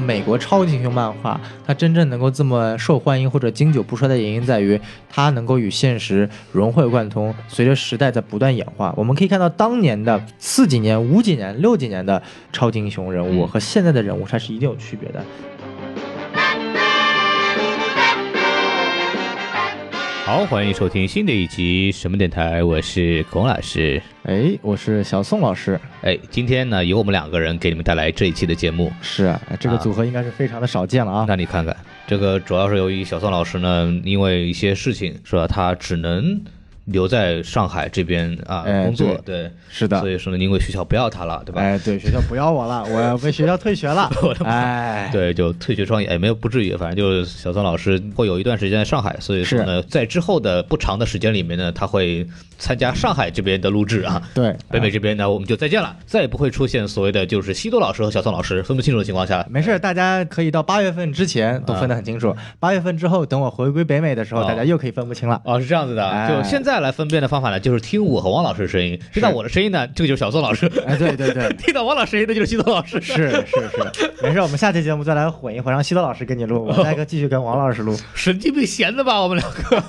美国超级英雄漫画它真正能够这么受欢迎或者经久不衰的原因在于，它能够与现实融会贯通，随着时代在不断演化。我们可以看到当年的四几年、五几年、六几年的超级英雄人物和现在的人物，它是一定有区别的。好，欢迎收听新的一集什么电台，我是孔老师。哎，我是小宋老师。哎，今天呢，由我们两个人给你们带来这一期的节目。是啊，这个啊组合应该是非常的少见了啊。那你看看，这个主要是由于小宋老师呢，因为一些事情是吧，他只能留在上海这边啊、哎工作，对，是的所。以说呢，因为学校不要他了，对吧？哎，对，学校不要我了，我要被学校退学了。哎，对，就退学创业，哎，没有不至于，反正就是小宋老师会有一段时间在上海，所以说呢，在之后的不长的时间里面呢，他会参加上海这边的录制啊。对，北美这边呢，我们就再见了，再也不会出现所谓的就是西多老师和小宋老师分不清楚的情况下，没事，大家可以到八月份之前都分得很清楚，八月份之后，等我回归北美的时候，哦大家又可以分不清了。哦，是这样子的，哎就现在来分辨的方法呢，就是听我和王老师的声音，听到我的声音呢，这个就是小宋老师；哎，对对对，听到王老师声音，那就是西多老师。是是是，没事，我们下期节目再来混一混，让西多老师跟你录，我再跟继续跟王老师录，神经病闲的吧，我们两个。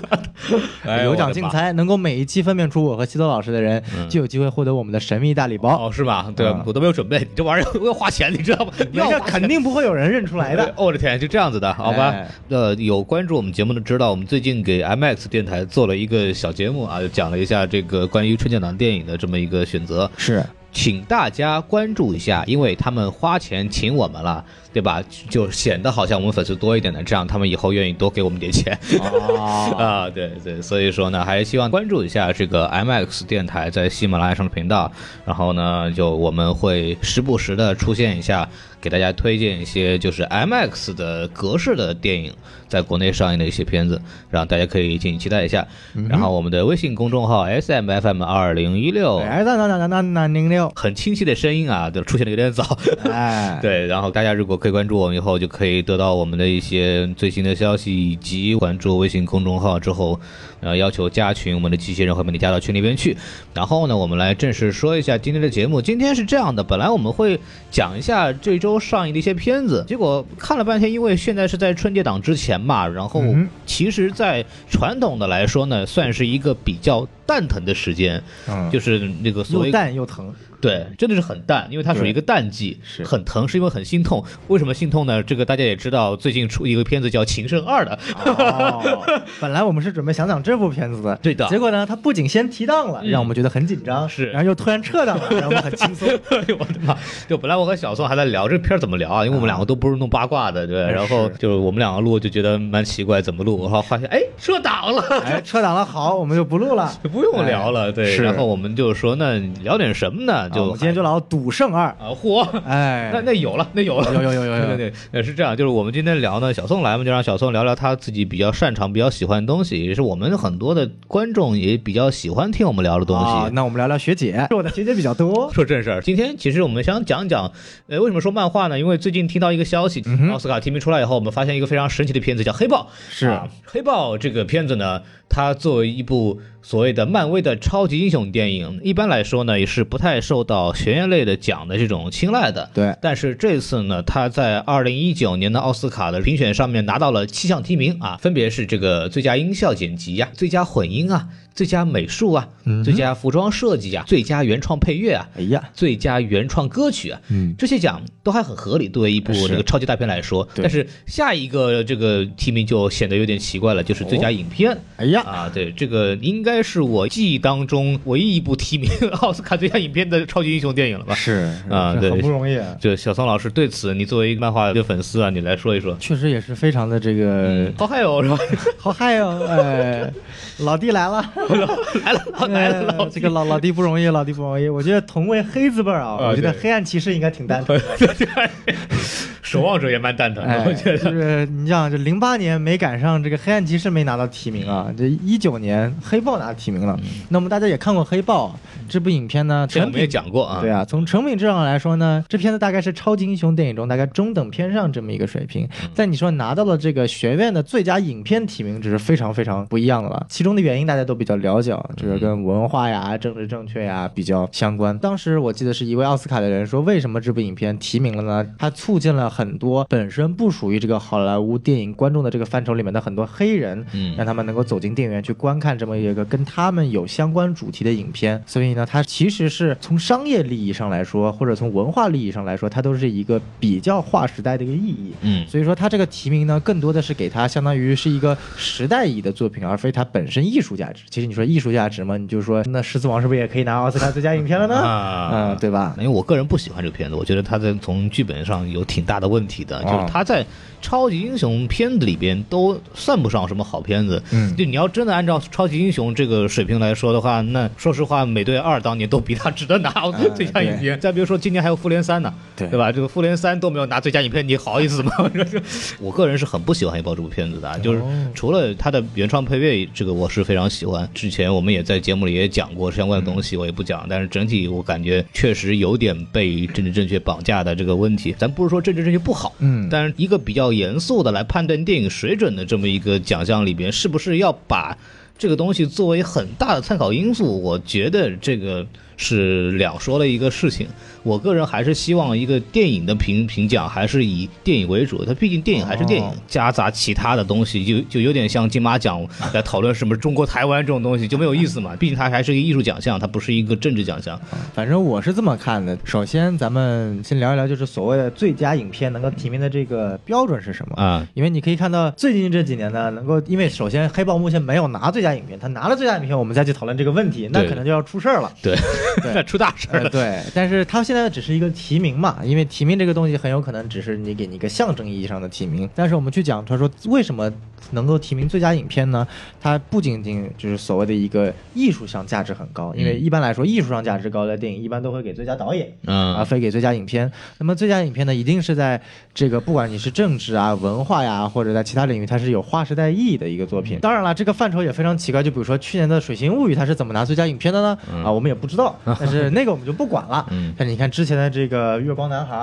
哎有奖竞。猜，能够每一期分辨出我和西多老师的人，就有机会获得我们的神秘大礼包。哦，是吧？对嗯，我都没有准备，你这玩意儿要花钱，你知道吗？没肯定不会有人认出来的。哦我的天，就这样子的，好吧？哎呃，有关注我们节目的知道，我们最近给 MX 电台做了一个小节目啊，就讲了一下这个关于春节档电影的这么一个选择，是，请大家关注一下，因为他们花钱请我们了，对吧？就显得好像我们粉丝多一点的，这样他们以后愿意多给我们点钱。哦，啊，对对，所以说呢，还是希望关注一下这个 MX 电台在喜马拉雅上的频道，然后呢，就我们会时不时的出现一下，给大家推荐一些就是 MX 的格式的电影在国内上映的一些片子，让大家可以敬请期待一下。然后我们的微信公众号 SMFM 二零一六，哎，那那那那那那零六，很清晰的声音啊，就出现的有点早。哎，对，然后大家如果可以关注我们以后，就可以得到我们的一些最新的消息，以及关注微信公众号之后，呃，要求加群，我们的机器人会把你加到群里边去。然后呢，我们来正式说一下今天的节目。今天是这样的，本来我们会讲一下这周上映的一些片子，结果看了半天，因为现在是在春节档之前嘛，然后其实，在传统的来说呢，算是一个比较蛋疼的时间，嗯，就是那个所又谓淡又疼。对，真的是很淡，因为它属于一个淡季，是很疼，是因为很心痛。为什么心痛呢？这个大家也知道，最近出一个片子叫《情圣二》的，哦，本来我们是准备想讲这部片子的，对的结果呢，他不仅先提档了，嗯让我们觉得很紧张，是然后又突然撤档了，让我们很轻松。哎呦我的妈！就本来我和小宋还在聊这片儿怎么聊啊，因为我们两个都不是弄八卦的，对。哎然后就是我们两个录就觉得蛮奇怪，怎么录？然后发现哎，撤档了。哎，撤档了，好，我们就不录了。就不用聊了，对。然后我们就说，那聊点什么呢？就我今天就聊《赌圣二》。啊，嚯！哎，那那有了，那有了，有有有有有对对对，呃是这样，就是我们今天聊呢，小宋来嘛，就让小宋聊聊他自己比较擅长、比较喜欢的东西，也是我们很多的观众也比较喜欢听我们聊的东西。啊那我们聊聊学姐，我的学姐比较多。说正事儿，今天其实我们想讲讲，呃，为什么说漫画呢？因为最近听到一个消息，嗯奥斯卡提名出来以后，我们发现一个非常神奇的片子，叫《黑豹》。是啊，黑豹这个片子呢，它作为一部所谓的漫威的超级英雄电影，一般来说呢，也是不太受到学院类的奖的这种青睐的。对，但是这次呢，他在二零一九年的奥斯卡的评选上面拿到了七项提名啊，分别是这个最佳音效剪辑呀、最佳混音啊、最佳美术啊、嗯最佳服装设计啊、最佳原创配乐啊、哎呀，最佳原创歌曲啊，嗯，这些奖都还很合理，作为一部这个超级大片来说。对但是下一个这个提名就显得有点奇怪了，就是最佳影片。哎呀，啊，对，这个应该是我记忆当中唯一一部提名奥斯卡最佳影片的超级英雄电影了吧？是啊对是很不容易。啊就小宋老师对此，你作为一个漫画的粉丝啊，你来说一说。确实也是非常的这个好嗨哦，是吧？好嗨哦，哎，老弟来了，来了，来了，老呃这个老老弟不容易，老弟不容易。我觉得同为黑字辈儿啊，啊我觉得黑暗骑士应该挺蛋疼。守望者也蛮蛋疼的，哎，我觉得。就是你想，这零八年没赶上这个黑暗骑士没拿到提名啊，这一九年黑豹拿提名了。那么大家也看过黑豹这部影片呢，成这我们也。讲过啊，对啊，从成品质上来说呢，这片子大概是超级英雄电影中大概中等偏上这么一个水平。在你说拿到了这个学院的最佳影片提名，这是非常非常不一样的了。其中的原因大家都比较了解，就是跟文化呀、政治正确呀比较相关。当时我记得是一位奥斯卡的人说，为什么这部影片提名了呢？它促进了很很多本身不属于这个好莱坞电影观众的这个范畴里面的很多黑人，嗯让他们能够走进电影院去观看这么一个跟他们有相关主题的影片。所以呢，它其实是从商业利益上来说，或者从文化利益上来说，它都是一个比较划时代的一个意义。嗯所以说，它这个提名呢，更多的是给它相当于是一个时代意义的作品，而非它本身艺术价值。其实你说艺术价值嘛，你就说那《狮子王》是不是也可以拿奥斯卡最佳影片了呢？啊嗯，对吧？因为我个人不喜欢这个片子，我觉得它在从剧本上有挺大的问题的，就是他在超级英雄片子里边都算不上什么好片子。嗯就你要真的按照超级英雄这个水平来说的话，那说实话，美队二当年都比他值得拿 最佳影片。再比如说今年还有复联三呢，对对吧？这个复联三都没有拿最佳影片，你好意思吗？我个人是很不喜欢黑豹这部片子的，就是哦除了它的原创配乐，这个我是非常喜欢。之前我们也在节目里也讲过相关的东西，我也不讲。但是整体我感觉确实有点被政治正确绑架的这个问题。咱不是说政治正确不好，嗯但是一个比较严肃的来判断电影水准的这么一个奖项里边，是不是要把这个东西作为很大的参考因素？我觉得这个是两说的一个事情。我个人还是希望一个电影的评评奖还是以电影为主，它毕竟电影还是电影，哦夹杂其他的东西，就就有点像金马奖来讨论什么中国台湾这种东西就没有意思嘛。毕竟它还是一个艺术奖项，它不是一个政治奖项。反正我是这么看的。首先，咱们先聊一聊，就是所谓的最佳影片能够提名的这个标准是什么？啊，因为你可以看到最近这几年呢，能够因为首先黑豹目前没有拿最佳影片，他拿了最佳影片，我们再去讨论这个问题，那可能就要出事儿了。对，对出大事儿呃，了。对，但是他 现在只是一个提名嘛，因为提名这个东西很有可能只是你给你一个象征意义上的提名。但是我们去讲，他说为什么能够提名最佳影片呢？它不仅仅就是所谓的一个艺术上价值很高，因为嗯一般来说艺术上价值高的电影一般都会给最佳导演。而嗯非给最佳影片。那么最佳影片呢，一定是在这个不管你是政治啊、文化呀，或者在其他领域，它是有划时代意义的一个作品。当然了，这个范畴也非常奇怪，就比如说去年的《水形物语》，它是怎么拿最佳影片的呢？啊，我们也不知道，但是那个我们就不管了。嗯但是你看之前的这个《月光男孩》，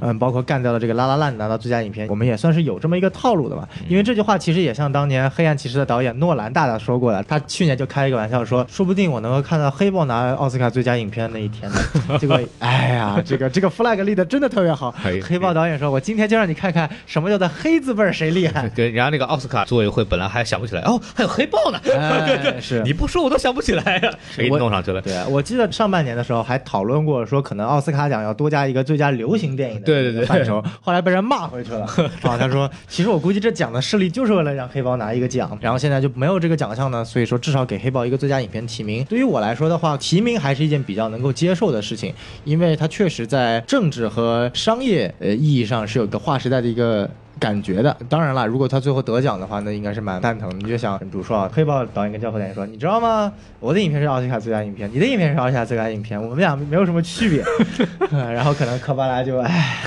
嗯包括干掉了这个《拉拉烂》拿到最佳影片，我们也算是有这么一个套路的吧。因为这句话其实也像当年《黑暗骑士》的导演诺兰大大说过的，他去年就开一个玩笑说，说不定我能够看到《黑豹》拿奥斯卡最佳影片的那一天呢。结果，哎呀，这个这个 flag 立的真的特别好。哎黑豹导演说：“我今天就让你看看什么叫做黑字辈儿谁厉害。对，然后那个奥斯卡组委会本来还想不起来，哦，还有黑豹呢。哎 是你不说我都想不起来呀，给你我弄上去了。对，我记得上半年的时候还讨论过，说可能奥斯卡奖要多加一个最佳流行电影的对对对范畴，后来被人骂回去了。啊，他说，其实我估计这奖的势力就是为了让黑豹拿一个奖，然后现在就没有这个奖项呢，所以说至少给黑豹一个最佳影片提名。对于我来说的话，提名还是一件比较能够接受的事情，因为它确实在政治和商业呃意义上是有一个划时代的一个。感觉的，当然了，如果他最后得奖的话，那应该是蛮蛋疼的。你就想，比如说啊，黑豹导演跟教父导演说，你知道吗？我的影片是奥斯卡最佳影片，你的影片是奥斯卡最佳影片，我们俩没有什么区别。嗯 然后可能科巴拉就唉，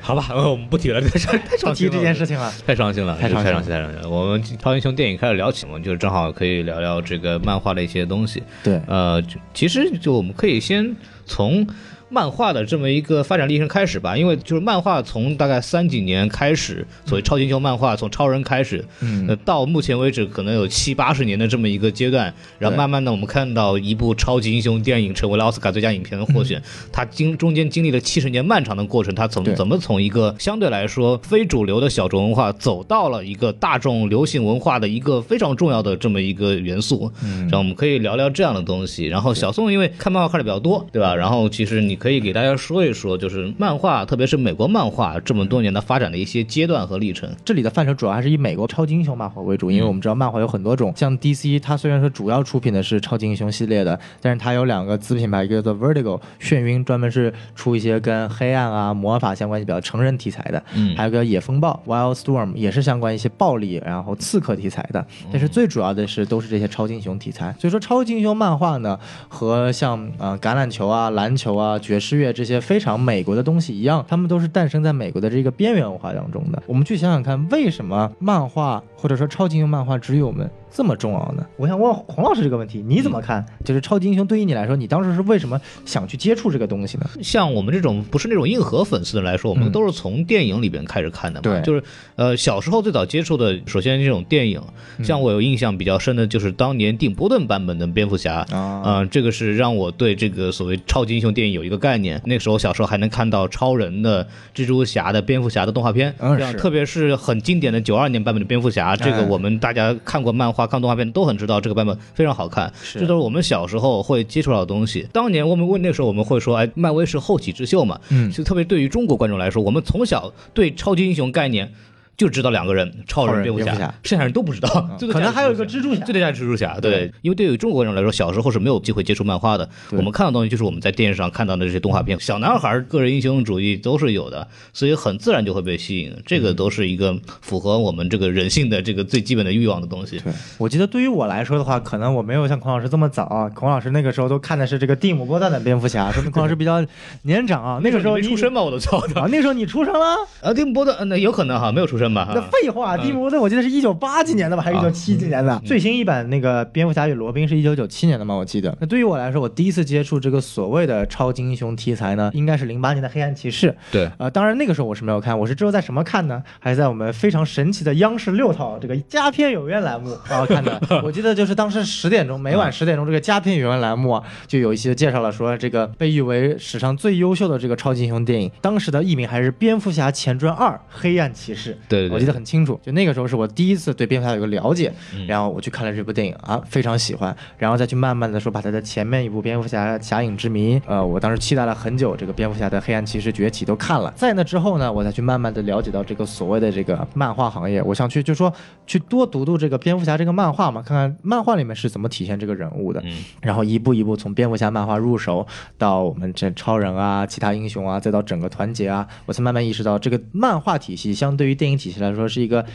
好吧，我们不提了，太伤 太伤心了提这件事情了。太伤心了，太伤心了太伤心，太伤心了。我们超英雄电影开始聊起，我们就正好可以聊聊这个漫画的一些东西。对，呃，其实就我们可以先从漫画的这么一个发展历程开始吧，因为就是漫画从大概三几年开始，所谓超级英雄漫画从超人开始，嗯呃，到目前为止可能有七八十年的这么一个阶段，然后慢慢的我们看到一部超级英雄电影成为了奥斯卡最佳影片的获选，它经中间经历了七十年漫长的过程，它从对怎么从一个相对来说非主流的小众文化走到了一个大众流行文化的一个非常重要的这么一个元素，嗯然后我们可以聊聊这样的东西。然后小宋因为看漫画看的比较多，对吧？然后其实你可以给大家说一说，就是漫画，特别是美国漫画这么多年的发展的一些阶段和历程。这里的范畴主要还是以美国超级英雄漫画为主，因为我们知道漫画有很多种，像 DC，它虽然说主要出品的是超级英雄系列的，但是它有两个子品牌，一个叫做 Vertigo 眩晕，专门是出一些跟黑暗啊、魔法相关比较成人题材的，嗯。还有个野风暴 Wild Storm 也是相关一些暴力然后刺客题材的，但是最主要的是都是这些超级英雄题材，所以说超级英雄漫画呢和像呃橄榄球啊、篮球啊、爵士乐这些非常美国的东西一样，他们都是诞生在美国的这个边缘文化当中的。我们去想想看，为什么漫画或者说超级英雄漫画只有我们这么重要呢？我想问洪老师这个问题，你怎么看？就是超级英雄对于你来说，你当时是为什么想去接触这个东西呢？像我们这种不是那种硬核粉丝的来说，我们嗯都是从电影里边开始看的嘛。对就是呃小时候最早接触的，首先这种电影，嗯像我有印象比较深的就是当年定·波顿版本的蝙蝠侠。啊呃，这个是让我对这个所谓超级英雄电影有一个概念。那个时候小时候还能看到超人的、蜘蛛侠的、蝙蝠侠的动画片，特别是很经典的九二年版本的蝙蝠侠，这个哎我们大家看过漫画、看动画片都很知道，这个版本非常好看。是这都是我们小时候会接触到的东西。当年我们问那时候我们会说，哎，漫威是后起之秀嘛？嗯就特别对于中国观众来说，我们从小对超级英雄概念就知道两个人，超超人人、蝙蝠侠剩下人都不知道。可能还有一个蜘蛛侠最多加蜘蛛侠，对对，因为对于中国人来说，小时候是没有机会接触漫画的，我们看到的东西就是我们在电视上看到的这些动画片，小男孩个人英雄主义都是有的，所以很自然就会被吸引。这个都是一个符合我们这个人性的这个最基本的欲望的东西。对，我记得对于我来说的话，可能我没有像孔老师这么早啊。孔老师那个时候都看的是这个蒂姆·波顿的蝙蝠侠，说明孔老师比较年长啊。那个时候出生吧？我都操的。啊，那个时候你出生了？啊，蒂姆·波顿，呃那有可能哈，没有出生吧？那。废话，蒂姆·波顿我记得是一九八几年的吧，还是一九七几年的？最新一版那个蝙蝠侠与罗宾是一九九七年的嘛，我记得。那对于我来说，我第一次接触这个所谓的超级英雄题材呢，应该是零八年的黑暗骑士。对，呃，当然那个时候我是没有看，我是之后在什么看呢？还是在我们非常神奇的央视六套这个佳片有约栏目然后看的。我记得就是当时十点钟，每晚十点钟这个佳片有约栏目啊，就有一些介绍了说这个被誉为史上最优秀的这个超级英雄电影，当时的译名还是《蝙蝠侠前传二：黑暗骑士》。对对对我记得很清楚。就那个时候是我第一次对蝙蝠侠有个了解，嗯。然后我去看了这部电影啊，非常喜欢，然后再去慢慢的说把它的前面一部蝙蝠侠侠影之谜，呃，我当时期待了很久，这个蝙蝠侠的黑暗骑士崛起都看了，在那之后呢，我才去慢慢的了解到这个所谓的这个漫画行业，我想去就说去多读读这个蝙蝠侠这个漫画嘛，看看漫画里面是怎么体现这个人物的，嗯。然后一步一步从蝙蝠侠漫画入手，到我们这超人啊、其他英雄啊，再到整个团结啊，我才慢慢意识到，这个漫画体系相对于电影体系来说是一个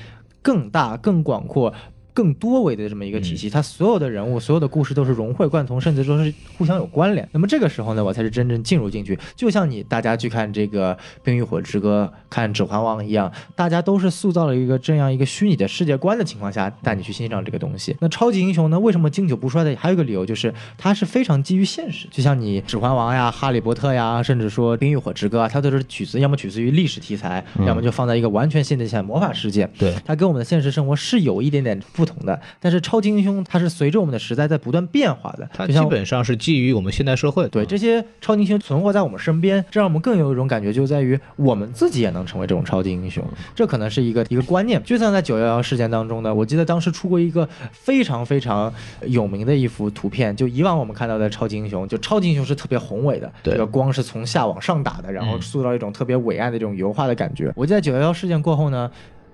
更大、更广阔。更多维的这么一个体系，它所有的人物、所有的故事都是融会贯通，甚至说是互相有关联。那么这个时候呢，我才是真正进入进去。就像你大家去看这个《冰与火之歌》、看《指环王》一样，大家都是塑造了一个这样一个虚拟的世界观的情况下，带你去欣赏这个东西。那超级英雄呢，为什么经久不衰的？还有一个理由就是它是非常基于现实。就像你《指环王》呀、《哈利波特》呀，甚至说《冰与火之歌》啊，它都是取自要么取自于历史题材，要么就放在一个完全现代性的魔法世界。对，它跟我们的现实生活是有一点点不同的，但是超级英雄它是随着我们的时代在不断变化的，它基本上是基于我们现代社会。对这些超级英雄存活在我们身边，这让我们更有一种感觉，就在于我们自己也能成为这种超级英雄，这可能是一个一个观念。就像在九幺幺事件当中呢，我记得当时出过一个非常非常有名的一幅图片，就以往我们看到的超级英雄，就超级英雄是特别宏伟的，对这个光是从下往上打的，然后嗯塑造一种特别伟岸的这种油画的感觉。我记得九幺幺事件过后呢。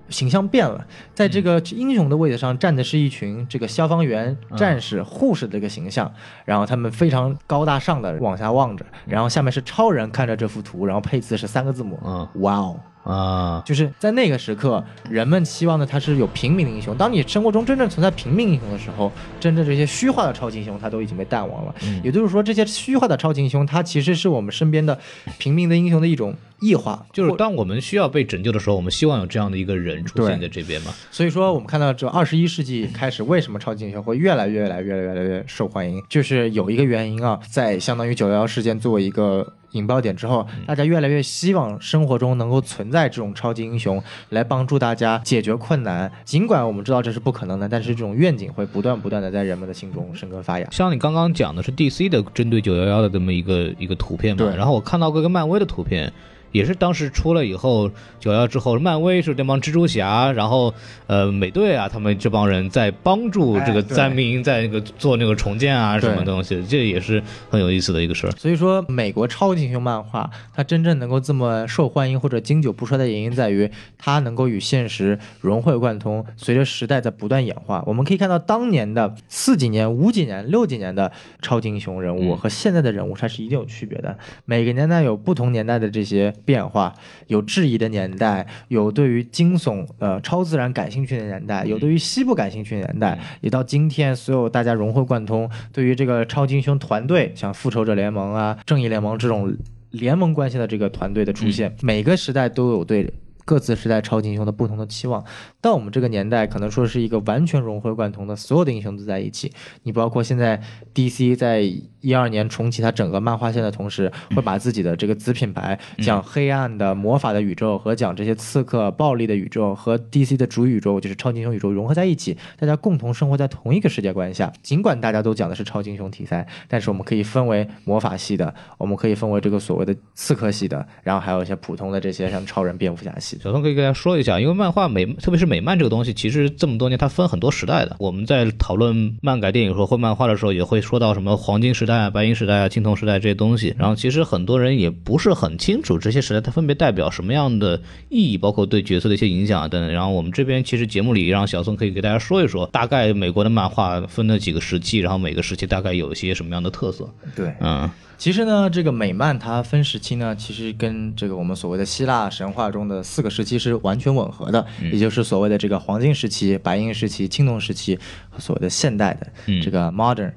形象变了，在这个英雄的位置上站的是一群这个消防员、战士、护士的一个形象，然后他们非常高大上的往下望着，然后下面是超人看着这幅图，然后配词是三个字母，嗯。哇哦。啊，就是在那个时刻，人们期望的他是有平民的英雄。当你生活中真正存在平民英雄的时候，真正这些虚化的超级英雄，他都已经被淡忘了。嗯也就是说，这些虚化的超级英雄，他其实是我们身边的平民的英雄的一种异化，就是当我们需要被拯救的时候，我们希望有这样的一个人出现在这边嘛。所以说，我们看到这二十一世纪开始，为什么超级英雄会越来越来越来越来越受欢迎，就是有一个原因啊，在相当于九幺幺事件作为一个引爆点之后，大家越来越希望生活中能够存在这种超级英雄来帮助大家解决困难。尽管我们知道这是不可能的，但是这种愿景会不断不断的在人们的心中生根发芽。像你刚刚讲的是 DC 的针对九幺幺的这么一个一个图片嘛，对然后我看到过一个漫威的图片，也是当时出了以后，九幺之后，漫威是这帮蜘蛛侠，然后呃美队啊，他们这帮人在帮助这个灾民在那个做那个重建啊什么东西，这也是很有意思的一个事儿。所以说，美国超级英雄漫画它真正能够这么受欢迎或者经久不衰的原因在于，它能够与现实融会贯通，随着时代在不断演化。我们可以看到，当年的四几年、五几年、六几年的超级英雄人物嗯和现在的人物，它是一定有区别的。每个年代有不同年代的这些变化，有质疑的年代，有对于惊悚、呃超自然感兴趣的年代，有对于西部感兴趣的年代，也到今天，所有大家融会贯通，对于这个超级英雄团队，像复仇者联盟啊、正义联盟这种联盟关系的这个团队的出现，每个时代都有对。各自时代超级英雄的不同的期望。到我们这个年代，可能说是一个完全融会贯通的，所有的英雄都在一起。你包括现在 DC 在一二年重启它整个漫画线的同时，会把自己的这个子品牌讲黑暗的魔法的宇宙和讲这些刺客暴力的宇宙和 DC 的主宇宙就是超级英雄宇宙融合在一起，大家共同生活在同一个世界观下。尽管大家都讲的是超级英雄题材，但是我们可以分为魔法系的，我们可以分为这个所谓的刺客系的，然后还有一些普通的这些像超人、蝙蝠侠系的。小宋可以跟大家说一下，因为漫画美，特别是美漫这个东西，其实这么多年它分很多时代的。我们在讨论漫改电影或或漫画的时候，也会说到什么黄金时代啊、白银时代啊、青铜时代这些东西。然后其实很多人也不是很清楚这些时代它分别代表什么样的意义，包括对角色的一些影响啊等等。然后我们这边其实节目里让小宋可以给大家说一说，大概美国的漫画分了几个时期，然后每个时期大概有一些什么样的特色。对，嗯，其实呢，这个美漫它分时期呢，其实跟这个我们所谓的希腊神话中的四个时期是完全吻合的，也就是所谓的这个黄金时期、白银时期、青铜时期和所谓的现代的这个 modern，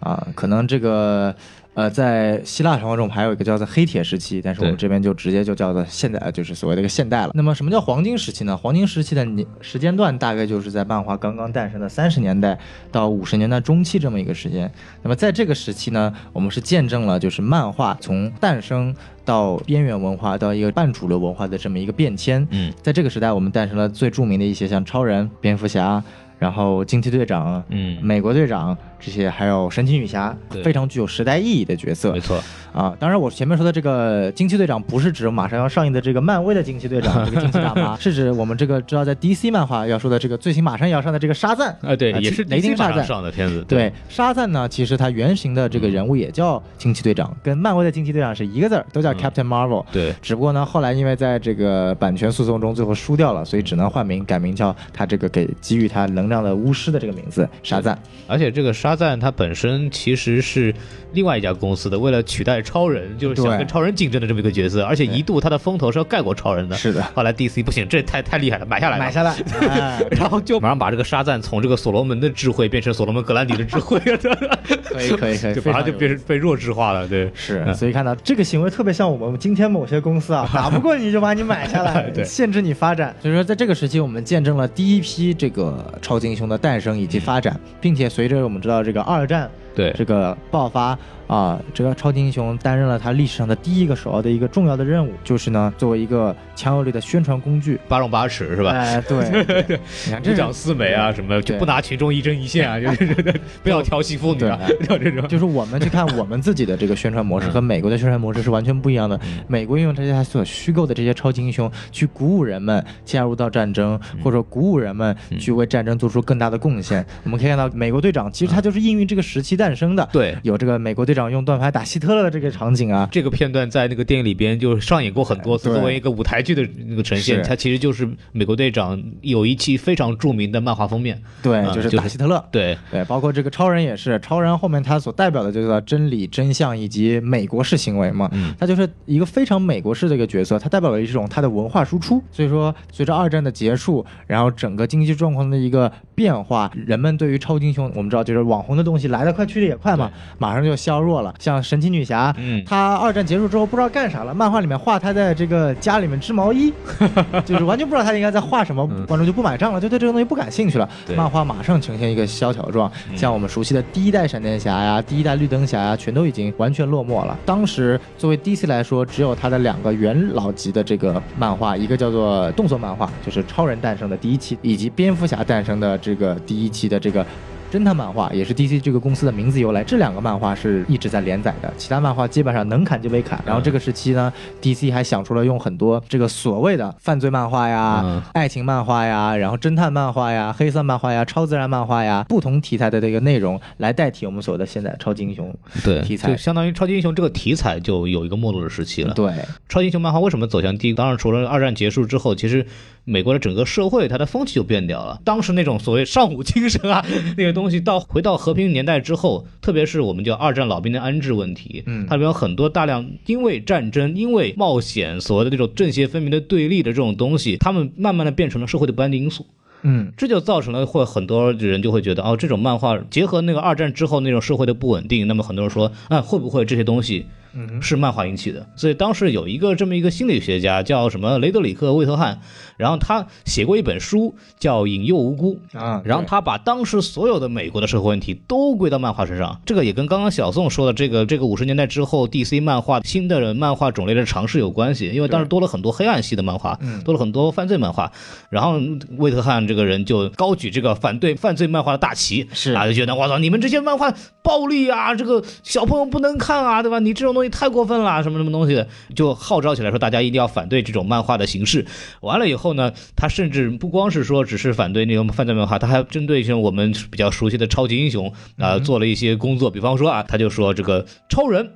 啊，可能这个。呃，在希腊神话中还有一个叫做黑铁时期，但是我们这边就直接就叫做现代，呃就是所谓的一个现代了。那么什么叫黄金时期呢？黄金时期的年时间段大概就是在漫画刚刚诞生的三十年代到五十年代中期这么一个时间。那么在这个时期呢，我们是见证了就是漫画从诞生到边缘文化到一个半主流文化的这么一个变迁。嗯，在这个时代，我们诞生了最著名的一些像超人、蝙蝠侠，然后惊奇队长、嗯美国队长这些，还有神奇女侠，非常具有时代意义的角色没。错，啊，当然，我前面说的这个惊奇队长不是指马上要上映的这个漫威的惊奇队长，这个惊奇大妈，是指我们这个知道在 DC 漫画要说的这个最新马上要上的这个沙赞啊，对，啊也是雷霆 DC 马上沙赞。上的片子，对，沙赞呢，其实他原型的这个人物也叫惊奇队长，跟漫威的惊奇队长是一个字儿，都叫 Captain Marvel。对，只不过呢，后来因为在这个版权诉讼中最后输掉了，所以只能换名，改名叫他这个给给予他能量的巫师的这个名字沙赞。而且这个沙赞它本身其实是另外一家公司的，为了取代超人，就是想跟超人竞争的这么一个角色，而且一度他的风头是要盖过超人的。是的，后来 DC 不行，这太太厉害了，买下来了，买下来，哎 然后就马上把这个沙赞从这个所罗门的智慧变成所罗门格兰迪的智慧，可以可以可以，就马上就变成被弱智化了。对，是，所以看到这个行为特别像我们今天某些公司啊，打不过你就把你买下来，对。限制你发展。所以说，在这个时期，我们见证了第一批这个超级英雄的诞生以及发展，并且随着我们知道这个二战对这个爆发啊，这个超级英雄担任了他历史上的第一个首要的一个重要的任务，就是呢，作为一个强有力的宣传工具。八荣八耻是吧？哎，对，对 你看这讲四美啊，什么就不拿群众一针一线啊，就是不要调戏妇女啊，要 这种。就是我们去看我们自己的这个宣传模式 和美国的宣传模式是完全不一样的。嗯美国用这些所虚构的这些超级英雄去鼓舞人们加入到战争，嗯或者鼓舞人们去为战争做出更大的贡献。我们可以看到，美国队长其实他就是应运这个时期诞生的。对有这个美国队长用盾牌打希特勒的这个场景啊。这个片段在那个电影里边就上演过很多次，作为一个舞台剧的那个呈现，它其实就是美国队长有一期非常著名的漫画封面。对，嗯就是打希特勒。对，对，包括这个超人也是，超人后面他所代表的就叫真理、真相以及美国式行为嘛，嗯他就是一个非常美国式的一个角色，他代表了一种他的文化输出。所以说，随着二战的结束，然后整个经济状况的一个变化，人们对于超级英雄，我们知道就是网红的东西来得快去的也快嘛，马上就削弱了。像神奇女侠，嗯她二战结束之后不知道干啥了，漫画里面画她在这个家里面织毛衣，就是完全不知道她应该在画什么，观众就不买账了，就对这个东西不感兴趣了。漫画马上呈现一个萧条状，像我们熟悉的第一代闪电侠呀、第一代绿灯侠呀，全都已经完全落寞了。当时作为 DC 来说，只有它的两个元老级的这个漫画，一个叫做动作漫画，就是超人诞生的第一期，以及蝙蝠侠诞生的这个第一期的这个。侦探漫画也是 DC 这个公司的名字由来，这两个漫画是一直在连载的，其他漫画基本上能砍就被砍。然后这个时期呢，DC 还想出了用很多这个所谓的犯罪漫画呀、嗯爱情漫画呀，然后侦探漫画呀、黑色漫画呀、超自然漫画呀，不同题材的这个内容来代替我们所谓的现在超级英雄对，题材就。相当于超级英雄这个题材就有一个没落的时期了。对，超级英雄漫画为什么走向低？当然，除了二战结束之后，其实美国的整个社会它的风气就变掉了。当时那种所谓尚武精神啊，那个东西到回到和平年代之后，特别是我们叫二战老兵的安置问题，嗯它里面有很多大量因为战争、因为冒险，所谓的这种正邪分明的对立的这种东西，他们慢慢的变成了社会的不安定因素。嗯，这就造成了会很多人就会觉得哦，这种漫画结合那个二战之后那种社会的不稳定，那么很多人说，啊，会不会这些东西嗯是漫画引起的。所以当时有一个这么一个心理学家叫什么雷德里克·魏特汉，然后他写过一本书叫《引诱无辜》。啊，然后他把当时所有的美国的社会问题都归到漫画身上，这个也跟刚刚小宋说的这个这个五十年代之后 DC 漫画新的漫画种类的尝试有关系，因为当时多了很多黑暗系的漫画，嗯。多了很多犯罪漫画，然后魏特汉这个人就高举这个反对犯罪漫画的大旗，是。啊，就觉得我操，你们这些漫画暴力啊，这个小朋友不能看啊，对吧？你这种东西太过分了，什么什么东西的，就号召起来说大家一定要反对这种漫画的形式。完了以后呢，他甚至不光是说只是反对那种犯罪漫画，他还针对像我们比较熟悉的超级英雄啊、做了一些工作。比方说啊，他就说这个超人。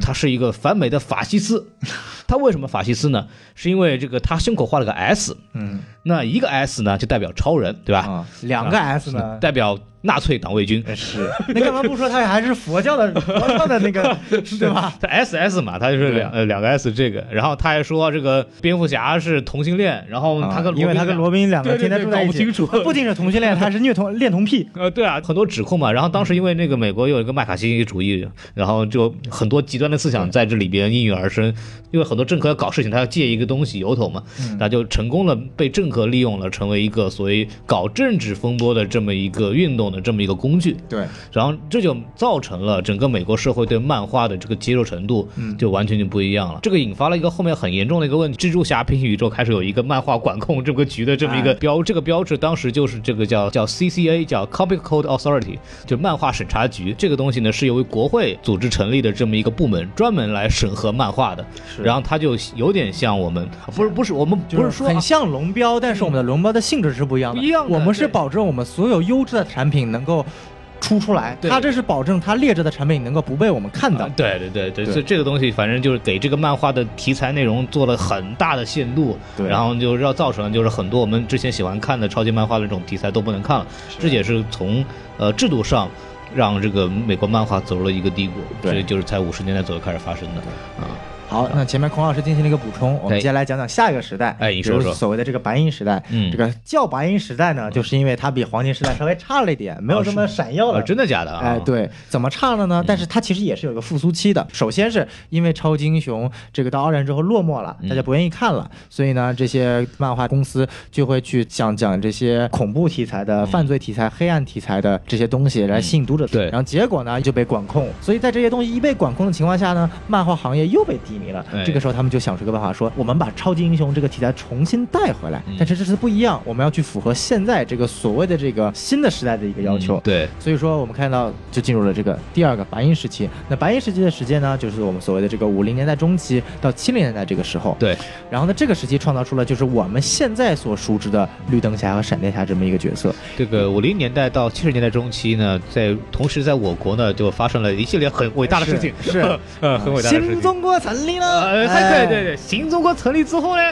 他是一个反美的法西斯，他为什么法西斯呢？是因为这个他胸口画了个 S，嗯那一个 S 呢就代表超人，对吧？啊，两个 S 呢？代表纳粹党卫军。是，那干嘛不说他还是佛教的 佛教的那个，对吧？他 S S 嘛，他就是两呃两个 S 这个，然后他还说这个蝙蝠侠是同性恋，然后他跟啊因为他跟罗宾两个天天住在一起，搞不清楚不仅是同性恋，他还是虐童恋童癖。呃对啊，很多指控嘛。然后当时因为那个美国有一个麦卡锡主义，然后就很多极端的思想在这里边应运而生。因为很多政客要搞事情，他要借一个东西由头嘛，那就成功了被政客利用了，成为一个所谓搞政治风波的这么一个运动的这么一个工具。对，然后这就造成了整个美国社会对漫画的这个接受程度就完全就不一样了。这个引发了一个后面很严重的一个问题：蜘蛛侠平行宇宙开始有一个漫画管控这个局的这么一个哎标，这个标志当时就是这个叫叫 CCA，叫 Comic Code Authority，就漫画审查局。这个东西呢是由于国会组织成立的这么一个部门，专门来审核漫画的。然后它就有点像我们，不是不是我们不是说啊很像龙标，但是我们的龙标的性质是不一样的。不一样的我们是保证我们所有优质的产品能够出出来，对它这是保证它劣质的产品能够不被我们看到啊。对对对对，对所以这个东西反正就是给这个漫画的题材内容做了很大的限度，对然后就让造成了就是很多我们之前喜欢看的超级漫画的这种题材都不能看了，这也是从呃制度上让这个美国漫画走入了一个低谷，所以就是在五十年代左右开始发生的啊。好，那前面孔老师进行了一个补充，我们接下来讲讲下一个时代，哎你说说就是所谓的这个白银时代。嗯这个叫白银时代呢，就是因为它比黄金时代稍微差了一点，没有这么闪耀了。啊，真的假的啊？哎，，对，怎么差了呢？但是它其实也是有一个复苏期的。首先是因为超级英雄这个到二战之后落寞了，大家不愿意看了，所以呢，这些漫画公司就会去讲讲这些恐怖题材的、犯罪题材、黑暗题材的这些东西来吸引读者。对然后结果呢就被管控，所以在这些东西一被管控的情况下呢，漫画行业又被低迷了。哎这个时候他们就想出一个办法，说我们把超级英雄这个题材重新带回来，嗯但是这次不一样，我们要去符合现在这个所谓的这个新的时代的一个要求。嗯对，所以说，我们看到就进入了这个第二个白银时期。那白银时期的时间呢，就是我们所谓的这个五零年代中期到七零年代这个时候。对，然后呢，这个时期创造出了就是我们现在所熟知的绿灯侠和闪电侠这么一个角色。这个五零年代到七十年代中期呢，在同时在我国呢就发生了一系列很伟大的事情，是是呃，很伟大的事情。新中国成立了。呃，哎对对对，新中国成立之后呢，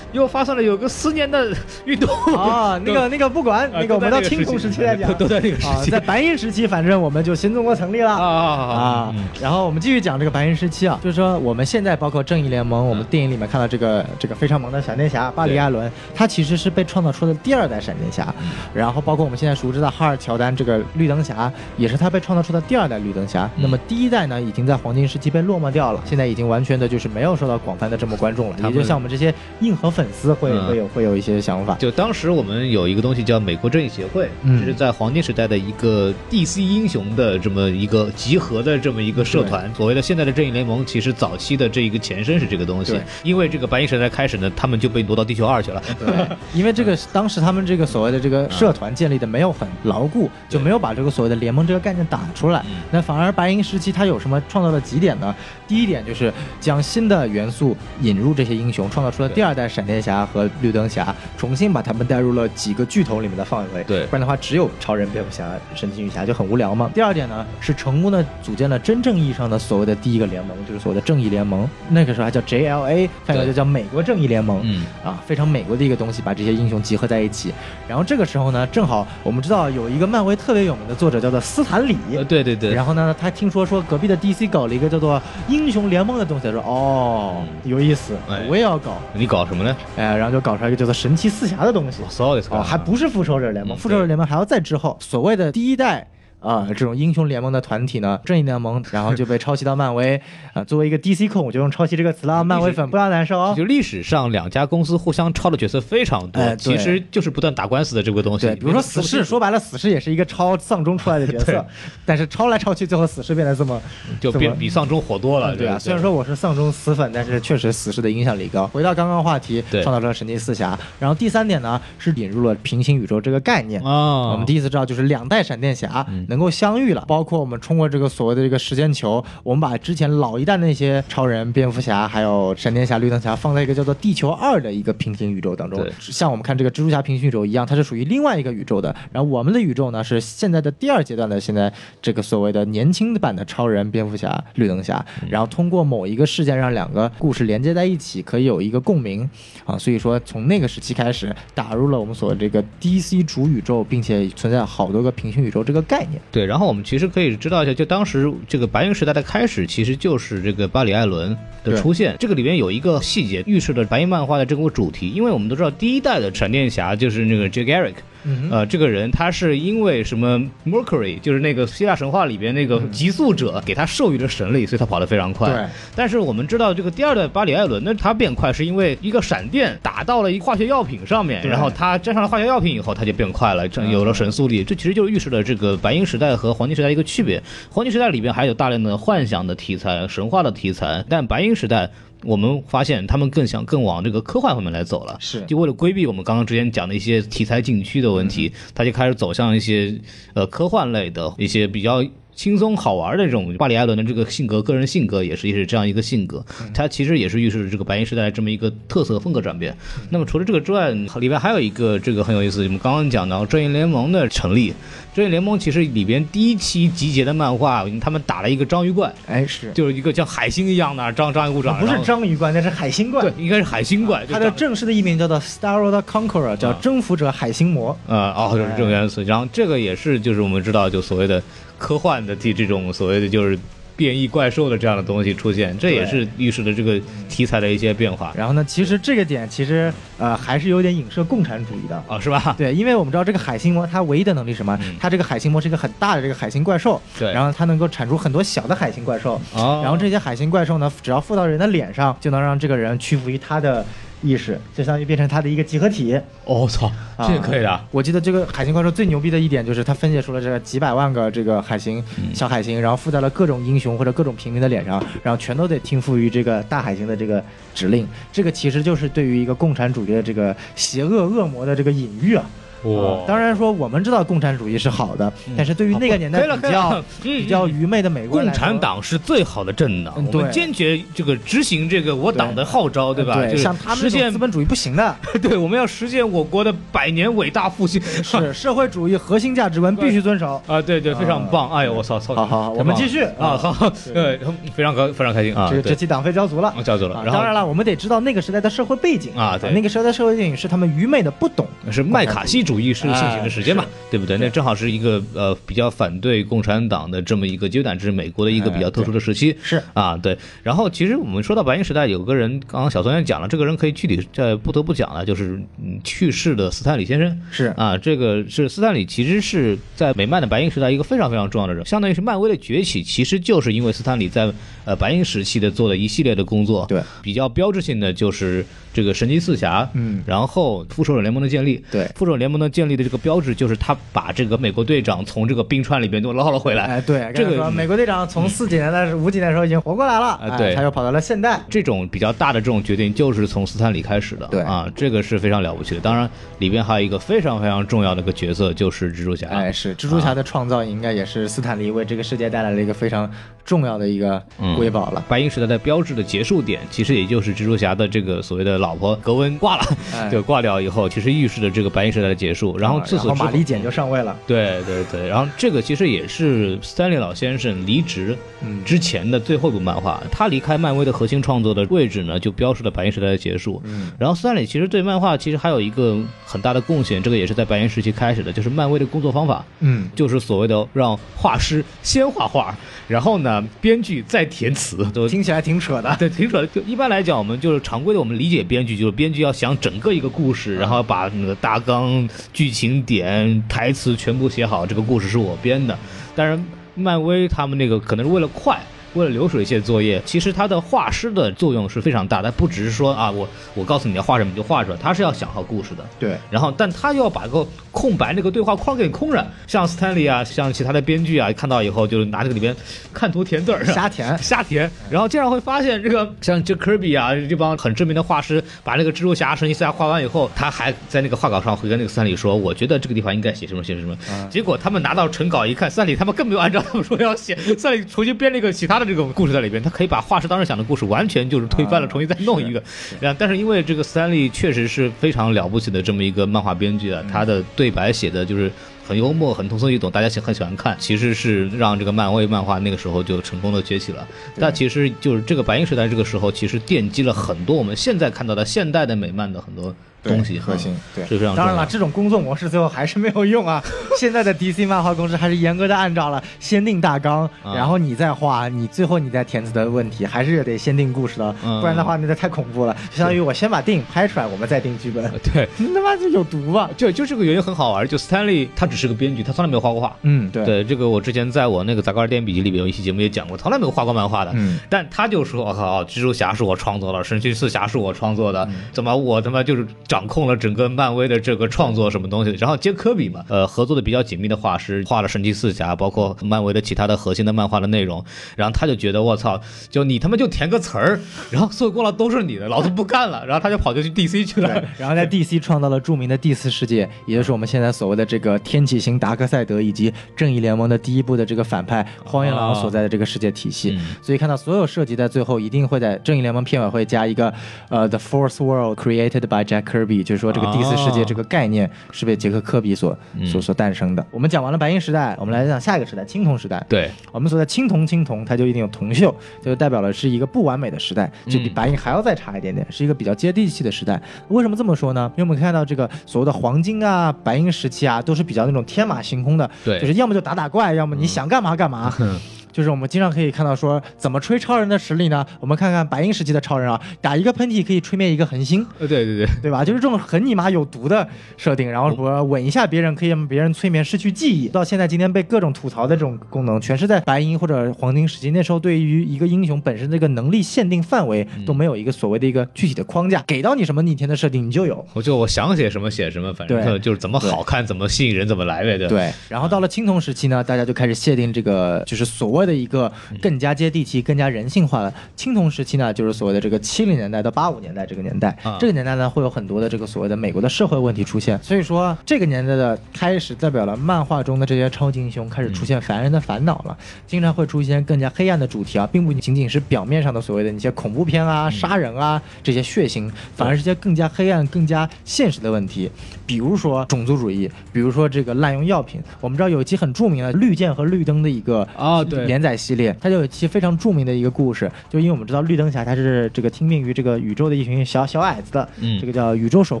又发生了有个十年的 运动。啊，那个那个不管，啊那个我们到清都在那个时期来讲，都在那个时啊，期在白银时期，反正我们就新中国成立了。啊啊啊，然后我们继续讲这个白银时期啊，就是说我们现在包括正义联盟，我们电影里面看到这个这个非常萌的闪电侠巴里·艾伦，他其实是被创造出的第二代闪电侠，然后包括我们现在熟知的哈尔·乔丹这个绿灯侠，也是他被创造出的第二代绿灯侠。那么第一代呢，已经在黄金时期被落寞掉了，现在已经完全的就是没有受到广泛的这么观众了，也就像我们这些硬核粉丝会嗯会有会有一些想法。就当时我们有一个东西叫美国正义协会，嗯这是在黄金时代的一个 DC 英雄的这么一个集合的这么一个社团。所谓的现在的正义联盟，其实早期的这一个前身是这个东西。因为这个白银时代开始呢，他们就被挪到地球二去了。对，因为这个当时他们这个所谓的这个社团建立的没有很牢固，就没有把这个所谓的联盟这个概念打出来。嗯那反而白银时期它有什么创造了几点呢？第一点就是将新的元素引入这些英雄，创造出了第二代闪电侠和绿灯侠，重新把他们带入了几个巨头里面的范围。对不然的话只有超人、蝙蝠侠、神奇女侠就很无聊嘛。第二点呢是成功的组建了真正意义上的所谓的第一个联盟，就是所谓的正义联盟。那个时候还叫 JLA，翻译过来就叫美国正义联盟。嗯，啊，非常美国的一个东西，把这些英雄集合在一起。然后这个时候呢，正好我们知道有一个漫威特别有名的作者叫做斯坦李。呃，对对对，然后呢，他听说说隔壁的 DC 搞了一个叫做英雄联盟的东西，他说哦有意思哎，我也要搞，你搞什么呢？哎，然后就搞出来一个叫做神奇四侠的东西。我操哦，还不是复仇者联盟，嗯复仇者联盟还要在之后，所谓的第一代。啊、这种英雄联盟的团体呢，正义联盟，然后就被抄袭到漫威啊、作为一个 DC 控，我就用抄袭这个词了，漫威粉不要难受哦。就历史上两家公司互相抄的角色非常多，其实就是不断打官司的这个东西。对，比如说死侍，说白了，死侍也是一个抄丧钟出来的角色，但是抄来抄去，最后死侍变得这么就比比丧钟火多了。对啊，虽然说我是丧钟死粉，但是确实死侍的影响力高。回到刚刚话题，创造了神奇四侠。然后第三点呢，是引入了平行宇宙这个概念。啊，我们第一次知道，就是两代闪电侠嗯能够相遇了，包括我们冲过这个所谓的这个时间球，我们把之前老一代的那些超人、蝙蝠侠，还有闪电侠、绿灯侠放在一个叫做地球二的一个平行宇宙当中对。像我们看这个蜘蛛侠平行宇宙一样，它是属于另外一个宇宙的。然后我们的宇宙呢，是现在的第二阶段的现在这个所谓的年轻版的超人、蝙蝠侠、绿灯侠，然后通过某一个事件让两个故事连接在一起，可以有一个共鸣啊。所以说从那个时期开始，打入了我们所谓这个 DC 主宇宙，并且存在好多个平行宇宙这个概念。对，然后我们其实可以知道一下，就当时这个白银时代的开始，其实就是这个巴里·艾伦的出现。这个里面有一个细节预示了白银漫画的这个主题，因为我们都知道第一代的闪电侠就是那个 Jay Garrick，嗯呃，这个人他是因为什么 Mercury，就是那个希腊神话里边那个极速者给他授予了神力，所以他跑得非常快。对。但是我们知道这个第二代巴里·艾伦呢，他变快是因为一个闪电打到了一化学药品上面，然后他沾上了化学药品以后，他就变快了，这有了神速力。这其实就是预示了这个白银时代和黄金时代一个区别。黄金时代里边还有大量的幻想的题材、神话的题材，但白银时代。我们发现他们更想更往这个科幻方面来走了，是。就为了规避我们刚刚之前讲的一些题材禁区的问题，他就开始走向一些呃科幻类的一些比较轻松好玩的这种。巴里·艾伦的这个性格，个人性格也是也是这样一个性格，他其实也是预示着这个白银时代这么一个特色风格转变。那么除了这个之外，里边还有一个这个很有意思，我们刚刚讲到正义联盟的成立。正义联盟其实里边第一期集结的漫画，他们打了一个章鱼怪，哎，是就是一个像海星一样的章章鱼股长，不是章鱼怪，那是海星怪对。，应该是海星怪，它的正式的译名叫做 Starro 的 Conqueror，叫啊征服者海星魔。啊，哦，就是这种元素。然后这个也是，就是我们知道，就所谓的科幻的这这种所谓的就是变异怪兽的这样的东西出现，这也是预示了这个题材的一些变化然后呢，其实这个点其实呃还是有点影射共产主义的。啊，是吧？对，因为我们知道这个海星魔，它唯一的能力是什么？嗯它这个海星魔是一个很大的这个海星怪兽，对然后它能够产出很多小的海星怪兽，哦，然后这些海星怪兽呢，只要附到人的脸上，就能让这个人屈服于它的意识，就相当于变成他的一个集合体。哦，操，啊这个可以的。我记得这个海星怪兽最牛逼的一点就是它分解出了这个几百万个这个海星、嗯小海星，然后附在了各种英雄或者各种平民的脸上，然后全都得听附于这个大海星的这个指令。这个其实就是对于一个共产主义的这个邪恶恶魔的这个隐喻啊。啊当然说我们知道共产主义是好的，但是对于那个年代比较。比较愚昧的美国人共产党是最好的政党，嗯我们对坚决这个执行这个我党的号召，对吧？对，就像他们实现资，本主义不行的，对，我们要实现我国的百年伟大复兴。是 社会主义核心价值观必须遵守。啊，对对，非常棒！哎呦，我操，操！好好我们继续啊，好，对，非常高，非常开心啊！这个这期党费交足了。我叫走了，然后啊当然了，我们得知道那个时代的社会背景啊对那个时代的社会背景是他们愚昧的不懂，是麦卡锡主义是盛行的时间嘛哎，对不对？那正好是一个呃比较反对共产党的这么一个阶段，这是美国的一个比较特殊的时期。是啊，对。然后其实我们说到白银时代，有个人，刚刚小松也讲了，这个人可以具体在不得不讲了，就是嗯去世的斯坦李先生。是啊，这个是斯坦李，其实是在美漫的白银时代一个非常非常重要的人，相当于是漫威的崛起，其实就是因为斯坦李在呃白银时期的做的一系列的工作。对，比较标志性的就是这个神奇四侠，嗯然后复仇者联盟的建立。对复仇者联盟的建立的这个标志就是他把这个美国队长从这个冰川里边都捞了回来。哎，对，这个美国队长从四几年的、五几年的时候已经活过来了，哎啊对他又跑到了现代，这种比较大的这种决定，就是从斯坦李开始的。对啊，这个是非常了不起的。当然，里边还有一个非常非常重要的一个角色，就是蜘蛛侠。哎，是蜘蛛侠的创造，应该也是斯坦利为这个世界带来了一个非常重要的一个嗯瑰宝了。白银时代的标志的结束点，其实也就是蜘蛛侠的这个所谓的老婆格温挂了，哎 就挂掉以后，其实预示着这个白银时代的结束。然后啊自此之后，然后玛丽简就上位了，对对对，然后这个其实也是三里老先生离职嗯之前的最后一部漫画，他离开漫威的核心创作的位置呢，就标示了白银时代的结束。嗯，然后三里其实对漫画其实还有一个很大的贡献，这个也是在白银时期开始的，就是漫威的工作方法，嗯，就是所谓的让画师先画画，然后呢编剧再填词，都听起来挺扯的。对，挺扯的。就一般来讲，我们就是常规的，我们理解编剧就是编剧要想整个一个故事，然后把那个大纲、剧情点、台词全部写好，这个故事是我编的。但是漫威他们那个可能是为了快。为了流水线作业，其实它的画师的作用是非常大，的不只是说啊，我我告诉你要画什么你就画出来，他是要想好故事的。对，然后，但他又要把个空白那个对话框给你空着，像斯坦利啊，像其他的编剧啊，看到以后就是拿这个里边看图填字儿，瞎填 瞎填，然后经常会发现这个像这科比啊这帮很知名的画师，把那个蜘蛛侠、神奇四侠画完以后，他还在那个画稿上会跟那个斯坦利说，我觉得这个地方应该写什么写什么。结果他们拿到成稿一看，斯坦利他们更没有按照他们说要写，斯坦利重新编了一个其他的这种故事在里边，他可以把画师当时想的故事完全就是推翻了，重新再弄一个。然后，但是因为这个斯坦利确实是非常了不起的这么一个漫画编剧啊，他的对白写的就是很幽默、很通俗易懂，大家喜很喜欢看。其实是让这个漫威漫画那个时候就成功的崛起了。但其实就是这个白银时代这个时候，其实奠基了很多我们现在看到的现代的美漫的很多东西核心，对，是非常当然了，这种工作模式最后还是没有用啊。现在的 DC 漫画公司还是严格的按照了先定大纲，然后你再画，你最后你再填词的问题，还是得先定故事的，不然的话那就太恐怖了。相当于我先把电影拍出来，我们再定剧本。对，他妈就有毒 吧？就就这个原因很好玩，就 Stanley 他只是个编剧，他从来没有画过画。嗯，对，对，这个我之前在我那个杂高二电影笔记里边有一期节目也讲过，从来没有画过漫画的。嗯，但他就说，我靠，蜘蛛侠是我创作的，神奇四侠是我创作的，怎么我他妈就是掌控了整个。漫威的这个创作什么东西，然后接科比嘛，呃，合作的比较紧密的画师画了神奇四侠，包括漫威的其他的核心的漫画的内容，然后他就觉得我操，就你他妈就填个词儿，然后所有功劳都是你的，老子不干了，然后他就跑就去 DC 去了，然后在 DC 创造了著名的第四世界，也就是我们现在所谓的这个天启星达克赛德以及正义联盟的第一部的这个反派荒原狼所在的这个世界体系，所以看到所有设计在最后一定会在正义联盟片尾会加一个呃 The Fourth World Created by Jack Kirby，就是说这个第。第四世界这个概念是被杰克科比所所所诞生的。我们讲完了白银时代，我们来讲下一个时代——青铜时代。对我们所在青铜，青铜它就一定有铜锈，就代表了是一个不完美的时代，就比白银还要再差一点点，是一个比较接地气的时代。为什么这么说呢？因为我们看到这个所谓的黄金啊、白银时期啊，都是比较那种天马行空的，对，就是要么就打打怪，要么你想干嘛干嘛。就是我们经常可以看到说怎么吹超人的实力呢？我们看看白银时期的超人啊，打一个喷嚏可以吹灭一个恒星。呃，对对对，对吧？就是这种很你妈有毒的设定，然后说吻一下别人可以让别人催眠失去记忆。到现在今天被各种吐槽的这种功能，全是在白银或者黄金时期。那时候对于一个英雄本身这个能力限定范围都没有一个所谓的一个具体的框架，给到你什么逆天的设定你就有。我就我想写什么写什么，反正就是怎么好看怎么吸引人怎么来呗。对。对。然后到了青铜时期呢，大家就开始限定这个就是所谓的一个。更加接地气、更加人性化的。青铜时期呢，就是所谓的这个七零年代到八五年代这个年代，这个年代呢会有很多的这个所谓的美国的社会问题出现。所以说，这个年代的开始代表了漫画中的这些超级英雄开始出现凡人的烦恼了，经常会出现更加黑暗的主题啊，并不仅仅是表面上的所谓的那些恐怖片啊、杀人啊这些血腥，反而是些更加黑暗、更加现实的问题，比如说种族主义，比如说这个滥用药品。我们知道有一期很著名的绿箭和绿灯的一个啊对连载系列，它。就有其非常著名的一个故事，就因为我们知道绿灯侠他是这个听命于这个宇宙的一群小小矮子的，嗯，这个叫宇宙守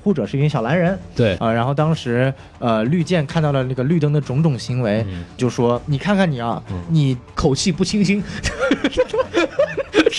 护者是一群小蓝人，对啊，然后当时呃绿箭看到了那个绿灯的种种行为，就说你看看你啊，你口气不清新。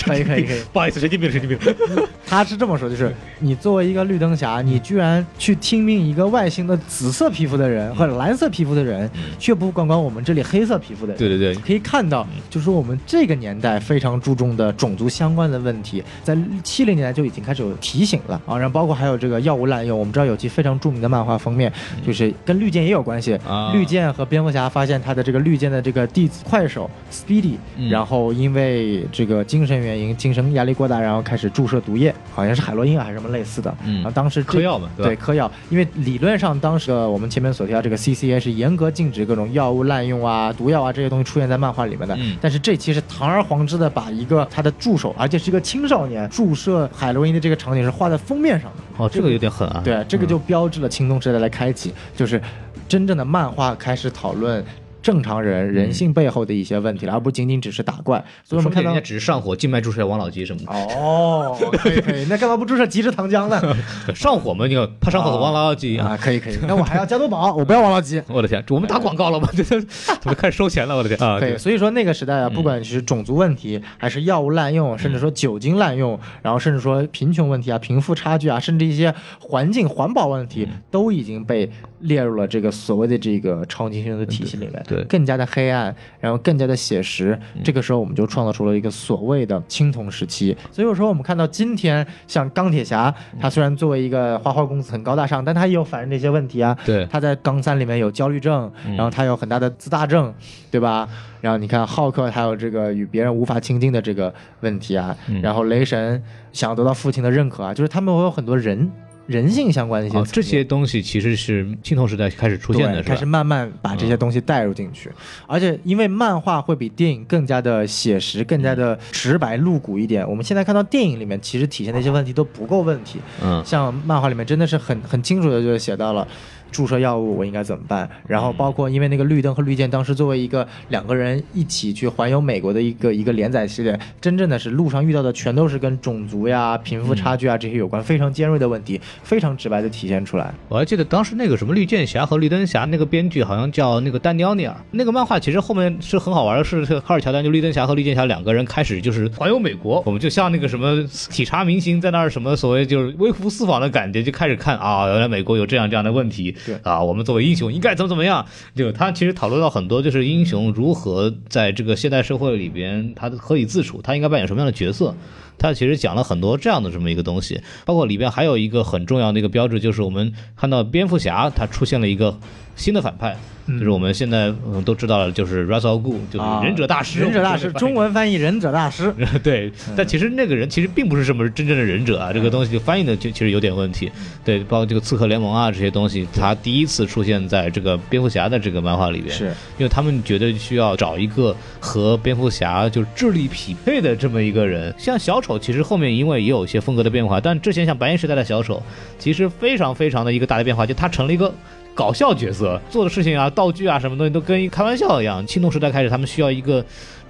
可以可以可以，不好意思，神经病神经病。他是这么说，就是你作为一个绿灯侠，你居然去听命一个外星的紫色皮肤的人或者蓝色皮肤的人，却不管管我们这里黑色皮肤的人。对对对，可以看到，就是我们这个年代非常注重的种族相关的问题，在七零年代就已经开始有提醒了。啊。然后包括还有这个药物滥用，我们知道有其非常著名的漫画封面，就是跟绿箭也有关系。绿箭和蝙蝠侠发现他的这个绿箭的这个弟子快手 Speedy，然后因为这个精神原因，精神压力过大，然后开始注射毒液，好像是海洛因啊，还是什么类似的。嗯，然后当时嗑药嘛，对，嗑药，因为理论上当时的我们前面所提到这个 CCA 是严格禁止各种药物滥用啊、毒药啊这些东西出现在漫画里面的。嗯，但是这期是堂而皇之的把一个他的助手，而且是一个青少年注射海洛因的这个场景是画在封面上的。哦，这个有点狠啊。对，这个就标志了青铜时代的开启，就是真正的漫画开始讨论。正常人人性背后的一些问题了，而不仅仅只是打怪。所以我们看到，人家只是上火，静脉注射王老吉什么的。哦，可以可以，那干嘛不注射吉之糖浆呢？上火嘛，你看怕上火的王老吉啊，可以可以。那我还要加多宝，我不要王老吉。我的天，我们打广告了吗？这这怎么开始收钱了？我的天啊！对，所以说那个时代啊，不管是种族问题，还是药物滥用，甚至说酒精滥用，然后甚至说贫穷问题啊、贫富差距啊，甚至一些环境环保问题，都已经被列入了这个所谓的这个超级英雄的体系里面。对更加的黑暗，然后更加的写实。这个时候我们就创造出了一个所谓的青铜时期。所以有时候我们看到今天像钢铁侠，他虽然作为一个花花公子很高大上，但他也有反映这些问题啊。对他在钢三里面有焦虑症，然后他有很大的自大症，对吧？然后你看浩克，还有这个与别人无法亲近的这个问题啊。然后雷神想要得到父亲的认可啊，就是他们会有很多人人性相关的一些哦，这些东西其实是青铜时代开始出现的，对，开始？慢慢把这些东西带入进去，而且因为漫画会比电影更加的写实，更加的直白露骨一点。我们现在看到电影里面其实体现的一些问题都不够问题，嗯，像漫画里面真的是很很清楚的就写到了。注射药物我应该怎么办？然后包括因为那个绿灯和绿箭当时作为一个两个人一起去环游美国的一个一个连载系列，真正的是路上遇到的全都是跟种族呀、贫富差距啊这些有关非常尖锐的问题，非常直白的体现出来。我还记得当时那个什么绿箭侠和绿灯侠那个编剧好像叫那个丹尼奥尼尔，那个漫画其实后面是很好玩的，是是哈尔乔丹就绿灯侠和绿箭侠两个人开始就是环游美国，我们就像那个什么体察民情在那儿什么所谓就是微服私访的感觉，就开始看啊，原来美国有这样这样的问题，啊，我们作为英雄应该怎么怎么样，就他其实讨论到很多就是英雄如何在这个现代社会里边他可以自处，他应该扮演什么样的角色。他其实讲了很多这样的这么一个东西，包括里边还有一个很重要的一个标志，就是我们看到蝙蝠侠他出现了一个新的反派，就是我们现在嗯都知道了，就是 al Ghul，就是忍者大师。忍者大师，中文翻译忍者大师。对，但其实那个人其实并不是什么真正的忍者啊，这个东西翻译的就其实有点问题。对，包括这个刺客联盟啊这些东西，他第一次出现在这个蝙蝠侠的这个漫画里边，是因为他们觉得需要找一个和蝙蝠侠就智力匹配的这么一个人。像小丑，其实后面因为也有一些风格的变化，但之前像白银时代的小丑，其实非常非常的一个大的变化，就他成了一个。搞笑角色做的事情啊、道具啊什么东西都跟开玩笑一样。青铜时代开始，他们需要一个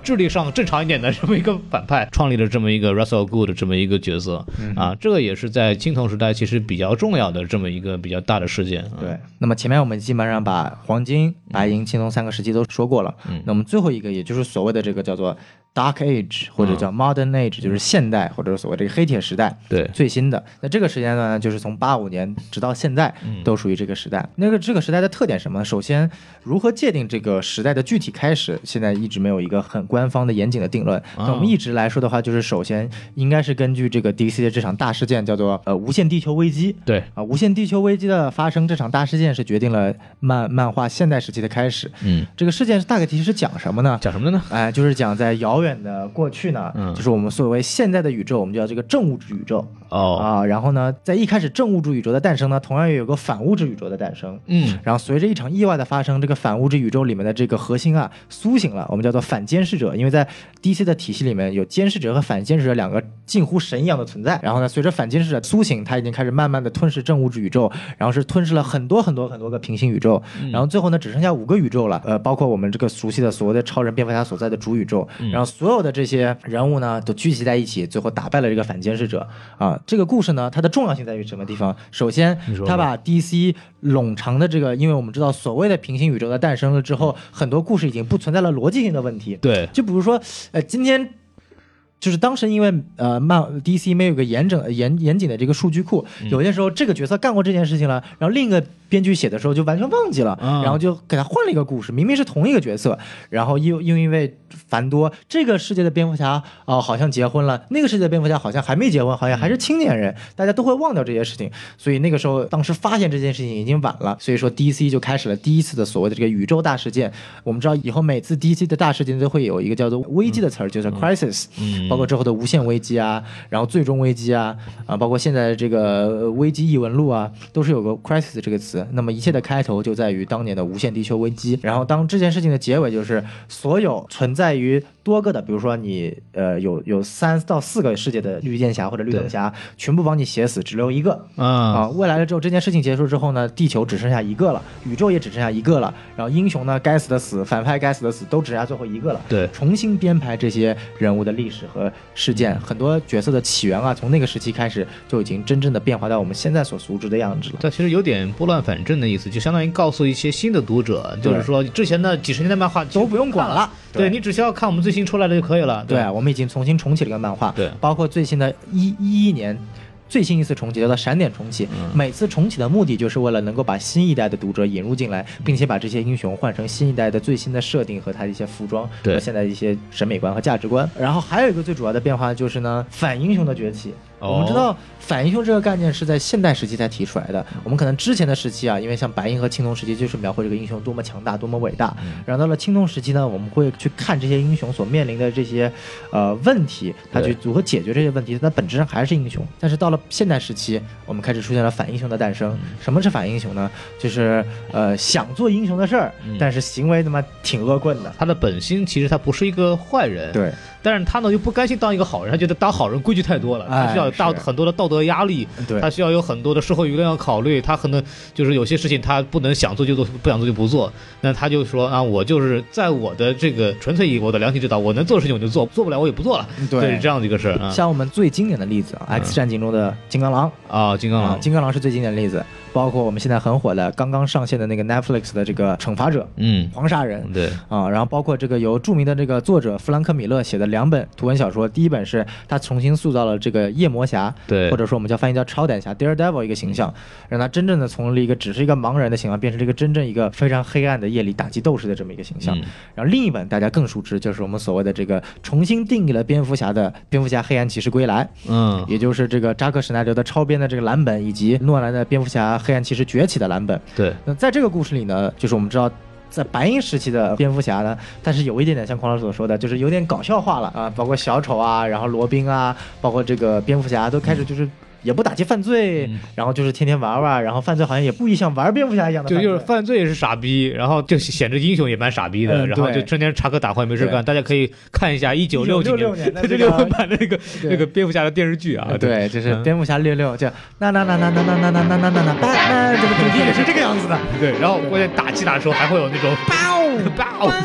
智力上正常一点的这么一个反派，创立了这么一个 Russell Good 这么一个角色、啊，这个也是在青铜时代其实比较重要的这么一个比较大的事件。啊、对，那么前面我们基本上把黄金、白银、青铜三个时期都说过了。嗯那么最后一个，也就是所谓的这个叫做 Dark Age 或者叫 Modern Age，、就是现代或者所谓这个黑铁时代。对最新的那这个时间段呢，就是从八五年直到现在，嗯都属于这个时代。那个这个时代的特点什么呢？首先，如何界定这个时代的具体开始，现在一直没有一个很官方的严谨的定论。啊那我们一直来说的话，就是首先应该是根据这个 DC 的这场大事件，叫做呃无限地球危机。对，啊，无限地球危机的发生，这场大事件是决定了漫漫画现代时期的开始。嗯，这个事件是大概其实是讲什么呢？讲什么的呢？哎，就是讲在遥远的过去呢，嗯就是我们所谓现在的宇宙，我们叫这个正物质宇宙哦，啊。然后呢，在一开始正物质宇宙的诞生呢，同样也有个反物质宇宙的诞生。嗯，然后随着一场意外的发生，这个反物质宇宙里面的这个核心啊苏醒了，我们叫做反监视者。因为在 DC 的体系里面有监视者和反监视者两个近乎神一样的存在。然后呢，随着反监视者苏醒，他已经开始慢慢的吞噬正物质宇宙，然后是吞噬了很多很多很多个平行宇宙。然后最后呢，只剩下五个宇宙了，呃，包括我们这个熟悉的所谓的超人、蝙蝠侠所在的主宇宙。然后所有的这些人物呢，都聚集在一起，最后打败了这个反监视者。啊，这个故事呢，它的重要性在于什么地方？首先你说，它把 DC 冗长的这个，因为我们知道所谓的平行宇宙的诞生了之后，很多故事已经不存在了逻辑性的问题。对，就比如说，呃，今天就是当时因为呃漫 DC 没有个严整严严谨的这个数据库，有些时候这个角色干过这件事情了，然后另一个编剧写的时候就完全忘记了，啊然后就给他换了一个故事，明明是同一个角色，然后又又因为繁多，这个世界的蝙蝠侠哦、好像结婚了，那个世界的蝙蝠侠好像还没结婚，好像还是青年人，大家都会忘掉这些事情，所以那个时候当时发现这件事情已经晚了，所以说 DC 就开始了第一次的所谓的这个宇宙大事件。我们知道以后每次 DC 的大事件都会有一个叫做危机的词儿，就是 crisis，、嗯包括之后的无限危机啊，然后最终危机啊，啊，包括现在的这个呃危机异闻录啊，都是有个 crisis 这个词。那么一切的开头就在于当年的无限地球危机。然后当这件事情的结尾就是所有存在于多个的，比如说你呃有有三到四个世界的绿箭侠或者绿灯侠，全部帮你写死，只留一个。啊，啊，未来了之后，这件事情结束之后呢，地球只剩下一个了，宇宙也只剩下一个了，然后英雄呢该死的死，反派该死的死，都只剩下最后一个了。对重新编排这些人物的历史和事件，很多角色的起源啊，从那个时期开始就已经真正的变化到我们现在所熟知的样子了。这其实有点拨乱反正的意思，就相当于告诉一些新的读者，就是说之前的几十年的漫画都不用管了对对你只需要看我们最新出来的就可以了。对，啊我们已经重新重启了一个漫画，对包括最新的一一一年。最新一次重启叫做闪点重启，每次重启的目的就是为了能够把新一代的读者引入进来，并且把这些英雄换成新一代的最新的设定和他的一些服装对和现在的一些审美观和价值观。然后还有一个最主要的变化就是呢，反英雄的崛起。哦我们知道反英雄这个概念是在现代时期才提出来的。我们可能之前的时期啊，因为像白银和青铜时期就是描绘这个英雄多么强大、多么伟大。然后到了青铜时期呢，我们会去看这些英雄所面临的这些呃问题，他去如何解决这些问题。它本质上还是英雄。但是到了现代时期，我们开始出现了反英雄的诞生。什么是反英雄呢？就是呃想做英雄的事儿，但是行为他妈挺恶棍的。他的本心其实他不是一个坏人，，对，但是他呢又不甘心当一个好人，他觉得当好人规矩太多了，哎他需要有大很多的道德压力，对。他需要有很多的社会舆论要考虑，他可能就是有些事情他不能想做就做，不想做就不做，那他就说啊，我就是在我的这个纯粹以我的良心指导，我能做的事情我就做，做不了我也不做了，对。是这样的一个事儿啊像我们最经典的例子啊，X 战警》中的金刚狼。啊，金刚啊，狼，金刚狼是最经典的例子，包括我们现在很火的刚刚上线的那个 Netflix 的这个惩罚者嗯，黄杀人。对，啊，然后包括这个由著名的这个作者弗兰克·米勒写的两本图文小说，第一本是他重新塑造了这个夜魔侠，对或者说我们叫翻译叫超胆侠 Daredevil 一个形象，让他真正的从了一个只是一个盲人的形象，变成了一个真正一个非常黑暗的夜里打击斗士的这么一个形象。嗯然后另一本大家更熟知，就是我们所谓的这个重新定义了蝙蝠侠的《蝙蝠侠黑暗骑士归来》。嗯，也就是这个扎克史奈德的超编的这个蓝本，以及诺兰的蝙蝠侠黑暗骑士崛起的蓝本。对，那在这个故事里呢，就是我们知道。在白银时期的蝙蝠侠呢，但是有一点点像孔老师所说的，就是有点搞笑化了啊，包括小丑啊，然后罗宾啊，包括这个蝙蝠侠都开始就是也不打击犯罪，嗯然后就是天天玩玩，然后犯罪好像也故意像玩蝙蝠侠一样的就，就是犯罪是傻逼，然后就显着英雄也蛮傻逼的，嗯然后就天天插科打诨没事干。大家可以看一下一九六几1966年的这个六六版的那个那个蝙蝠侠的电视剧啊啊，，对，就是嗯蝙蝠侠六六，就那那那那那那那那那那那那 Batman 这个主题也是这个样子的，对，然后关键打击打的时候还会有那种爆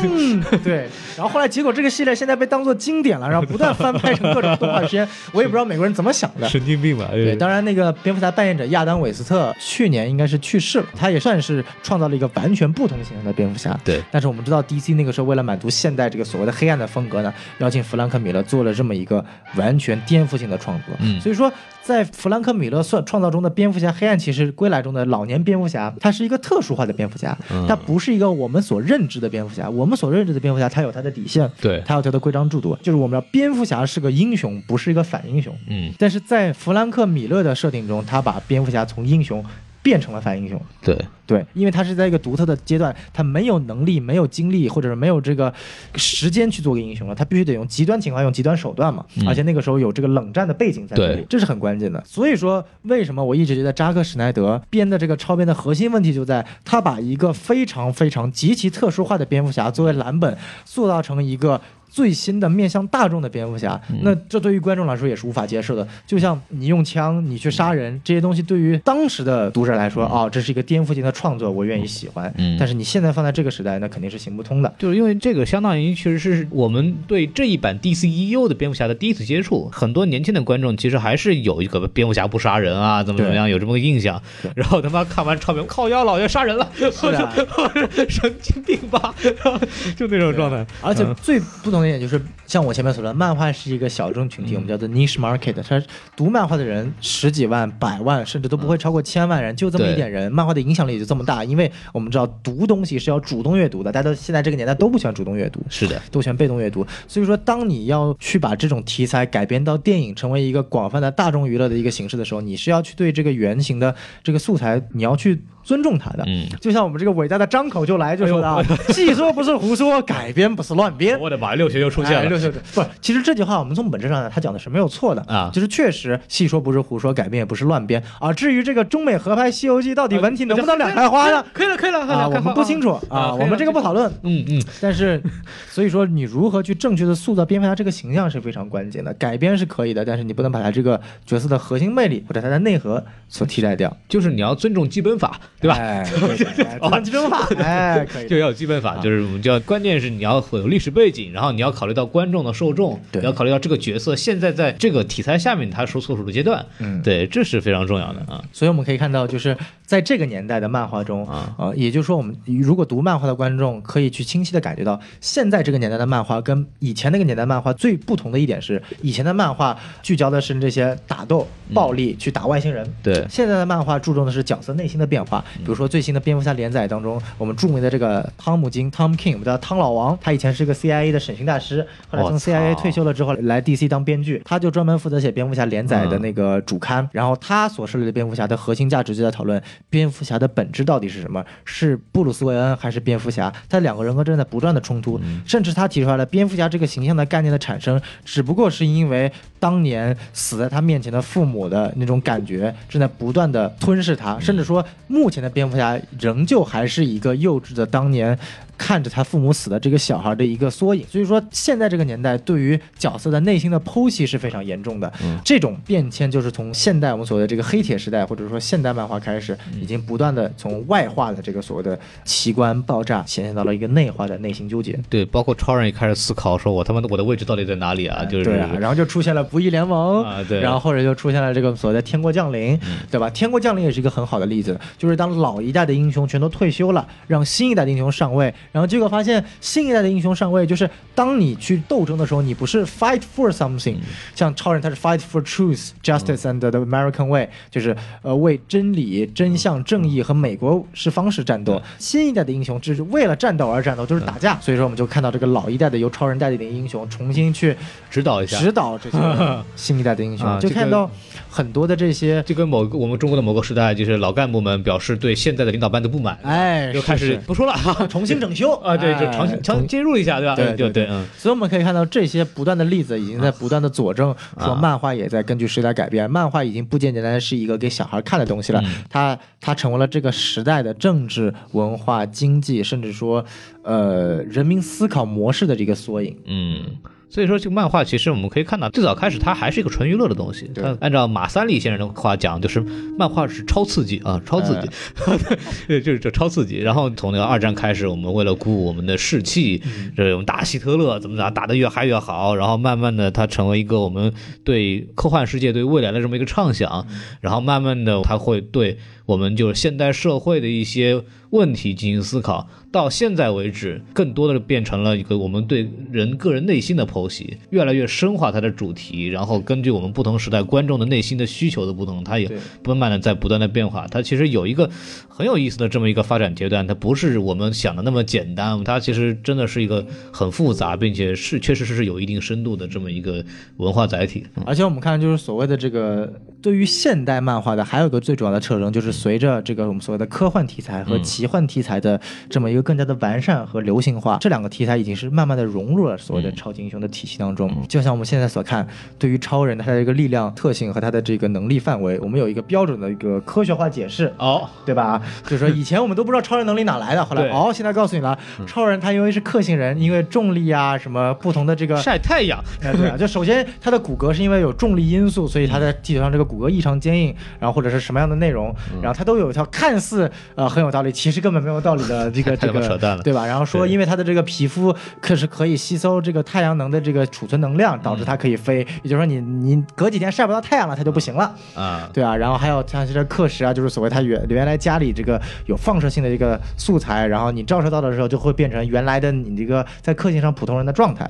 嗯，对。然后后来结果这个系列现在被当做经典了，然后不断翻拍成各种动画片，我也不知道美国人怎么想的。神经病吧？对，当然那个蝙蝠侠扮演者亚当韦斯特去年应该是去世了，他也算是创造了一个完全不同形象的蝙蝠侠。对但是我们知道 DC 那个时候为了满足现代这个所谓的黑暗的风格呢，邀请弗兰克·米勒做了这么一个完全颠覆性的创作。嗯所以说在弗兰克·米勒算创造中的蝙蝠侠黑暗骑士归来中的老年蝙蝠侠，他是一个特殊化的蝙蝠侠，嗯他不是一个我们所认知的蝙蝠侠。我们所认知的蝙蝠侠，他有他的底线，对，他有他的规章制度，就是我们要蝙蝠侠是个英雄，不是一个反英雄。嗯，但是在弗兰克·米勒的设定中，他把蝙蝠侠从英雄变成了反英雄。对，对，因为他是在一个独特的阶段，他没有能力、没有精力，或者是没有这个时间去做个英雄了，他必须得用极端情况、用极端手段嘛。嗯而且那个时候有这个冷战的背景在这里对，这是很关键的。所以说，为什么我一直觉得扎克·史奈德编的这个超编的核心问题就在他把一个非常非常极其特殊化的蝙蝠侠作为蓝本，塑造成一个。最新的面向大众的蝙蝠侠，嗯那这对于观众来说也是无法接受的。就像你用枪，你去杀人这些东西，对于当时的读者来说，哦，这是一个颠覆性的创作，我愿意喜欢。嗯但是你现在放在这个时代，那肯定是行不通的。就是因为这个相当于其实是我们对这一版 DCEU 的蝙蝠侠的第一次接触，很多年轻的观众其实还是有一个蝙蝠侠不杀人啊，怎么怎么样，有这么个印象。然后他妈看完超编，靠腰老爷杀人了，是的神经病吧，就那种状态。而且嗯最不同的一点就是，像我前面所说的，漫画是一个小众群体，我们叫做 niche market。它读漫画的人十几万、百万，甚至都不会超过千万人，就这么一点人，漫画的影响力也就这么大。因为我们知道读东西是要主动阅读的，大家都现在这个年代都不喜欢主动阅读，是的，都喜欢被动阅读。所以说，当你要去把这种题材改编到电影，成为一个广泛的大众娱乐的一个形式的时候，你是要去对这个原型的这个素材，你要去尊重他的。嗯，就像我们这个伟大的张口就来就说的啊，戏说不是胡说，改编不是乱编。我的妈，六学又出现了。哎六六六不是，其实这句话我们从本质上呢，他讲的是没有错的啊就是确实戏说不是胡说，改编也不是乱编啊。至于这个中美合拍《西游记》到底文体能不能两开花呢？可以了，可以了，可以了啊，我们不清楚啊，我们这个不讨论。嗯嗯，但是，所以说你如何去正确的塑造蝙蝠侠这个形象是非常关键的。改编是可以的，但是你不能把他这个角色的核心魅力或者他的内核所替代掉。就是你要尊重基本法。对吧？哎，对对对组成基本法，哎，可以 就。要有基本法，就是我们就要关键是你要有历史背景，然后你要考虑到观众的受众，对你要考虑到这个角色现在在这个题材下面他所所处的阶段，嗯对，这是非常重要的啊。所以我们可以看到，就是在这个年代的漫画中，啊呃，也就是说，我们如果读漫画的观众可以去清晰的感觉到，现在这个年代的漫画跟以前那个年代漫画最不同的一点是，以前的漫画聚焦的是这些打斗、暴力，去打外星人。对现在的漫画注重的是角色内心的变化，比如说最新的蝙蝠侠连载当中，我们著名的这个汤姆金 Tom King，我们叫汤老王，他以前是个 CIA 的审讯大师，后来从 CIA 退休了之后来 DC 当编剧，他就专门负责写蝙蝠侠连载的那个主刊，然后他所设立的蝙蝠侠的核心价值就在讨论蝙蝠侠的本质到底是什么，是布鲁斯韦恩还是蝙蝠侠？他两个人格正在不断的冲突，甚至他提出来了蝙蝠侠这个形象的概念的产生，只不过是因为当年死在他面前的父母的那种感觉正在不断的吞噬他，甚至说目前现在蝙蝠侠仍旧还是一个幼稚的当年。看着他父母死的这个小孩的一个缩影，所以说现在这个年代对于角色的内心的剖析是非常严重的。这种变迁就是从现代我们所谓的这个黑铁时代，或者说现代漫画开始，已经不断的从外化的这个所谓的奇观爆炸，显现到了一个内化的内心纠结。对，包括超人也开始思考，说我他妈的我的位置到底在哪里啊？就是对啊，然后就出现了不义联盟啊对然后或者就出现了这个所谓的天国降临，对吧？天国降临也是一个很好的例子，就是当老一代的英雄全都退休了，让新一代的英雄上位，然后结果发现新一代的英雄上位，就是当你去斗争的时候，你不是 fight for something，、像超人他是 fight for truth, justice and the American way，就是呃为真理、真相、正义和美国式方式战斗。新一代的英雄只是为了战斗而战斗，就是打架。所以说我们就看到这个老一代的由超人带领的英雄重新去指导一下。指导这些 新一代的英雄，就看到很多的这些，就跟某个我们中国的某个时代，就是老干部们表示对现在的领导班子不满，哎，就开始不说了 重新整修。啊，对，就重新重新介入一下，对吧？对对对，嗯，所以我们可以看到这些不断的例子，已经在不断的佐证，说漫画也在根据时代改变，漫画已经不简简单单是一个给小孩看的东西了，它它成为了这个时代的政治、文化、经济，甚至说，呃，人民思考模式的这个缩影。嗯，所以说这个漫画其实我们可以看到，最早开始它还是一个纯娱乐的东西。对它按照马三立先生的话讲，就是漫画是超刺激啊，超刺激，对，就是这超刺激。然后从那个二战开始，我们为了鼓舞我们的士气，这种打希特勒怎么打，打得越嗨越好。然后慢慢的，它成为一个我们对科幻世界、对未来的这么一个畅想。然后慢慢的，它会对我们就是现代社会的一些问题进行思考。到现在为止，更多的变成了一个我们对人个人内心的剖析，越来越深化它的主题，然后根据我们不同时代观众的内心的需求的不同，它也慢慢的在不断的变化。它其实有一个很有意思的这么一个发展阶段，它不是我们想的那么简单，它其实真的是一个很复杂，并且是确实是有一定深度的这么一个文化载体。而且我们看，就是所谓的这个对于现代漫画的，还有一个最主要的特征，就是随着这个我们所谓的科幻题材和奇幻题材的这么一个更加的完善和流行化，这两个题材已经是慢慢的融入了所谓的超级英雄的体系当中。就像我们现在所看，对于超人的他的一个力量特性和他的这个能力范围，我们有一个标准的一个科学化解释。哦，对吧？就是说以前我们都不知道超人能力哪来的，后来哦，现在告诉你了，超人他因为是克星人，因为重力啊什么不同的这个晒太阳，哎，对啊，就首先他的骨骼是因为有重力因素，所以他在地球上这个骨骼异常坚硬，然后或者是什么样的内容，嗯然后它都有一条看似呃很有道理，其实根本没有道理的这个 这个扯淡了对吧？然后说因为它的这个皮肤可是可以吸收这个太阳能的这个储存能量，导致它嗯可以飞，也就是说你你隔几天晒不到太阳了，它就不行了。啊，对啊，然后还有像这些课时啊，就是所谓它原原来家里这个有放射性的这个素材，然后你照射到的时候就会变成原来的你这个在课性上普通人的状态。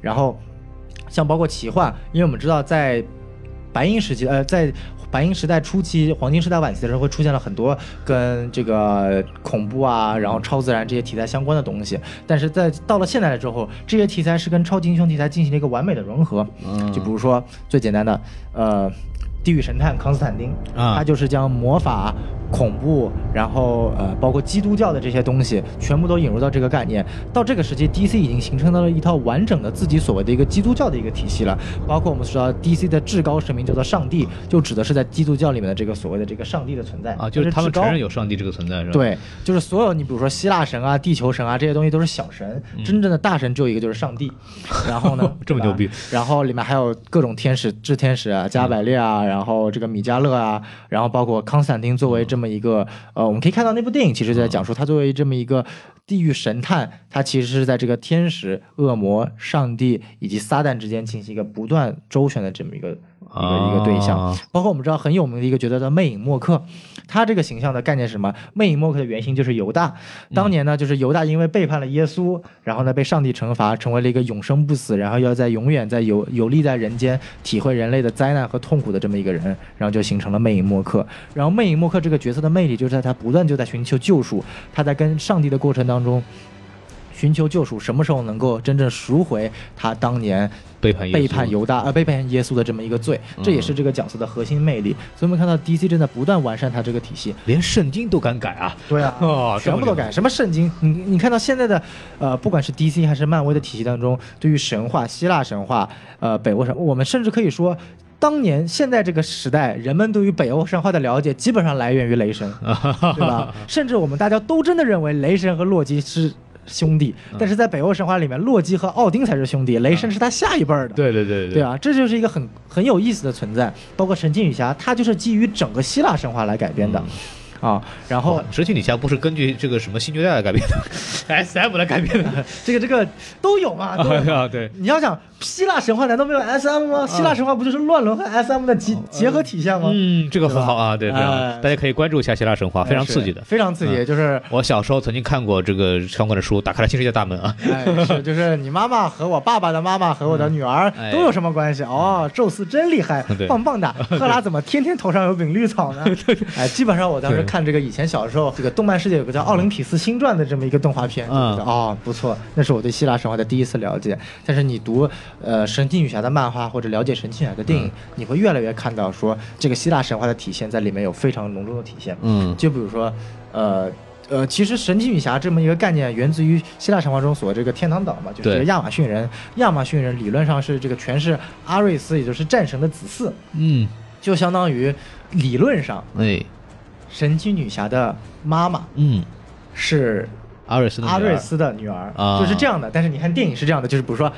然后像包括奇幻，因为我们知道在白银时期，呃，在白银时代初期、黄金时代晚期的时候，会出现了很多跟这个恐怖啊，然后超自然这些题材相关的东西。但是在到了现代了之后，这些题材是跟超级英雄题材进行了一个完美的融合。嗯就比如说最简单的，呃，地狱神探康斯坦丁，啊他就是将魔法、恐怖，然后呃，包括基督教的这些东西，全部都引入到这个概念。到这个时期，DC 已经形成了一套完整的自己所谓的一个基督教的一个体系了。包括我们知道 DC 的至高神明叫做上帝，就指的是在基督教里面的这个所谓的这个上帝的存在啊，就是他们高承认有上帝这个存在，是吧？，对，就是所有你比如说希腊神啊、地球神啊这些东西都是小神，真正的大神只有一个就是上帝。然后呢嗯 这么牛逼，然后里面还有各种天使、炽天使啊、加百列啊，然后这个米迦勒啊，然后包括康斯坦丁作为这么一个呃，我们可以看到那部电影其实在讲述他作为这么一个地狱神探，他其实是在这个天使、恶魔、上帝以及撒旦之间进行一个不断周旋的这么一个一个一个对象。啊包括我们知道很有名的一个角色叫魅影默克，他这个形象的概念是什么？魅影默克的原型就是犹大，当年呢就是犹大因为背叛了耶稣，然后呢被上帝惩罚，成为了一个永生不死，然后要在永远在游游历在人间，体会人类的灾难和痛苦的这么一个人，然后就形成了魅影默克。然后魅影默克这个角色的魅力就是在他不断就在寻求救赎，他在跟上帝的过程当中。寻求救赎，什么时候能够真正赎回他当年背叛背叛犹大呃背叛耶稣的这么一个罪，这也是这个角色的核心魅力。所以我们看到 DC 正在不断完善它这个体系。连圣经都敢改啊！对啊哦全部都改，什么圣经，你你看到现在的呃，不管是 DC 还是漫威的体系当中，对于神话、希腊神话、呃北欧神，我们甚至可以说。当年现在这个时代，人们对于北欧神话的了解基本上来源于雷神，对吧？甚至我们大家都真的认为雷神和洛基是兄弟，但是在北欧神话里面，洛基和奥丁才是兄弟，雷神是他下一辈儿的。对对对对。啊，这就是一个很很有意思的存在。包括神奇女侠，它就是基于整个希腊神话来改编的，啊，然后哦，神奇女侠不是根据这个什么新绝代来改编的，S M 来改编的。这个这个都有嘛，都有嘛啊，对，你要想希腊神话难道没有 S M 吗？希腊神话不就是乱伦和 S M 的结结合体现吗？嗯，这个很好啊，对，非常哎大家可以关注一下希腊神话，非常刺激的。非常刺激，就是。我小时候曾经看过这个相关的书，打开了新世界大门啊！哎，是 就是你妈妈和我爸爸的妈妈和我的女儿哎都有什么关系？哦，宙斯真厉害，棒棒的。赫拉怎么天天头上有柄绿草呢？哎，基本上我当时对看这个以前小时候，这个动漫世界有个叫《奥林匹斯星传》的这么一个动画片，就嗯哦不错，那是我对希腊神话的第一次了解。但是你读呃神奇女侠的漫画或者了解神奇女侠的电影，你会越来越看到说这个希腊神话的体现在里面有非常浓重的体现。嗯。就比如说，呃呃，其实神奇女侠这么一个概念源自于希腊神话中所这个天堂岛嘛，就是亚马逊人。亚马逊人理论上是这个全是阿瑞斯，也就是战神的子嗣，嗯，就相当于理论上哎，神奇女侠的妈妈嗯，是阿瑞斯的女儿阿瑞斯的女儿，啊就是这样的。但是你看电影是这样的，就是比如说。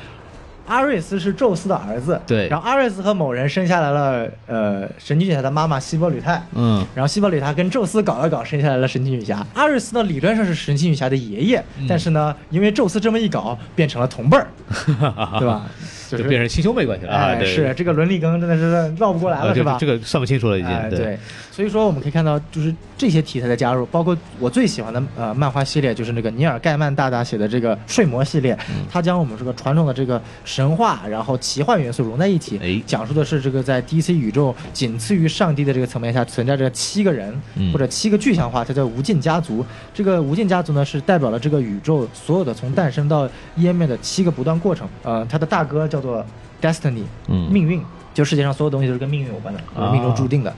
阿瑞斯是宙斯的儿子，对然后阿瑞斯和某人生下来了，呃，神奇女侠的妈妈希波吕泰，嗯然后希波吕泰跟宙斯搞了搞，生下来了神奇女侠。阿瑞斯呢，理论上是神奇女侠的爷爷，嗯但是呢，因为宙斯这么一搞，变成了同辈儿，对吧？就就变成亲兄妹关系了啊！哎，对，是这个伦理梗真的是绕不过来了，啊是吧？这个算不清楚了已经。哎，对，所以说我们可以看到，就是这些题材的加入，包括我最喜欢的呃漫画系列，就是那个尼尔盖曼大大写的这个睡魔系列，嗯它将我们这个传统的这个神话，然后奇幻元素融在一起，哎讲述的是这个在 DC 宇宙仅次于上帝的这个层面下存在着七个人、嗯或者七个具象化，它叫无尽家族。这个无尽家族呢，是代表了这个宇宙所有的从诞生到湮灭的七个不断过程。呃，他的大哥叫做 Destiny，嗯命运，就世界上所有东西都是跟命运有关的，命中注定的。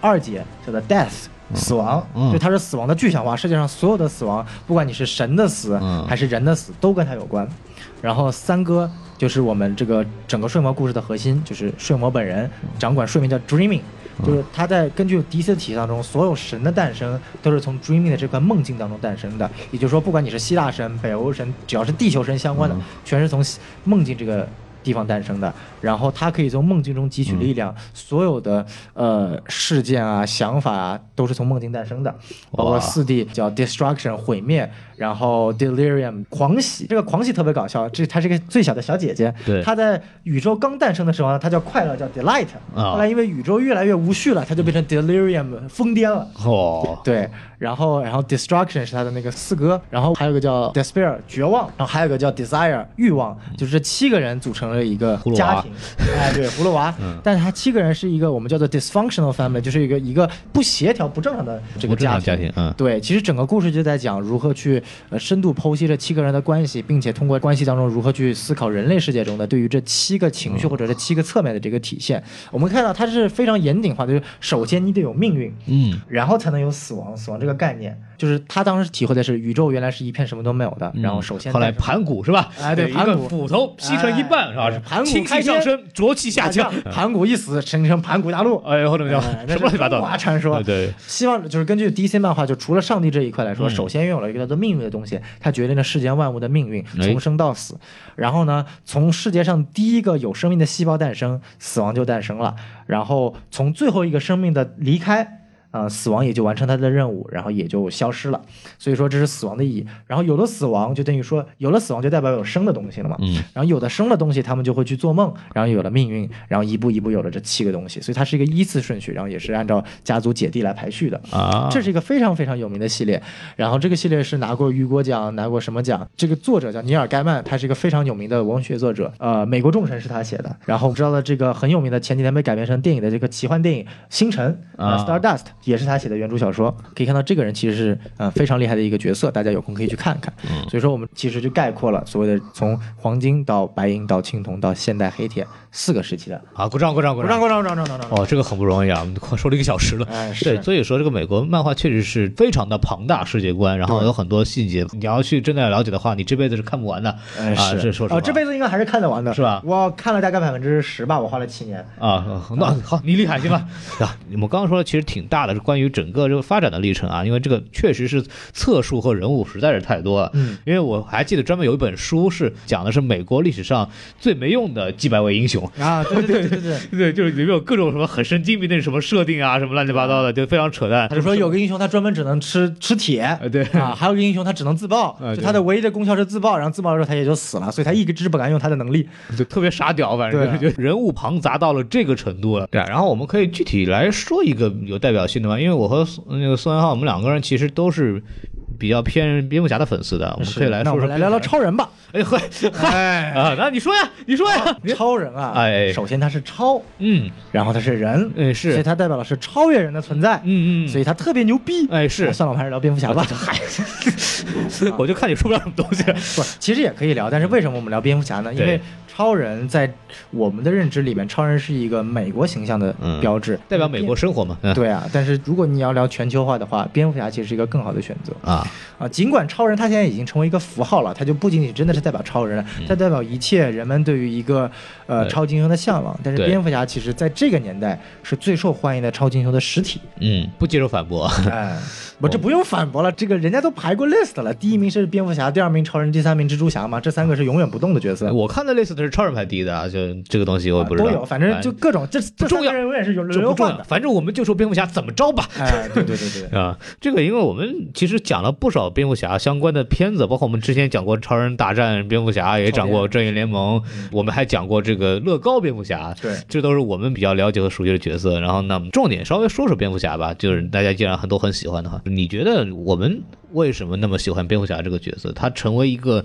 二姐叫做 Death，死亡，嗯就它是死亡的具象化。世界上所有的死亡，不管你是神的死、嗯还是人的死，都跟它有关。然后三哥就是我们这个整个睡魔故事的核心，就是睡魔本人掌管睡眠叫 Dreaming。就是他在根据 DC 的体系当中，所有神的诞生都是从 dreaming 的这块梦境当中诞生的。也就是说，不管你是希腊神、北欧神，只要是地球神相关的，嗯全是从梦境这个地方诞生的。然后他可以从梦境中汲取力量，所有的呃事件啊、想法啊，都是从梦境诞生的。包括四 D 叫 destruction 毁灭，然后 delirium 狂喜。这个狂喜特别搞笑，这她是个最小的小姐姐，对她在宇宙刚诞生的时候呢，她叫快乐，叫 delight。啊后来因为宇宙越来越无序了，她就变成 delirium 疯癫了。哦，对，然后然后 destruction 是她的那个四哥，然后还有个叫 despair 绝望，然后还有个叫 desire 欲望，就是这七个人组成了一个家庭。哎，对，葫芦娃。嗯但是他七个人是一个我们叫做 dysfunctional family，就是一个一个不协调、不正常的这个家庭家家庭嗯对，其实整个故事就在讲如何去呃深度剖析这七个人的关系，并且通过关系当中如何去思考人类世界中的对于这七个情嗯绪或者这七个侧面的这个体现。我们看到它是非常严谨化的，就是首先你得有命运，嗯然后才能有死亡。死亡这个概念，就是他当时体会的是宇宙原来是一片什么都没有的，然后首先后来盘古是吧？哎对盘古斧头劈成一半是吧？啊对，盘古清开上升，浊气下降。盘古一死，形成盘古大陆。哎呦，或者叫什么乱七八糟中华传说对，对希望就是根据 DC 漫画，就除了上帝这一块来说，嗯首先拥有了一个叫做命运的东西，它决定了世间万物的命运，哎从生到死。然后呢，从世界上第一个有生命的细胞诞生，死亡就诞生了。然后从最后一个生命的离开。呃，死亡也就完成他的任务，然后也就消失了。所以说这是死亡的意义。然后有了死亡，就等于说有了死亡就代表有生的东西了嘛。嗯，然后有的生的东西，他们就会去做梦，然后有了命运，然后一步一步有了这七个东西，所以它是一个依次顺序，然后也是按照家族姐弟来排序的。啊，这是一个非常非常有名的系列，然后这个系列是拿过雨果奖，拿过什么奖？这个作者叫尼尔·盖曼，他是一个非常有名的文学作者，呃，美国众神是他写的。然后我们知道的这个很有名的，前几天被改编成电影的这个奇幻电影《星辰》Stardust 也是他写的原著小说。可以看到这个人其实是呃非常厉害的一个角色，大家有空可以去看看。嗯所以说我们其实就概括了所谓的从黄金到白银到青铜到现代黑铁四个时期的。好，鼓掌，鼓掌，鼓掌。鼓掌鼓掌鼓掌鼓掌鼓掌！哦，这个很不容易啊，我们快说了一个小时了。哎，对，是。所以说这个美国漫画确实是非常的庞大世界观，然后有很多细节，你要去真的要了解的话，你这辈子是看不完的哎，啊。是这说实话哦，这辈子应该还是看得完的，是吧我看了大概百分之十吧，我花了七年。啊，那好，你厉害，行吧？啊，我们刚刚说的其实挺大的，是关于整个这个发展的历程啊，因为这个确实是册数和人物实在是太多了。嗯，因为我还记得专门有一本书是讲的是美国历史上最没用的几百位英雄。啊，对对对对对，对，就是里面有各种什么很神经病的什么设定啊，什么乱七八糟的，就非常扯淡。他就说有个英雄他专门只能吃吃铁，呃，对，啊，还有一个英雄他只能自爆，就他的唯一的功效是自爆，然后自爆的时候他也就死了，所以他一直不敢用他的能力。就特别傻屌，反正就是人物庞杂到了这个程度了。对，然后我们可以具体来说一个有代表性的吧，因为我和那个宋文浩，我们两个人其实都是比较偏蝙蝠侠的粉丝的，我们可以来那说说。来聊聊。超人吧。哎嗨，哎，啊，那你说呀，你说呀。超人啊，哎首先他是超，嗯，然后他是人，哎是，所以他代表的是超越人的存在，嗯嗯，所以他特别牛逼。哎是，算了，我们还是聊蝙蝠侠吧。嗨我就看你说不了什么东西。不，其实也可以聊，但是为什么我们聊蝙蝠侠呢？因为超人在我们的认知里面，超人是一个美国形象的嗯标志，代表美国生活嘛？嗯对啊，但是如果你要聊全球化的话，蝙蝠侠其实是一个更好的选择啊，啊。尽管超人他现在已经成为一个符号了，他就不仅仅真的是代表超人了，它代表一切人们对于一个呃呃超级英雄的向往。但是蝙蝠侠其实在这个年代是最受欢迎的超级英雄的实体。嗯，不接受反驳。哎，我这不用反驳了，这个人家都排过 list 了，第一名是蝙蝠侠，第二名超人，第三名蜘蛛侠嘛，这三个是永远不动的角色。我看的类似的是超人排第一的啊，就这个东西我也不知道。都有，反正就各种这这重要三个人永远是有这不重要，轮流换的。反正我们就说蝙蝠侠怎么着吧。哎，对对对对对，啊，这个因为我们其实讲了不少蝙蝠侠相关的片子，包括我们之前讲过超人大战蝙蝠侠，也讲过正义联盟，我们还讲过这个乐高蝙蝠侠，对这都是我们比较了解和熟悉的角色。然后呢，重点稍微说说蝙蝠侠吧，就是大家既然很多很喜欢的话，你觉得我们为什么那么喜欢蝙蝠侠这个角色？他成为一个。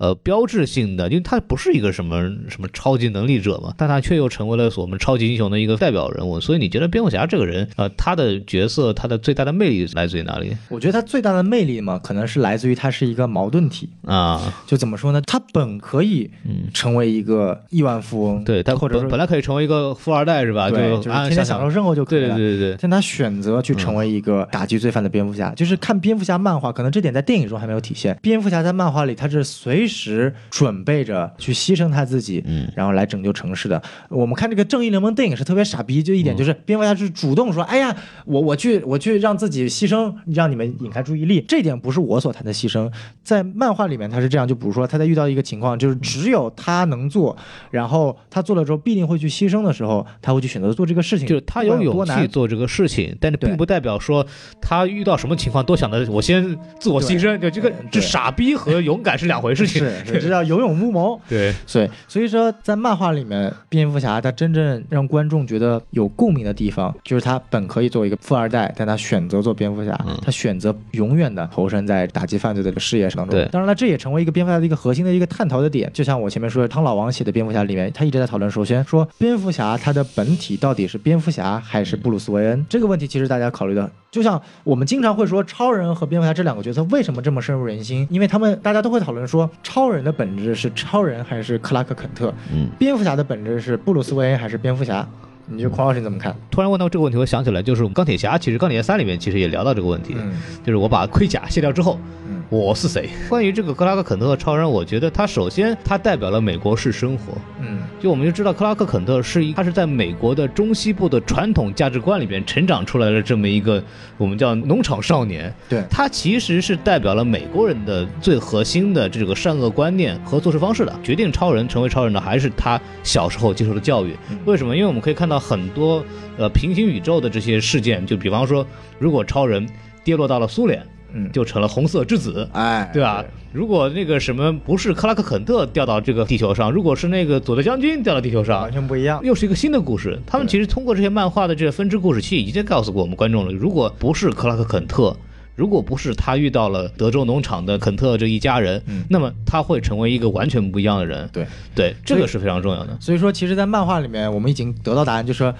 呃，标志性的，因为他不是一个什么什么超级能力者嘛，但他却又成为了我们超级英雄的一个代表人物。所以你觉得蝙蝠侠这个人，呃，他的角色，他的最大的魅力来自于哪里我觉得他最大的魅力嘛，可能是来自于他是一个矛盾体。啊？就怎么说呢？他本可以嗯成为一个亿万富翁，对他或者本本来可以成为一个富二代是吧？对，就是天天享受生活就可以了。对对对对对，但他选择去成为一个打击罪犯的蝙蝠侠，就是看蝙蝠侠漫画，可能这点在电影中还没有体现。蝙蝠侠在漫画里，他是随时准备着去牺牲他自己，嗯。然后来拯救城市的。我们看这个正义联盟电影是特别傻逼，就一点就是蝙蝠侠是主动说，哎呀，我我去我去让自己牺牲，让你们引开注意力，这点不是我所谈的牺牲。在漫画里面他是这样，就比如说他在遇到一个情况，就是只有他能做，然后他做了之后必定会去牺牲的时候，他会去选择做这个事情，就是他有勇气做这个事情，但是并不代表说他遇到什么情况都想着我先自我牺牲，就这个这傻逼和勇敢是两回事情。是是，这叫有勇无谋。对，所以，所以说在漫画里面，蝙蝠侠他真正让观众觉得有共鸣的地方，就是他本可以做一个富二代，但他选择做蝙蝠侠，嗯他选择永远的投身在打击犯罪的事业当中。对当然了，这也成为一个蝙蝠侠的一个核心的一个探讨的点。就像我前面说的，汤老王写的蝙蝠侠里面，他一直在讨论，首先说蝙蝠侠他的本体到底是蝙蝠侠还是布鲁斯韦恩这个问题，其实大家考虑的，就像我们经常会说，超人和蝙蝠侠这两个角色为什么这么深入人心？因为他们大家都会讨论说，超人的本质是超人还是克拉克肯特？嗯，蝙蝠侠的本质是布鲁斯韦恩还是蝙蝠侠？你觉得孔老师你怎么看？突然问到这个问题，我想起来，就是钢铁侠，其实钢铁侠三里面其实也聊到这个问题，嗯就是我把盔甲卸掉之后，嗯我是谁？关于这个克拉克肯特超人，我觉得他首先他代表了美国式生活。嗯，就我们就知道克拉克肯特是一，他是在美国的中西部的传统价值观里边成长出来的这么一个我们叫农场少年。对，他其实是代表了美国人的最核心的这个善恶观念和做事方式的。决定超人成为超人的还是他小时候接受的教育。为什么？因为我们可以看到很多呃平行宇宙的这些事件，就比方说，如果超人跌落到了苏联。嗯，就成了红色之子，哎，对吧？如果那个什么不是克拉克肯特掉到这个地球上，如果是那个佐德将军掉到地球上，完全不一样，又是一个新的故事。他们其实通过这些漫画的这些分支故事，其实已经告诉过我们观众了。如果不是克拉克肯特，如果不是他遇到了德州农场的肯特这一家人，那么他会成为一个完全不一样的人。对对，这个是非常重要的。所以说，其实，在漫画里面，我们已经得到答案，就是说。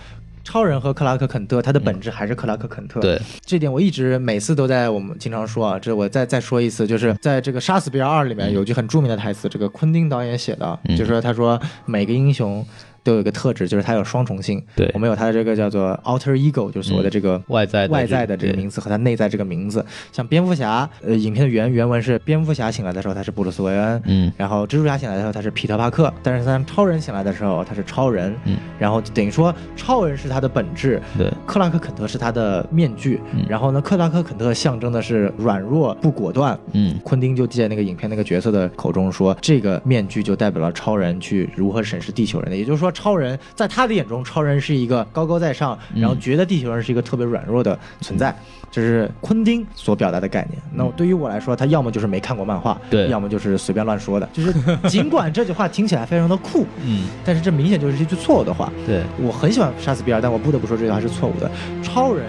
超人和克拉克肯特，他的本质还是克拉克肯特。对，这点我一直每次都在我们经常说啊，这我再再说一次，就是在这个《杀死比尔二》里面有句很著名的台词，这个昆汀导演写的，就是说他说每个英雄。都有一个特质，就是它有双重性。对，我们有它的这个叫做 alter ego，就是所谓的这个外在外在的这个名字和它内在这个名字。像蝙蝠侠，呃，影片的原原文是蝙蝠侠醒来的时候他是布鲁斯韦恩，嗯，然后蜘蛛侠醒来的时候他是皮特帕克，但是当超人醒来的时候他是超人，嗯，然后等于说超人是他的本质，对，克拉克肯特是他的面具，然后呢，克拉克肯特象征的是软弱不果断，嗯，昆汀就借那个影片那个角色的口中说，这个面具就代表了超人去如何审视地球人的，也就是说超人在。他的眼中，超人是一个高高在上，然后觉得地球人是一个特别软弱的存在，这是昆汀所表达的概念。那对于我来说，他要么就是没看过漫画，对，要么就是随便乱说的。就是尽管这句话听起来非常的酷，嗯，但是这明显就是一句错误的话。对我很喜欢杀死比尔，但我不得不说这句话是错误的。超人。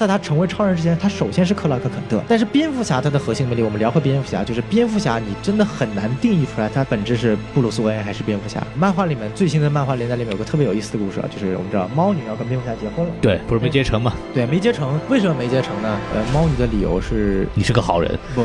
在他成为超人之前，他首先是克拉克肯特。但是蝙蝠侠他的核心魅力，我们聊回蝙蝠侠，就是蝙蝠侠你真的很难定义出来，他本质是布鲁斯韦恩还是蝙蝠侠。漫画里面最新的漫画连载里面有个特别有意思的故事啊，就是我们知道猫女要跟蝙蝠侠结婚了，对，不是没结成吗？对，没结成。为什么没结成呢？呃，猫女的理由是你是个好人，不，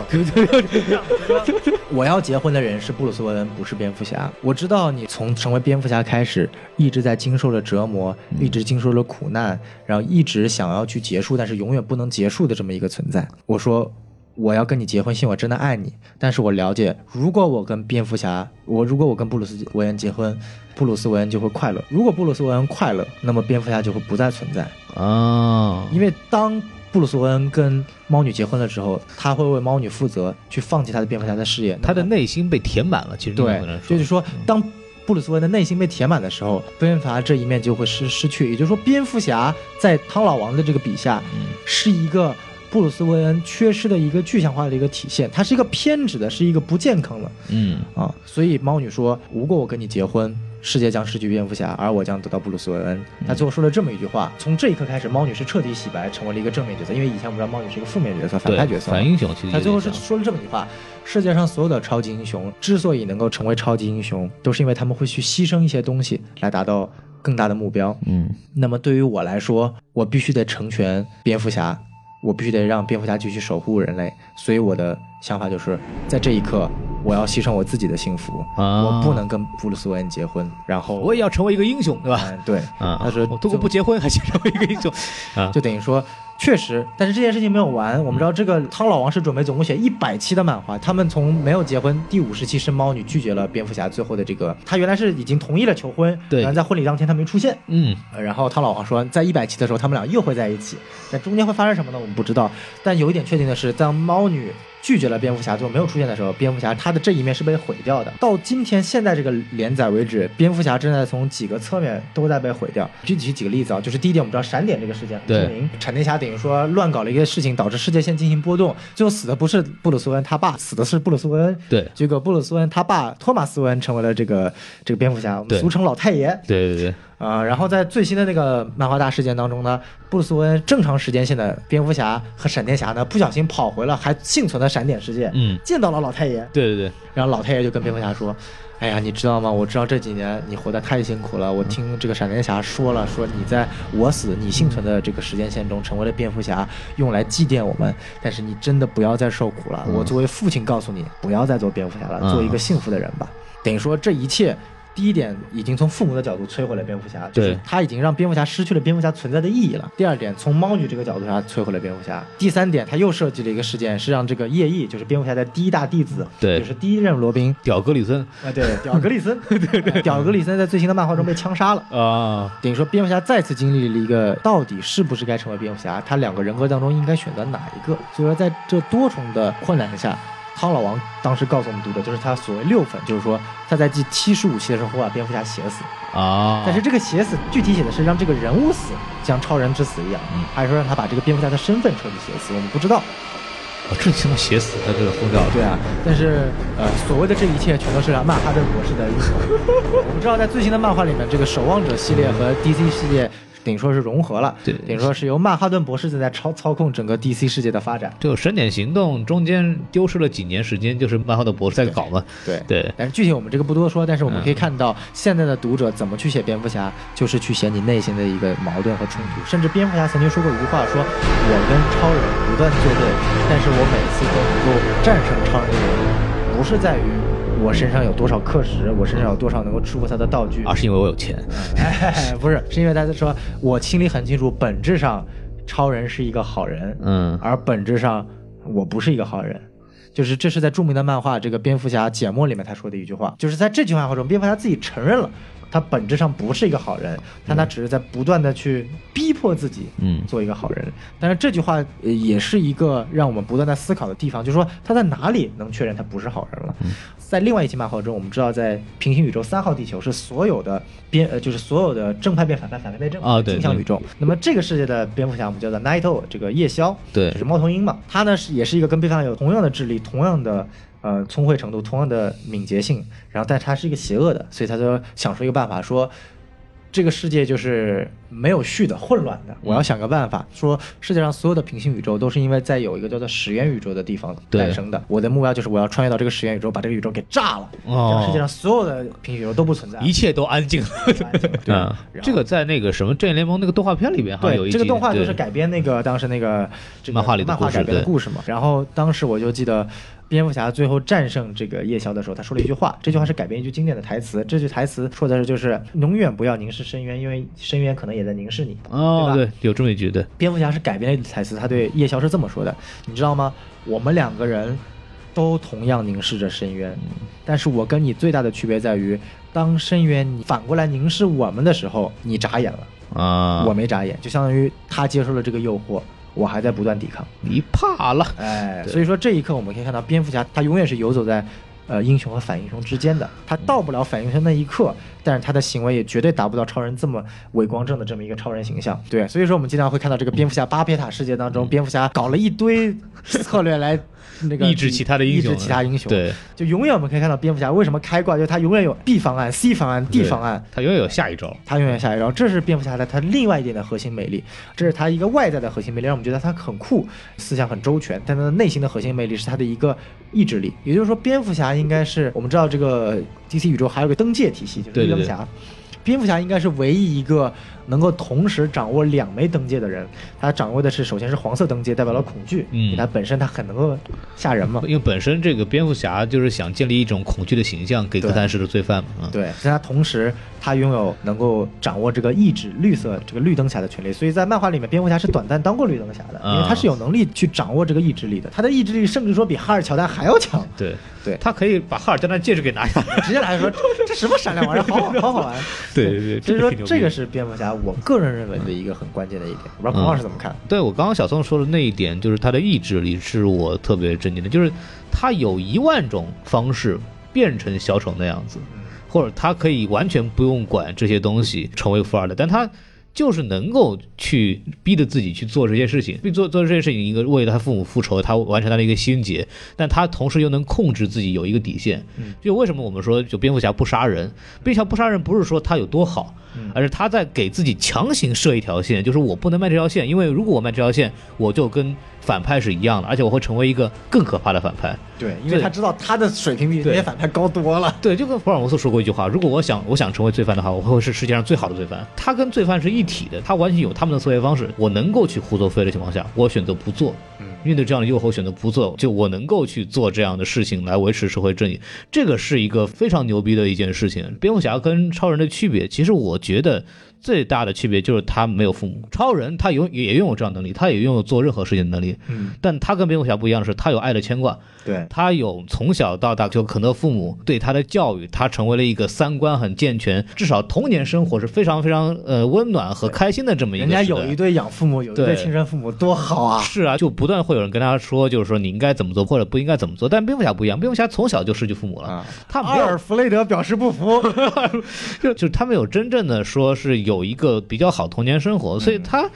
我要结婚的人是布鲁斯韦恩，不是蝙蝠侠。我知道你从成为蝙蝠侠开始，一直在经受着折磨，一直经受着苦难，然后一直想要去结束，但是永远不能结束的这么一个存在。我说我要跟你结婚，信我真的爱你。但是我了解，如果我跟蝙蝠侠，我如果我跟布鲁斯韦恩结婚，布鲁斯韦恩就会快乐。如果布鲁斯韦恩快乐，那么蝙蝠侠就会不再存在啊。因为当布鲁斯韦恩跟猫女结婚了之后，他会为猫女负责，去放弃他的蝙蝠侠的事业。他的内心被填满了。其实对，就是说当。布鲁斯韦恩的内心被填满的时候，蝙蝠侠这一面就会失失去。也就是说，蝙蝠侠在汤老王的这个笔下，是一个布鲁斯韦恩缺失的一个具象化的一个体现。它是一个偏执的，是一个不健康的。嗯啊，所以猫女说，如果我跟你结婚。世界将失去蝙蝠侠，而我将得到布鲁斯韦恩。他最后说了这么一句话：从这一刻开始，猫女是彻底洗白，成为了一个正面角色。因为以前我们知道猫女是一个负面角色、反派角色、反英雄。其实他最后是说了这么一句话：世界上所有的超级英雄之所以能够成为超级英雄，都是因为他们会去牺牲一些东西来达到更大的目标。嗯，那么对于我来说，我必须得成全蝙蝠侠，我必须得让蝙蝠侠继续守护人类。所以我的想法就是在这一刻。我要牺牲我自己的幸福，啊我不能跟布鲁斯韦恩结婚，然后我也要成为一个英雄，对吧？对，啊，他说如果不结婚还想成为一个英雄，啊，就等于说。确实，但是这件事情没有完。我们知道，这个汤老王是准备总共写一百期的漫画。他们从没有结婚第五十期是猫女拒绝了蝙蝠侠最后的这个，他原来是已经同意了求婚，对，然后在婚礼当天他没出现，嗯，然后汤老王说在一百期的时候他们俩又会在一起，但中间会发生什么呢？我们不知道。但有一点确定的是，当猫女拒绝了蝙蝠侠最后没有出现的时候，蝙蝠侠他的这一面是被毁掉的。到今天现在这个连载为止，蝙蝠侠正在从几个侧面都在被毁掉。具体举几个例子啊，就是第一点，我们知道闪点这个事件很著名，闪电侠等于说乱搞了。一个事情导致世界线进行波动，最后死的不是布鲁斯韦恩他爸，死的是布鲁斯韦恩。对，结果布鲁斯韦恩他爸托马斯韦恩成为了这个这个蝙蝠侠，我们俗称老太爷。对对对。啊，然后在最新的那个漫画大事件当中呢，布鲁斯韦恩正常时间线的蝙蝠侠和闪电侠呢不小心跑回了还幸存的闪点世界，嗯，见到了老太爷。对对对。然后老太爷就跟蝙蝠侠说。哎呀，你知道吗？我知道这几年你活得太辛苦了。我听这个闪电侠说了，说你在我死你幸存的这个时间线中成为了蝙蝠侠，用来祭奠我们。但是你真的不要再受苦了。我作为父亲告诉你，不要再做蝙蝠侠了，做一个幸福的人吧。等于说这一切第一点，已经从父母的角度摧毁了蝙蝠侠，就是他已经让蝙蝠侠失去了蝙蝠侠存在的意义了。第二点，从猫女这个角度上摧毁了蝙蝠侠。第三点，他又设计了一个事件，是让这个夜翼，就是蝙蝠侠的第一大弟子，对就是第一任罗宾，屌格里森啊，对，屌格里森，对 对，屌格里森在最新的漫画中被枪杀了。啊，等于说，蝙蝠侠再次经历了一个到底是不是该成为蝙蝠侠，他两个人格当中应该选择哪一个？所以说，在这多重的困难下，汤老王当时告诉我们读者就是他所谓六粉，就是说他在第七十五期的时候会把蝙蝠侠写死，啊，但是这个写死具体写的是让这个人物死，像超人之死一样，嗯还是说让他把这个蝙蝠侠的身份彻底写死？我们不知道。哦这他妈写死他这个疯掉了，对啊，但是呃，所谓的这一切全都是曼哈顿博士的阴谋。我们知道，在最新的漫画里面，这个守望者系列和 DC 世界等于说是融合了，对。等于说是由曼哈顿博士正在操操控整个 DC 世界的发展。这个神点行动中间丢失了几年时间，就是曼哈顿博士在搞嘛，对。对。但是具体我们这个不多说，但是我们嗯可以看到现在的读者怎么去写蝙蝠侠，就是去写你内心的一个矛盾和冲突。甚至蝙蝠侠曾经说过一句话，说我跟超人不断作对，但是我每次都能够战胜超人的原因，不是在于我身上有多少课时，我身上有多少能够束缚他的道具，而是因为我有钱，哎，不是，是因为他在说，我心里很清楚，本质上超人是一个好人，嗯。而本质上我不是一个好人。就是这是在著名的漫画《这个蝙蝠侠简末》里面他说的一句话，就是在这句话中，蝙蝠侠自己承认了，他本质上不是一个好人，但他只是在不断的去逼迫自己，嗯做一个好人。但是这句话呃也是一个让我们不断在思考的地方，就是说他在哪里能确认他不是好人了？在另外一期漫画中，我们知道在平行宇宙三号地球是所有的边呃就是所有的正派变反派，反派变正啊镜像宇宙。那么这个世界的蝙蝠侠我们叫做 Night Owl，这个夜宵，对就是猫头鹰嘛，他呢是也是一个跟蝙蝠侠有同样的智力、同样的呃聪慧程度、同样的敏捷性，然后但他是一个邪恶的，所以他就想出一个办法说。这个世界就是没有序的、混乱的。我要想个办法，说世界上所有的平行宇宙都是因为在有一个叫做始源宇宙的地方诞生的。我的目标就是我要穿越到这个始源宇宙，把这个宇宙给炸了，哦让世界上所有的平行宇宙都不存在。一切都安静了。对啊，这个在那个什么正义联盟那个动画片里边好像有一这个动画就是改编那个当时那个这个漫画里的漫画改编的故事嘛。然后当时我就记得。蝙蝠侠最后战胜这个夜宵的时候，他说了一句话，这句话是改编一句经典的台词。这句台词说的是就是永远不要凝视深渊，因为深渊可能也在凝视你。哦，对对，有这么一句对，蝙蝠侠是改编了一句台词，他对夜宵是这么说的，你知道吗？我们两个人都同样凝视着深渊，但是我跟你最大的区别在于，当深渊你反过来凝视我们的时候，你眨眼了，啊，我没眨眼，就相当于他接受了这个诱惑，我还在不断抵抗。你怕了，哎，所以说这一刻我们可以看到，蝙蝠侠他永远是游走在呃英雄和反英雄之间的，他到不了反英雄那一刻，但是他的行为也绝对达不到超人这么伟光正的这么一个超人形象。对，所以说我们经常会看到这个蝙蝠侠巴别塔世界当中，蝙蝠侠搞了一堆策略来那个抑制其他的英雄抑制其他英雄。，对，就永远我们可以看到蝙蝠侠为什么开挂，就是他永远有 B 方案、C 方案、D 方案。他永远有下一招。他永远下一招，这是蝙蝠侠的他另外一点的核心魅力，这是他一个外在的核心魅力，让我们觉得他很酷，思想很周全，但他的内心的核心魅力是他的一个意志力。也就是说，蝙蝠侠应该是我们知道这个 DC 宇宙还有个灯界体系，就是对对对绿灯侠。蝙蝠侠应该是唯一一个能够同时掌握两枚灯戒的人。他掌握的是，首先是黄色灯戒，代表了恐惧，嗯因为他本身他很能够吓人嘛。因为本身这个蝙蝠侠就是想建立一种恐惧的形象给对哥谭市的罪犯嘛，啊，对，但他同时他拥有能够掌握这个意志绿色这个绿灯侠的权利，所以在漫画里面，蝙蝠侠是短暂当过绿灯侠的，因为他是有能力去掌握这个意志力的，他的意志力甚至说比哈尔乔丹还要强。对对他可以把哈尔加丹戒指给拿下来。直接来说，这什么闪亮玩意儿，好好好好玩。对对对，所以说这个是蝙蝠侠我个人认为的一个很关键的一点，我不知道孔老师怎么看。对我刚刚小宋说的那一点，就是他的意志力是我特别震惊的，就是他有一万种方式变成小丑那样子，或者他可以完全不用管这些东西成为富二代，但他就是能够去逼着自己去做这些事情，做做这些事情，一个为了他父母复仇，他完成他的一个心结，但他同时又能控制自己有一个底线。就为什么我们说就蝙蝠侠不杀人，蝙蝠侠不杀人不是说他有多好，而是他在给自己强行设一条线，就是我不能迈这条线，因为如果我迈这条线，我就跟反派是一样的，而且我会成为一个更可怕的反派。对，因为他知道他的水平比那些反派高多了。对，就跟福尔摩斯说过一句话：如果我想我想成为罪犯的话，我会是世界上最好的罪犯。他跟罪犯是一体的，他完全有他们的思维方式。我能够去胡作非为的情况下，我选择不做。嗯，面对这样的诱惑选择不做，就我能够去做这样的事情来维持社会正义，这个是一个非常牛逼的一件事情。蝙蝠侠跟超人的区别，其实我觉得。最大的区别就是他没有父母，超人他有也拥有这样能力，他也拥有做任何事情的能力，嗯，但他跟蝙蝠侠不一样的是，他有爱的牵挂，对，他有从小到大就可能父母对他的教育，他成为了一个三观很健全，至少童年生活是非常非常呃温暖和开心的这么一个。人家有一对养父母，有一对对亲生父母，多好啊！是啊，就不断会有人跟他说，就是说你应该怎么做或者不应该怎么做，但蝙蝠侠不一样，蝙蝠侠从小就失去父母了，啊，他没有阿尔弗雷德表示不服，就就他没有真正的说是有一个比较好童年生活，所以他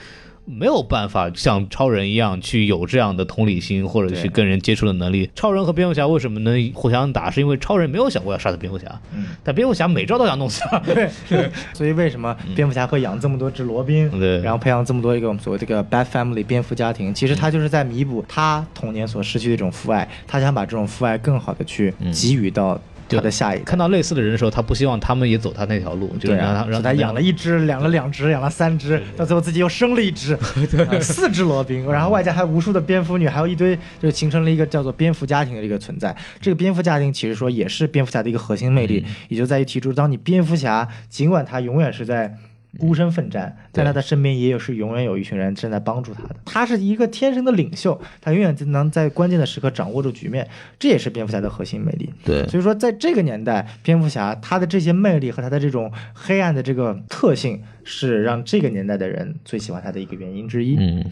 没有办法像超人一样去有这样的同理心或者去跟人接触的能力。超人和蝙蝠侠为什么能互相打？是因为超人没有想过要杀死蝙蝠侠，嗯但蝙蝠侠每招都想弄死他。对，所以为什么蝙蝠侠会养这么多只罗宾？对然后培养这么多一个我们所谓这个 bad family 蝙蝠家庭，其实他就是在弥补他童年所失去的一种父爱，他想把这种父爱更好的去嗯给予到他的下一代。看到类似的人的时候，他不希望他们也走他那条路，就是对让他啊，所以他养了一只，养了两只，养了三只，到最后自己又生了一只，啊四只罗宾，然后外加还有无数的蝙蝠女，还有一堆，就是形成了一个叫做蝙蝠家庭的一个存在。这个蝙蝠家庭其实说也是蝙蝠侠的一个核心魅力，也就在于提出，当你蝙蝠侠尽管他永远是在。孤身奋战，在他的身边也有是永远有一群人正在帮助他的。他是一个天生的领袖，他永远能在关键的时刻掌握住局面，这也是蝙蝠侠的核心魅力。对所以说，在这个年代，蝙蝠侠他的这些魅力和他的这种黑暗的这个特性，是让这个年代的人最喜欢他的一个原因之一。嗯。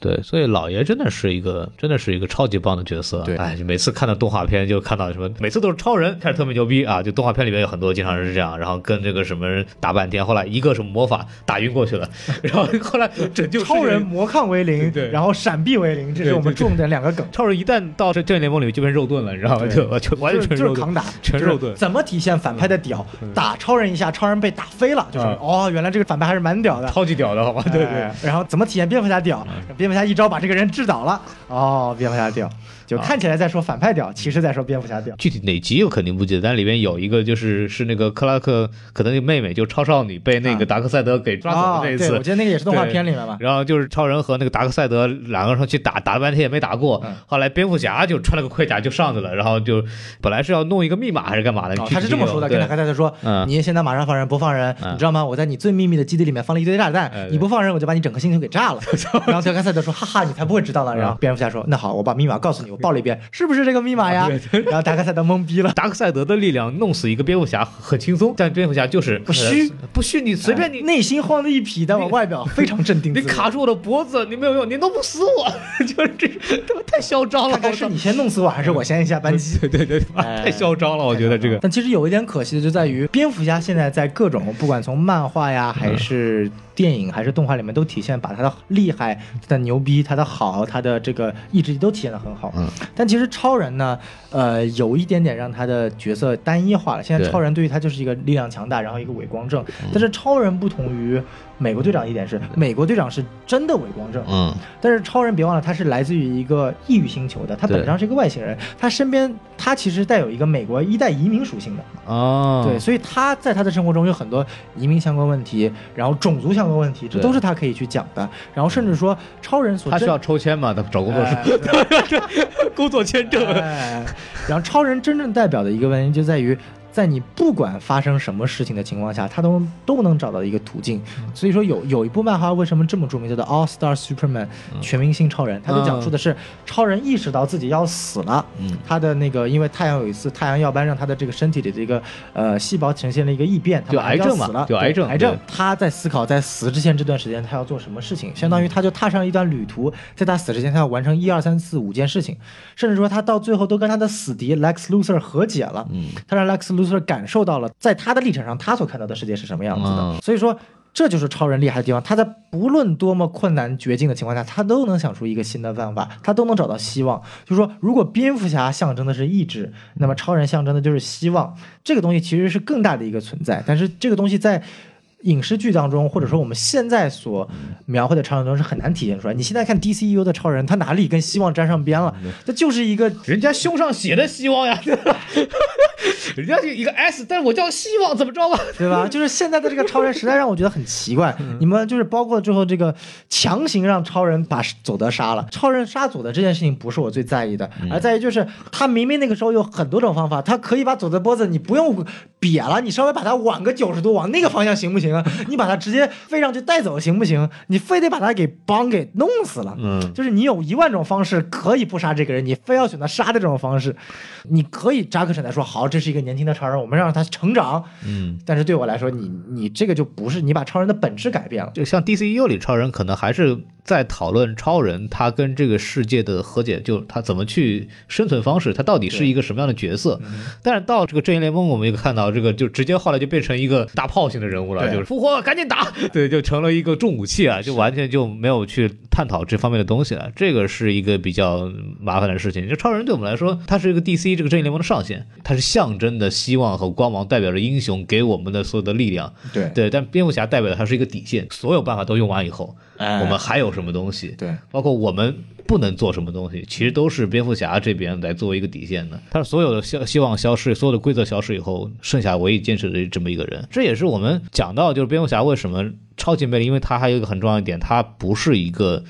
对，所以老爷真的是一个，真的是一个超级棒的角色。对哎，就每次看到动画片就看到什么，每次都是超人开始特别牛逼啊！就动画片里面有很多经常是这样，然后跟这个什么人打半天，后来一个什么魔法打晕过去了，然后 后来拯救超人魔抗为零，对然后闪避为零，这是我们重点两个梗。超人一旦到这正义联盟里面就变肉盾了，你知道吗？对就就完就是全就是扛打，肉盾怎么体现反派的屌？打超人一下，超人被打飞了，就是啊哦，原来这个反派还是蛮屌的。超级屌的好吧？对对哎，然后怎么体现蝙蝠侠屌？蝙蝠侠一招把这个人治倒了，哦，蝙蝠侠掉，就看起来在说反派屌，其实在说蝙蝠侠屌。具体哪集我肯定不记得，但里边有一个就是是那个克拉克可能那个妹妹，就超少女被那个啊达克赛德给抓走的那一次。我记得那个也是动画片里面嘛。然后就是超人和那个达克赛德两个人去打，打了半天也没打过。嗯后来蝙蝠侠就穿了个盔甲就上去了，然后就本来是要弄一个密码还是干嘛的？哦他是这么说的，跟达克赛德说：“嗯你现在马上放人，不放人，嗯你知道吗？我在你最秘密的基地里面放了一堆炸弹哎，你不放人，我就把你整个星球给炸了。”然后达克赛德说：“哈哈，你才不会知道呢。”然后蝙蝠侠说：“那好，我把密码告诉你，我报了一遍，是不是这个密码呀？”然后达克赛德懵逼了。达克赛德的力量弄死一个蝙蝠侠很轻松，但蝙蝠侠就是不虚，不虚，你随便你哎内心慌的一匹，但我外表非常镇定。你卡住我的脖子，你没有用，你弄不死我，就是这，他妈太嚣张了！大概是你先弄死我，还是我先下班机？对 对对，太嚣张了，我觉得这个。但其实有一点可惜的就在于，蝙蝠侠现在在各种不管从漫画呀，嗯还是电影，还是动画里面，都体现把他的厉害、他的牛逼、他的好、他的这个意志力都体现的很好。嗯，但其实超人呢，呃，有一点点让他的角色单一化了。现在超人对于他就是一个力量强大，然后一个伪光正。但是超人不同于美国队长一点是，美国队长是真的伪光正，嗯，但是超人别忘了，他是来自于一个异域星球的，他本质上是一个外星人，他身边他其实带有一个美国一代移民属性的，哦，对，所以他在他的生活中有很多移民相关问题，然后种族相关问题，这都是他可以去讲的。然后甚至说超人所他需要抽签嘛？他找工作哎。是 对工作签证。哎，然后超人真正代表的一个问题就在于。在你不管发生什么事情的情况下，他都都能找到一个途径。所以说有有一部漫画为什么这么著名，叫做《All Star Superman》全明星超人，他就讲述的是超人意识到自己要死了，嗯。他的那个因为太阳有一次太阳耀斑让他的这个身体里的一个呃细胞呈现了一个异变，他就癌症嘛死了，就癌症癌症。他在思考在死之前这段时间他要做什么事情，相当于他就踏上一段旅途，在他死之前他要完成一二三四五件事情，甚至说他到最后都跟他的死敌 Lex Luthor 和解了，嗯，他让 Lex Luthor 感受到了在他的立场上他所看到的世界是什么样子的，嗯所以说。这就是超人厉害的地方，他在不论多么困难绝境的情况下，他都能想出一个新的办法，他都能找到希望。就是说，如果蝙蝠侠象征的是意志，那么超人象征的就是希望。这个东西其实是更大的一个存在，但是这个东西在影视剧当中，或者说我们现在所描绘的超人中是很难体现出来。你现在看 DCU 的超人，他哪里跟希望沾上边了？这就是一个人家胸上写的希望呀，对 吧人家就一个 S，但是我叫希望，怎么着吧？对吧？就是现在的这个超人，实在让我觉得很奇怪。你们就是包括最后这个强行让超人把佐德杀了，超人杀佐德这件事情不是我最在意的，而在于就是他明明那个时候有很多种方法，他可以把佐德脖子你不用瘪了，你稍微把它挽个九十度往那个方向行不行啊？你把它直接飞上去带走行不行？你非得把他给帮给弄死了？嗯，就是你有一万种方式可以不杀这个人，你非要选择杀的这种方式，你可以扎克审台说好，这是一个年轻的超人，我们让他成长。嗯，但是对我来说，你你这个就不是你把超人的本质改变了。就像 DCU 里超人可能还是在讨论超人他跟这个世界的和解，就他怎么去生存方式，他到底是一个什么样的角色。但是到这个正义联盟，我们也看到这个就直接后来就变成一个大炮型的人物了，就是复活，赶紧打，对，就成了一个重武器啊，就完全就没有去探讨这方面的东西了。这个是一个比较麻烦的事情。就超人对我们来说，他是一个 DC 这个正义联盟的上限，他是象征的希望和光芒，代表着英雄给我们的所有的力量。对对，但蝙蝠侠代表的它是一个底线，所有办法都用完以后，哎我们还有什么东西？对包括我们不能做什么东西，其实都是蝙蝠侠这边来作为一个底线的。他所有的希希望消失，所有的规则消失以后，剩下唯一坚持的这么一个人。这也是我们讲到，就是蝙蝠侠为什么超级魅力，因为他还有一个很重要一点，他不是一个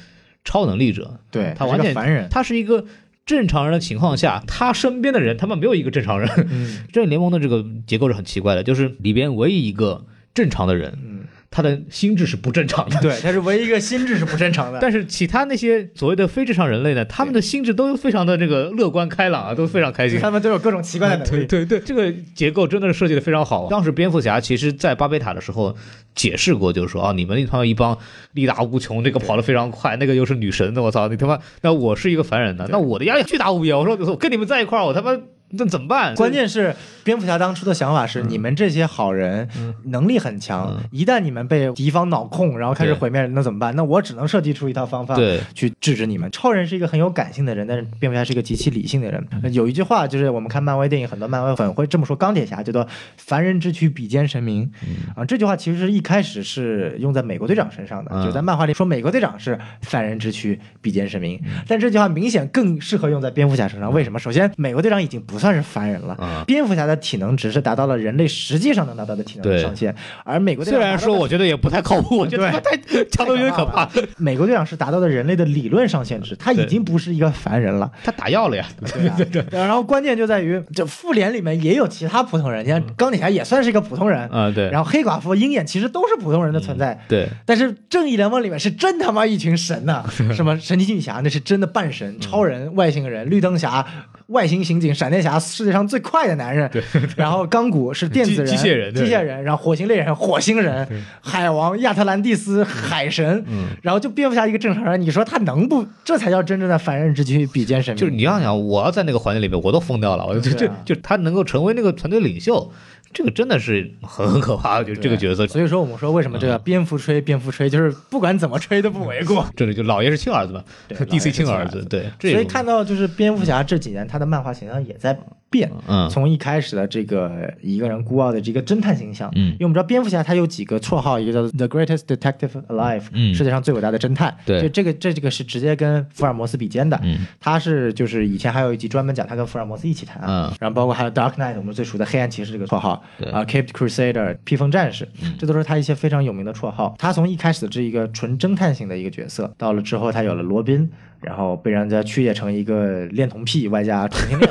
超能力者，对，他完全凡人。他是一个。正常人的情况下，他身边的人他们没有一个正常人。嗯正义联盟的这个结构是很奇怪的，就是里边唯一一个正常的人，嗯，他的心智是不正常的。对，他是唯一一个心智是不正常的。但是其他那些所谓的非正常人类呢，他们的心智都非常的这个乐观开朗啊，都非常开心。他们都有各种奇怪的能力。对对对，这个结构真的是设计的非常好。当时蝙蝠侠其实在巴贝塔的时候解释过，就是说啊，你们那他妈一帮力大无穷，这个跑得非常快，那个又是女神的，我操，你他妈，那我是一个凡人呢，那我的压力巨大无比啊！我说我跟你们在一块儿，我他妈那怎么办？关键是蝙蝠侠当初的想法是，你们这些好人能力很强，一旦你们被敌方脑控，然后开始毁灭，那怎么办？那我只能设计出一套方法对去制止你们。超人是一个很有感性的人，但是蝙蝠侠是一个极其理性的人。有一句话就是我们看漫威电影，很多漫威粉会这么说钢铁侠，叫做“凡人之躯，比肩神明”。啊，这句话其实是一开始是用在美国队长身上的，嗯就在漫画里说美国队长是凡人之躯，比肩神明。但这句话明显更适合用在蝙蝠侠身上。为什么？首先，美国队长已经不算是凡人了，嗯。蝙蝠侠的体能只是达到了人类实际上能达到的体能对上限，而美国队长虽然说我觉得也不太靠谱，我觉得他太 强度有点可怕。美国队长是达到了人类的理论上限值，他已经不是一个凡人了。他打药了呀，对啊，对然后关键就在于，这复联里面也有其他普通人，你看钢铁侠也算是一个普通人，啊对，然后黑寡妇、鹰眼其实都是普通人的存在。对。但是正义联盟里面是真他妈一群神呐、什么神奇女侠那是真的半神，超人、外星人、绿灯侠、外星刑警、闪电侠，世界上最快的男人。然后钢骨是电子人、机机械人机械人，然后火星猎人、火星人、海王、亚特兰蒂斯、海神，嗯然后就蝙蝠侠一个正常人，你说他能不？这才叫真正的凡人之躯，比肩神明。就是你要想，我要在那个环境里面，我都疯掉了。我就就就他能够成为那个团队领袖，这个真的是很很可怕。就这个角色，所以说我们说为什么这个蝙蝠吹蝙蝠吹，就是不管怎么吹都不为过。这里就老爷是亲儿子嘛对，DC 亲儿子，对，所以看到就是蝙蝠侠这几年他的漫画形象也在变，嗯。从一开始的这个一个人孤傲的这个侦探形象，嗯。因为我们知道蝙蝠侠他有几个绰号，一个叫做 The Greatest Detective Alive，嗯。世界上最伟大的侦探，对。就这个这这个是直接跟福尔摩斯比肩的，嗯。他是就是以前还有一集专门讲他跟福尔摩斯一起谈，嗯。然后包括还有 Dark Knight，我们最熟的黑暗骑士这个绰号，对。啊、Cape Crusader 披风战士，嗯。这都是他一些非常有名的绰号。他从一开始的这一个纯侦探型的一个角色，到了之后他有了罗宾，然后被人家曲解成一个恋童癖外加同性恋，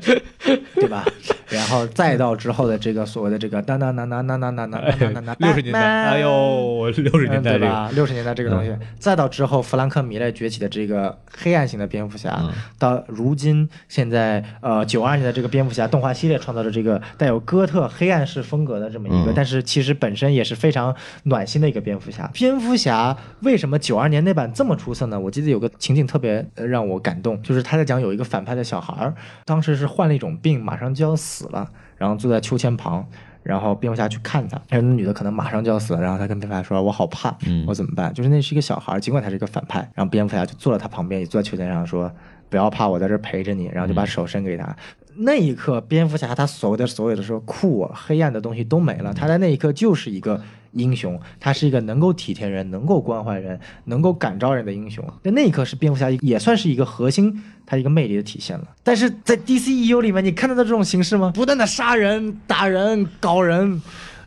对吧？然后再到之后的这个所谓的这个当当当当当当当当当当当，六十年代，哎呦，六十年代对吧？六十年代这个东西，再到之后弗兰克·米勒崛起的这个黑暗型的蝙蝠侠，嗯到如今现在呃九二年的这个蝙蝠侠动画系列创造的这个带有哥特黑暗式风格的这么一个，嗯但是其实本身也是非常暖心的一个蝙蝠侠。蝙蝠侠为什么九二年那版这么出色呢？我记得有个情景特别呃让我感动，就是他在讲有一个反派的小孩儿，当时是患了一种病，马上就要死了，然后坐在秋千旁。然后蝙蝠侠去看他，那女的可能马上就要死了，然后他跟蝙蝠侠说：“我好怕，嗯我怎么办？”就是那是一个小孩儿，尽管他是一个反派，然后蝙蝠侠就坐在他旁边，也坐在秋千上说：“不要怕，我在这儿陪着你。”然后就把手伸给他。那一刻，蝙蝠侠他所谓的所有的说酷啊、黑暗的东西都没了，他在那一刻就是一个英雄，他是一个能够体贴人、能够关怀人、能够感召人的英雄。在那一刻，是蝙蝠侠也算是一个核心，他一个魅力的体现了。但是在 DCEU 里面，你看到的这种形式吗？不断的杀人、打人、搞人，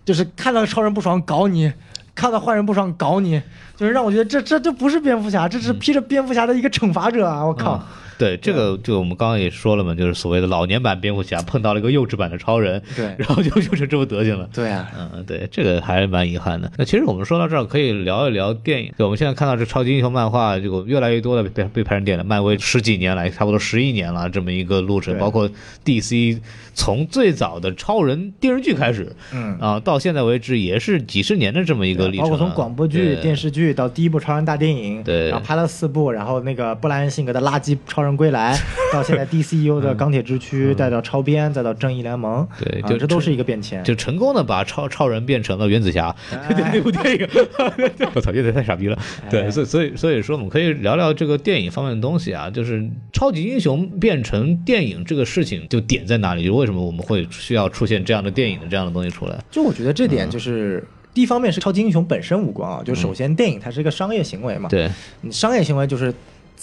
就是看到超人不爽搞你，看到坏人不爽搞你，就是让我觉得这这这不是蝙蝠侠，这是披着蝙蝠侠的一个惩罚者啊！我靠。对，这个就我们刚刚也说了嘛，就是所谓的老年版蝙蝠侠碰到了一个幼稚版的超人，对，然后就 就是这么德行了。对啊，嗯，对，这个还是蛮遗憾的。那其实我们说到这儿，可以聊一聊电影。对，我们现在看到这超级英雄漫画，就越来越多的被被拍成电影。漫威十几年来，差不多十一年了，这么一个路程，包括 DC 从最早的超人电视剧开始，嗯啊，到现在为止也是几十年的这么一个历程了。包括从广播剧、电视剧到第一部超人大电影，对然后拍了四部，然后那个布莱恩辛格的垃圾超人归来，到现在 DCU 的钢铁之躯，再到超编，再到正义联盟，啊对就这都是一个变迁。就成功的把超超人变成了原子侠，对那部电影，我操，有点太傻逼了。对，哎所以所以所以说，我们可以聊聊这个电影方面的东西啊，就是超级英雄变成电影这个事情，就点在哪里？就为什么我们会需要出现这样的电影的这样的东西出来？就我觉得这嗯点就是。第一方面是超级英雄本身无关啊，就首先电影它是一个商业行为嘛，对，你商业行为就是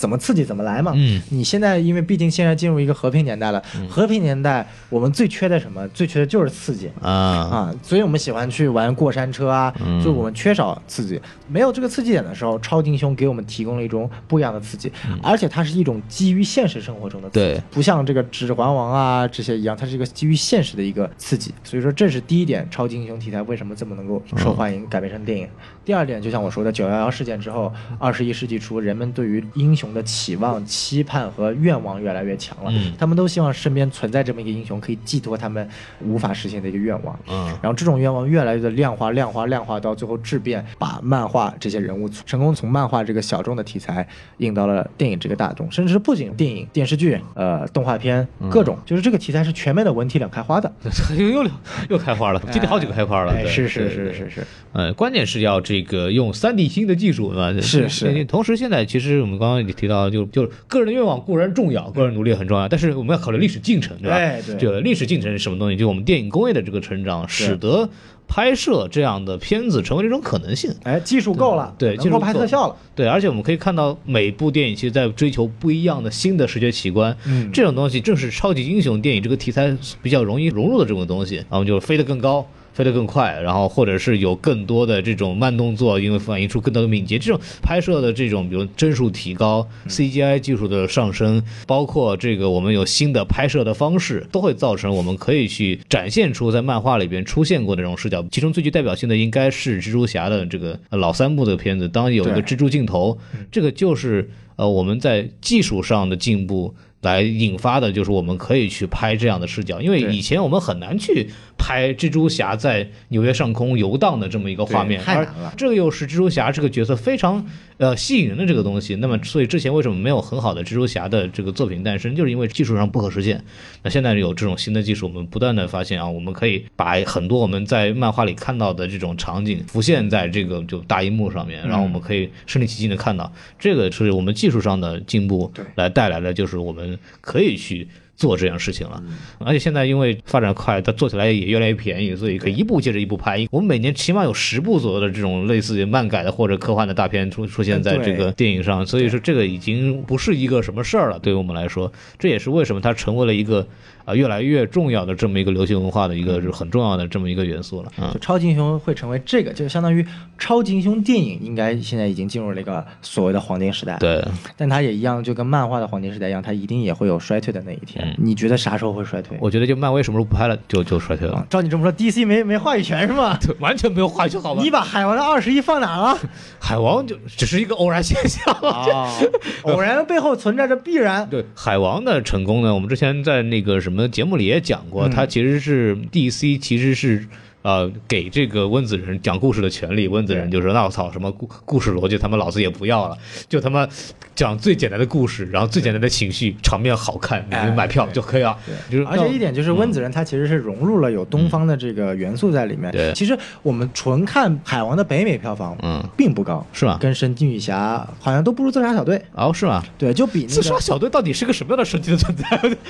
怎么刺激怎么来嘛。嗯你现在因为毕竟现在进入一个和平年代了，和平年代我们最缺的什么？最缺的就是刺激。啊，啊，所以我们喜欢去玩过山车啊，嗯就我们缺少刺激，没有这个刺激点的时候，超级英雄给我们提供了一种不一样的刺激，而且它是一种基于现实生活中的刺激，嗯对不像这个指环王啊这些一样，它是一个基于现实的一个刺激，所以说这是第一点，超级英雄题材为什么这么能够受欢迎，改编成电影。第二点，就像我说的，九幺幺事件之后，二十一世纪初，人们对于英雄的期望、期盼和愿望越来越强了，嗯。他们都希望身边存在这么一个英雄，可以寄托他们无法实现的一个愿望。嗯。然后这种愿望越来越的量化、量化、量化，到最后质变，把漫画这些人物成功从漫画这个小众的题材引到了电影这个大众，甚至是不仅电影、电视剧、呃动画片各种，就是这个题材是全面的文体两开花的。又又又开花了，今天好几个开花了，是是是是是，呃，关键是要这个用三 D 新的技术嘛，是是同时，现在其实我们刚刚也提到，就就个人的愿望固然重要，个人努力很重要，但是我们要考虑历史进程，对吧？哎对这个历史进程是什么东西？就我们电影工业的这个成长，使得拍摄这样的片子成为这种可能性。哎，技术够了，对，技术拍特效了。对，而且我们可以看到每部电影其实在追求不一样的新的视觉奇观，嗯这种东西正是超级英雄电影这个题材比较容易融入的这种东西，然后就飞得更高。飞得更快，然后或者是有更多的这种慢动作，因为反映出更多的敏捷，这种拍摄的这种，比如帧数提高、CGI 技术的上升，包括这个我们有新的拍摄的方式，都会造成我们可以去展现出在漫画里边出现过的这种视角。其中最具代表性的应该是蜘蛛侠的这个呃老三部的片子，当有一个蜘蛛镜头，这个就是呃我们在技术上的进步。来引发的就是我们可以去拍这样的视角，因为以前我们很难去拍蜘蛛侠在纽约上空游荡的这么一个画面，而这个又是蜘蛛侠这个角色非常呃吸引人的这个东西。那么，所以之前为什么没有很好的蜘蛛侠的这个作品诞生，就是因为技术上不可实现。那现在有这种新的技术，我们不断的发现啊，我们可以把很多我们在漫画里看到的这种场景浮现在这个就大荧幕上面，然后我们可以身临其境的看到，这个是我们技术上的进步来带来的，就是我们可以去。做这样事情了，而且现在因为发展快，它做起来也越来越便宜，所以可以一部接着一部拍。我们每年起码有十部左右的这种类似于漫改的或者科幻的大片出出现在这个电影上，所以说这个已经不是一个什么事儿了，对于我们来说，这也是为什么它成为了一个啊越来越重要的这么一个流行文化的一个是很重要的这么一个元素了。嗯就，超级英雄会成为这个，就相当于超级英雄电影应该现在已经进入了一个所谓的黄金时代。，对，但它也一样，就跟漫画的黄金时代一样，它一定也会有衰退的那一天。你觉得啥时候会衰退？我觉得就漫威什么时候不拍了，就就衰退了啊，，照你这么说，DC 没没话语权是吗？对，完全没有话语权，好吧你？把海王的二十一放哪了？海王就只是一个偶然现象。啊，偶然背后存在着必然。对海王的成功呢，我们之前在那个什么节目里也讲过，嗯他其实是 DC 其实是。呃，给这个温子仁讲故事的权利，温子仁就说：“那我操，什么故故事逻辑，他们老子也不要了，就他妈讲最简单的故事，然后最简单的情绪，场面好看，你们买票就可以了。就是而且一点就是温子仁他其实是融入了有东方的这个元素在里面。对其实我们纯看海王的北美票房，嗯，并不高，是吧？跟神奇女侠好像都不如自杀小队。哦，是吗？对，就比那个自杀小队到底是个什么样的神奇的存在？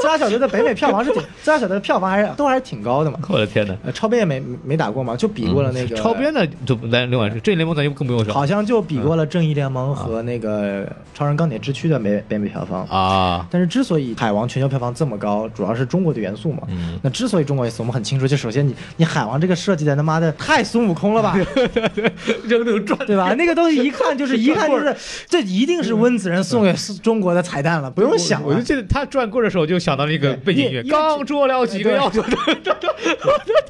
自杀小队的北美票房是挺，自杀小队的票房还是都还是挺高的嘛。我的天哪！呃，超编边也没没打过嘛，就比过了那个、超编的就来另外正义联盟咱就更不用说好像就比过了正义联盟和那个超人钢铁之躯的北北美票房。啊，但是之所以海王全球票房这么高，主要是中国的元素嘛。嗯那之所以中国元素，我们很清楚，就首先你你海王这个设计的他妈的太孙悟空了吧，扔那种转对吧？那个东西一看就是 一看就是这一定是温子仁送给中国的彩蛋了，不用想了我就。记得他转棍的时候就想到那个背景音乐，刚捉了几个对妖精，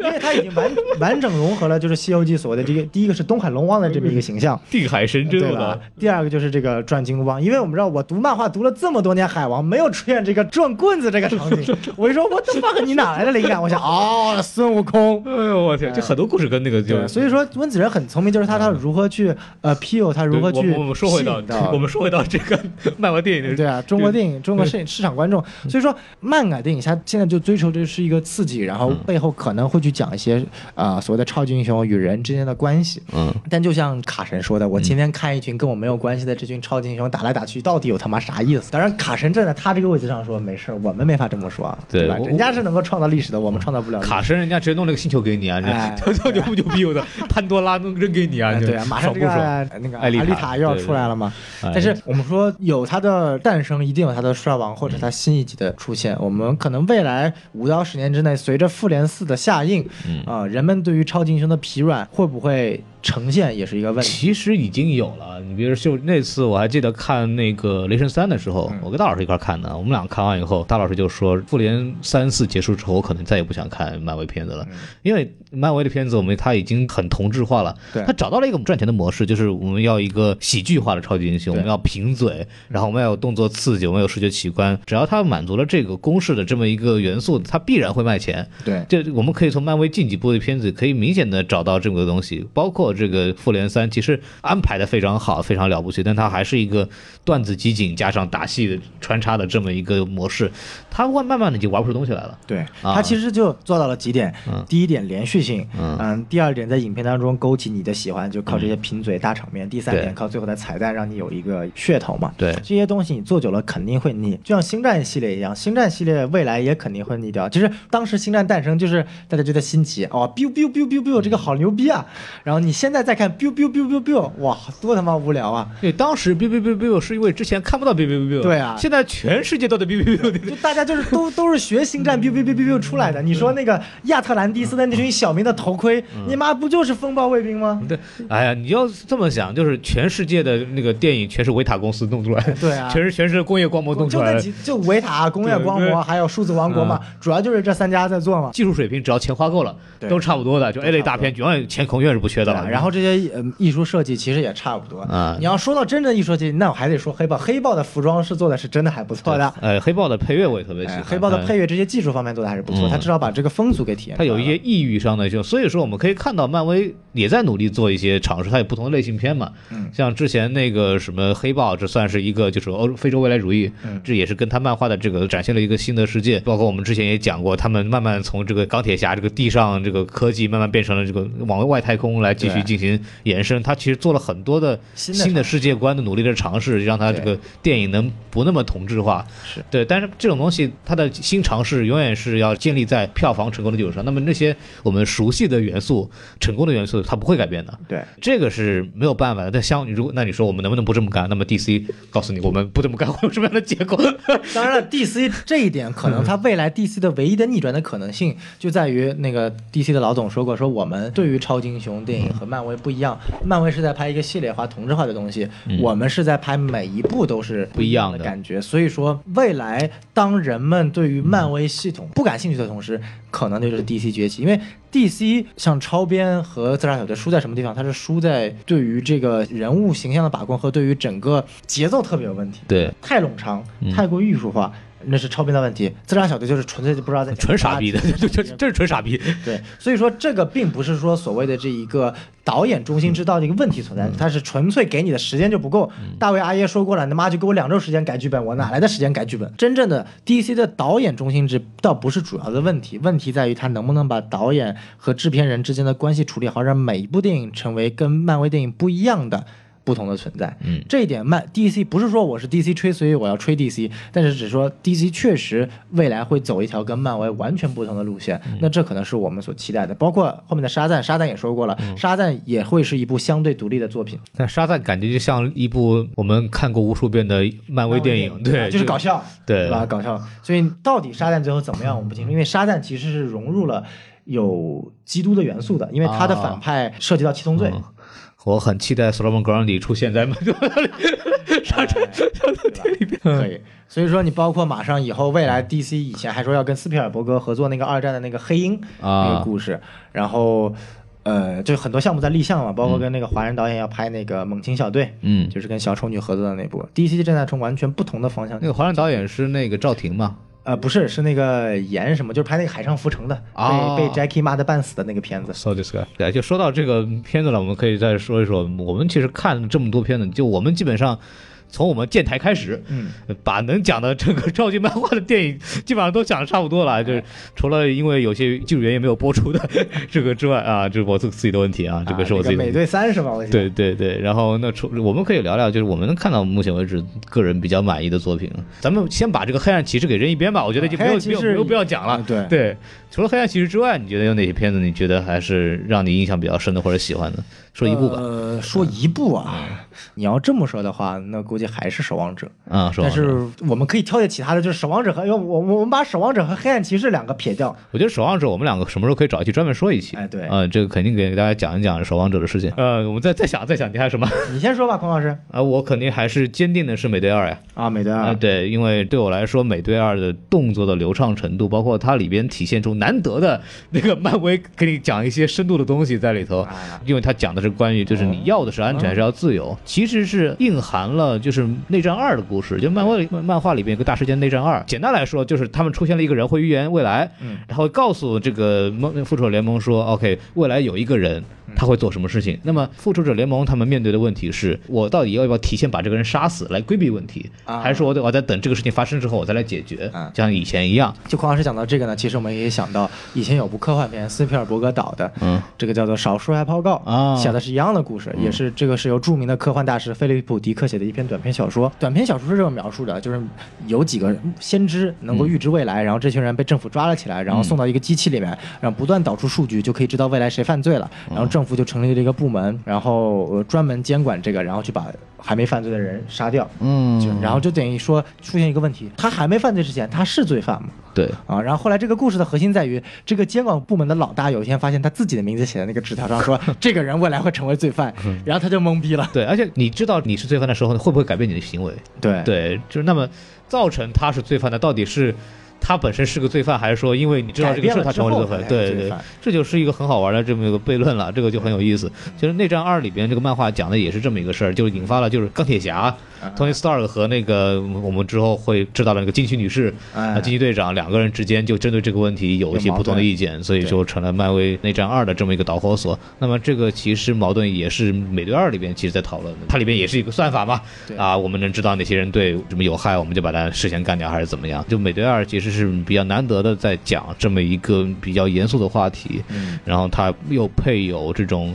因为它 已经完完整融合了，就是《西游记》所谓的这个，第一个是东海龙王的这么一个形象，定海神针对吧。？第二个就是这个转金箍棒，因为我们知道我读漫画读了这么多年海王，没有出现这个转棍子这个场景，我一说 what the fuck，你哪来的灵感？我想哦，孙悟空。哎呦我天，这很多故事跟那个就对，所以说温子仁很聪明，就是他他如何去呃 appeal，他如何去我们说回到我们说回到这个 漫威电影的对啊，中国电影、中国市市场观众，所以说漫改电影它现在就追求的是一个刺激，然后背后可能会去讲一些啊、所谓的超级英雄与人之间的关系。嗯，但就像卡神说的，我今天看一群跟我没有关系的这群超级英雄打来打去，到底有他妈啥意思？当然，卡神站在他这个位置上说没事，我们没法这么说啊，吧？对吧人家是能够创造历史的，我们创造不了。卡神人家直接弄了个星球给你啊，哎这这牛不牛逼？有的 潘多拉弄扔给你啊，哎对啊，马上这个？那个丽艾丽塔塔又要出来了嘛。哎但是我们说有它的诞生，一定有它的衰亡，或者它新一集的出现。我们可能未来五到十年之内，随着复联四的下映，啊、人们对于超级英雄的疲软会不会呈现，也是一个问题。其实已经有了，你比如就那次我还记得看那个《雷神三》的时候，我跟大老师一块看的，我们俩看完以后，大老师就说，复联三四结束之后，我可能再也不想看漫威片子了，因为漫威的片子我们他已经很同质化了，他找到了一个赚钱的模式，就是我们要一个喜剧化的超级英雄，我们要贫嘴，然后我们要有动作刺激，我们有视觉奇观，只要他满足了这个公式的这么一个元素，他必然会卖钱。对，这我们可以从漫威近几部的片子可以明显的找到这么个东西，包括这个复联三，其实安排的非常好，非常了不起，但它还是一个段子集锦加上打戏的穿插的这么一个模式，它会慢慢的就玩不出东西来了。对，啊它其实就做到了几点。嗯第一点连续性，嗯第二点在影片当中勾起你的喜欢，就靠这些贫嘴大场面。第三点靠最后的彩蛋让你有一个噱头嘛。对这些东西你做久了肯定会腻，就像星战系列一样，星战系列未来也肯定会腻掉。其实当时星战诞生就是大家觉得新奇，哦，biu biu biu biu biu，这个好牛逼啊！然后你现在再看 biu biu biu biu biu，哇，多他妈无聊啊！对，当时 biu biu biu biu 是因为之前看不到 biu biu biu biu，对啊现在全世界都在 biu biu biu biu。就大家就是都 都是学星战 biu biu biu biu biu 出来的。你说那个亚特兰蒂斯的那群小民的头盔，你妈不就是风暴卫兵吗？对，哎呀，你要这么想，就是全世界的那个电影全是维塔公司弄出来的，对啊全是全是工业光魔弄出来的。就那几就维塔、工业光魔还有数字王国嘛，主要就是这三家在做嘛。技术水平只要钱花够了，都差不多的。就 A 类大片，永远钱永远是不缺的了。然后这些呃艺术设计其实也差不多。啊你要说到真正艺术设计，那我还得说黑豹。黑豹的服装是做的是真的还不错的。呃，黑豹的配乐我也特别喜欢。哎黑豹的配乐，这些技术方面做的还是不错，嗯他至少把这个风俗给体验出来了。它有一些异域上的就，所以说我们可以看到漫威也在努力做一些尝试，它有不同的类型片嘛。嗯像之前那个什么黑豹，这算是一个就是欧非洲未来主义，嗯这也是跟他漫画的这个展现了一个新的世界。包括我们之前也讲过，他们慢慢从这个钢铁侠这个地上这个科技，慢慢变成了这个往外太空来继续对进行延伸。他其实做了很多的新的世界观的努力的尝试，让他这个电影能不那么同质化。是对，但是这种东西它的新尝试永远是要建立在票房成功的基础上。那么那些我们熟悉的元素、成功的元素，它不会改变的。对。这个是没有办法的。但相如果那你说我们能不能不这么干？那么 DC 告诉你，我们不这么干会有什么样的结果？当然了，DC 这一点可能 它未来 DC 的唯一的逆转的可能性，就在于那个 DC 的老总说过，说我们对于超级英雄电影和漫威不一样，漫威是在拍一个系列化、同质化的东西，我们是在拍每一部都是不一样的的感觉。所以说，未来当人们对于漫威系统不感兴趣的同时，可能就是 DC 崛起，因为 DC 像超编和自杀小队输在什么地方？它是输在对于这个人物形象的把控和对于整个节奏特别有问题。对，太冗长，嗯太过艺术化，那是超编的问题。自杀小队就是纯粹就不知道在纯傻逼的，就就这这是纯傻逼。对，所以说这个并不是说所谓的这一个导演中心制道的一个问题存在，它是纯粹给你的时间就不够。大卫阿耶说过了，你他妈就给我两周时间改剧本，我哪来的时间改剧本？真正的 DC 的导演中心制倒不是主要的问题，问题在于他能不能把导演和制片人之间的关系处理好，让每一部电影成为跟漫威电影不一样的。不同的存在。嗯这一点漫 DC 不是说我是 DC 吹，所以我要吹 DC，但是只说 DC 确实未来会走一条跟漫威完全不同的路线。嗯那这可能是我们所期待的。包括后面的沙赞，沙赞也说过了，嗯沙赞也会是一部相对独立的作品，但沙赞感觉就像一部我们看过无数遍的漫威电影，对，就是搞笑，对吧？搞笑。所以到底沙赞最后怎么样，我们不清楚，因为沙赞其实是融入了有基督的元素的，因为他的反派涉及到七宗罪。嗯我很期待 Solomon Grundy 出现在 漫威里。沙赞里边，可以，所以说你包括马上以后未来 DC 以前还说要跟斯皮尔伯格合作那个二战的那个黑鹰啊那个故事，然后呃，就很多项目在立项嘛，包括跟那个华人导演要拍那个猛禽小队，嗯，就是跟小丑女合作的那部。DC 正在从完全不同的方向那个华人导演是那个赵婷嘛？呃，不是，是那个严什么，就是拍那个《海上浮城》的，啊被被 Jackie 骂的半死的那个片子。So this guy，对，就说到这个片子了，我们可以再说一说。我们其实看了这么多片子，就我们基本上从我们建台开始，嗯，把能讲的这个 超级漫画的电影基本上都讲的差不多了，就是除了因为有些技术原因没有播出的这个之外啊，这是我自自己的问题啊，这个是我自己的。啊那个美队三是吧？我对对对，然后那除我们可以聊聊，就是我们能看到目前为止个人比较满意的作品。咱们先把这个黑暗骑士给扔一边吧，我觉得就没有黑暗骑士没有没有必要讲了啊。对对，除了黑暗骑士之外，你觉得有哪些片子你觉得还是让你印象比较深的或者喜欢的？说一部吧。呃，说一部啊，你要这么说的话，那估计还是守望者。啊，说但是我们可以挑些其他的，就是守望者和我我我们把守望者和黑暗骑士两个撇掉。我觉得《守望者》我们两个什么时候可以找一期专门说一期？哎对啊、这个肯定给大家讲一讲《守望者》的事情。呃，我们再再想再想，你还有什么？你先说吧，孔老师啊，我肯定还是坚定的是美队二呀。啊，美队啊，二，对，因为对我来说，美队二的动作的流畅程度，包括它里边体现出难得的那个漫威给你讲一些深度的东西在里头，啊因为它讲的是关于就是你要的是安全还是要自由，其实是蕴含了就是内战二的故事，就漫威漫漫画里边有个大事件内战二，简单来说就是他们出现了一个人会预言未来，嗯，然后告诉这个梦复仇者联盟说，OK，未来有一个人他会做什么事情。那么复仇者联盟他们面对的问题是，我到底要不要提前把这个人杀死来规避问题，啊？还是说我得我在等这个事情发生之后我再来解决啊，像以前一样？就孔老师讲到这个呢，其实我们也想到以前有部科幻片，斯皮尔伯格导的，嗯，这个叫做《少数爱报告》啊写的是一样的故事，也是这个是由著名的科幻大师菲利普·迪克写的一篇短篇小说。短篇小说是这么描述的，就是有几个先知能够预知未来，然后这群人被政府抓了起来，然后送到一个机器里面，然后不断导出数据，就可以知道未来谁犯罪了。然后政府就成立了一个部门，然后呃专门监管这个，然后去把还没犯罪的人杀掉。嗯就然后就等于说出现一个问题，他还没犯罪之前，他是罪犯吗？对，啊，然后后来这个故事的核心在于，这个监管部门的老大有一天发现他自己的名字写在那个纸条上，说 这个人未来会成为罪犯，然后他就懵逼了。对，而且你知道你是罪犯的时候，会不会改变你的行为？对对，就是那么造成他是罪犯的，到底是他本身是个罪犯，还是说因为你知道这个事他成为罪犯？对对这就是一个很好玩的这么一个悖论了，这个就很有意思。其实《内战二》里边这个漫画讲的也是这么一个事儿，就引发了就是钢铁侠。Tony Stark 和那个我们之后会知道的那个惊奇女士哎。啊，惊奇队长两个人之间就针对这个问题有一些不同的意见，所以就成了漫威内战二的这么一个导火索。那么这个其实矛盾也是美队二里边其实在讨论的，它里边也是一个算法嘛，对。啊，我们能知道哪些人对什么有害，我们就把它事先干掉还是怎么样？就美队二其实是比较难得的在讲这么一个比较严肃的话题，嗯。然后它又配有这种。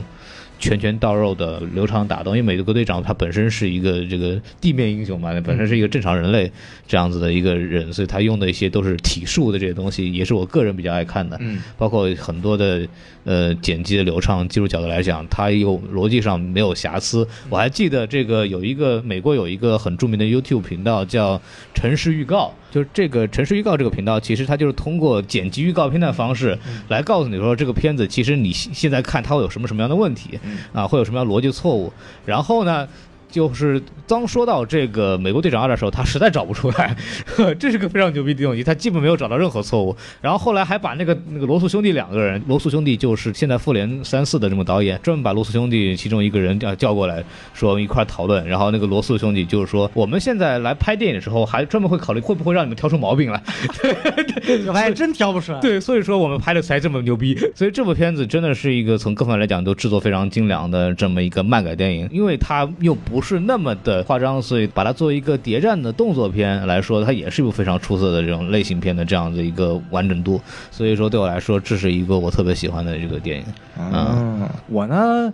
拳拳到肉的流畅打斗，因为美国队长他本身是一个这个地面英雄嘛，本身是一个正常人类这样子的一个人，所以他用的一些都是体术的这些东西，也是我个人比较爱看的。嗯包括很多的呃剪辑的流畅，技术角度来讲，它有逻辑上没有瑕疵。我还记得这个有一个美国有一个很著名的 YouTube 频道叫城市预告，就是这个城市预告这个频道，其实它就是通过剪辑预告片的方式来告诉你说这个片子其实你现现在看它会有什么什么样的问题啊，会有什么样的逻辑错误，然后呢。就是当说到这个美国队长二的时候，他实在找不出来，呵 这是个非常牛逼的东西，他基本没有找到任何错误。然后后来还把那个那个罗素兄弟两个人，罗素兄弟就是现在复联三四的这么导演，专门把罗素兄弟其中一个人叫叫过来，说一块讨论。然后那个罗素兄弟就是说，我们现在来拍电影的时候，还专门会考虑会不会让你们挑出毛病来。我还真挑不出来。对，所以说我们拍的才这么牛逼。所以这部片子真的是一个从各方面来讲都制作非常精良的这么一个漫改电影，因为它又不是那么的夸张，所以把它作为一个谍战的动作片来说，它也是一部非常出色的这种类型片的这样的一个完整度。所以说对我来说，这是一个我特别喜欢的这个电影。嗯，我呢，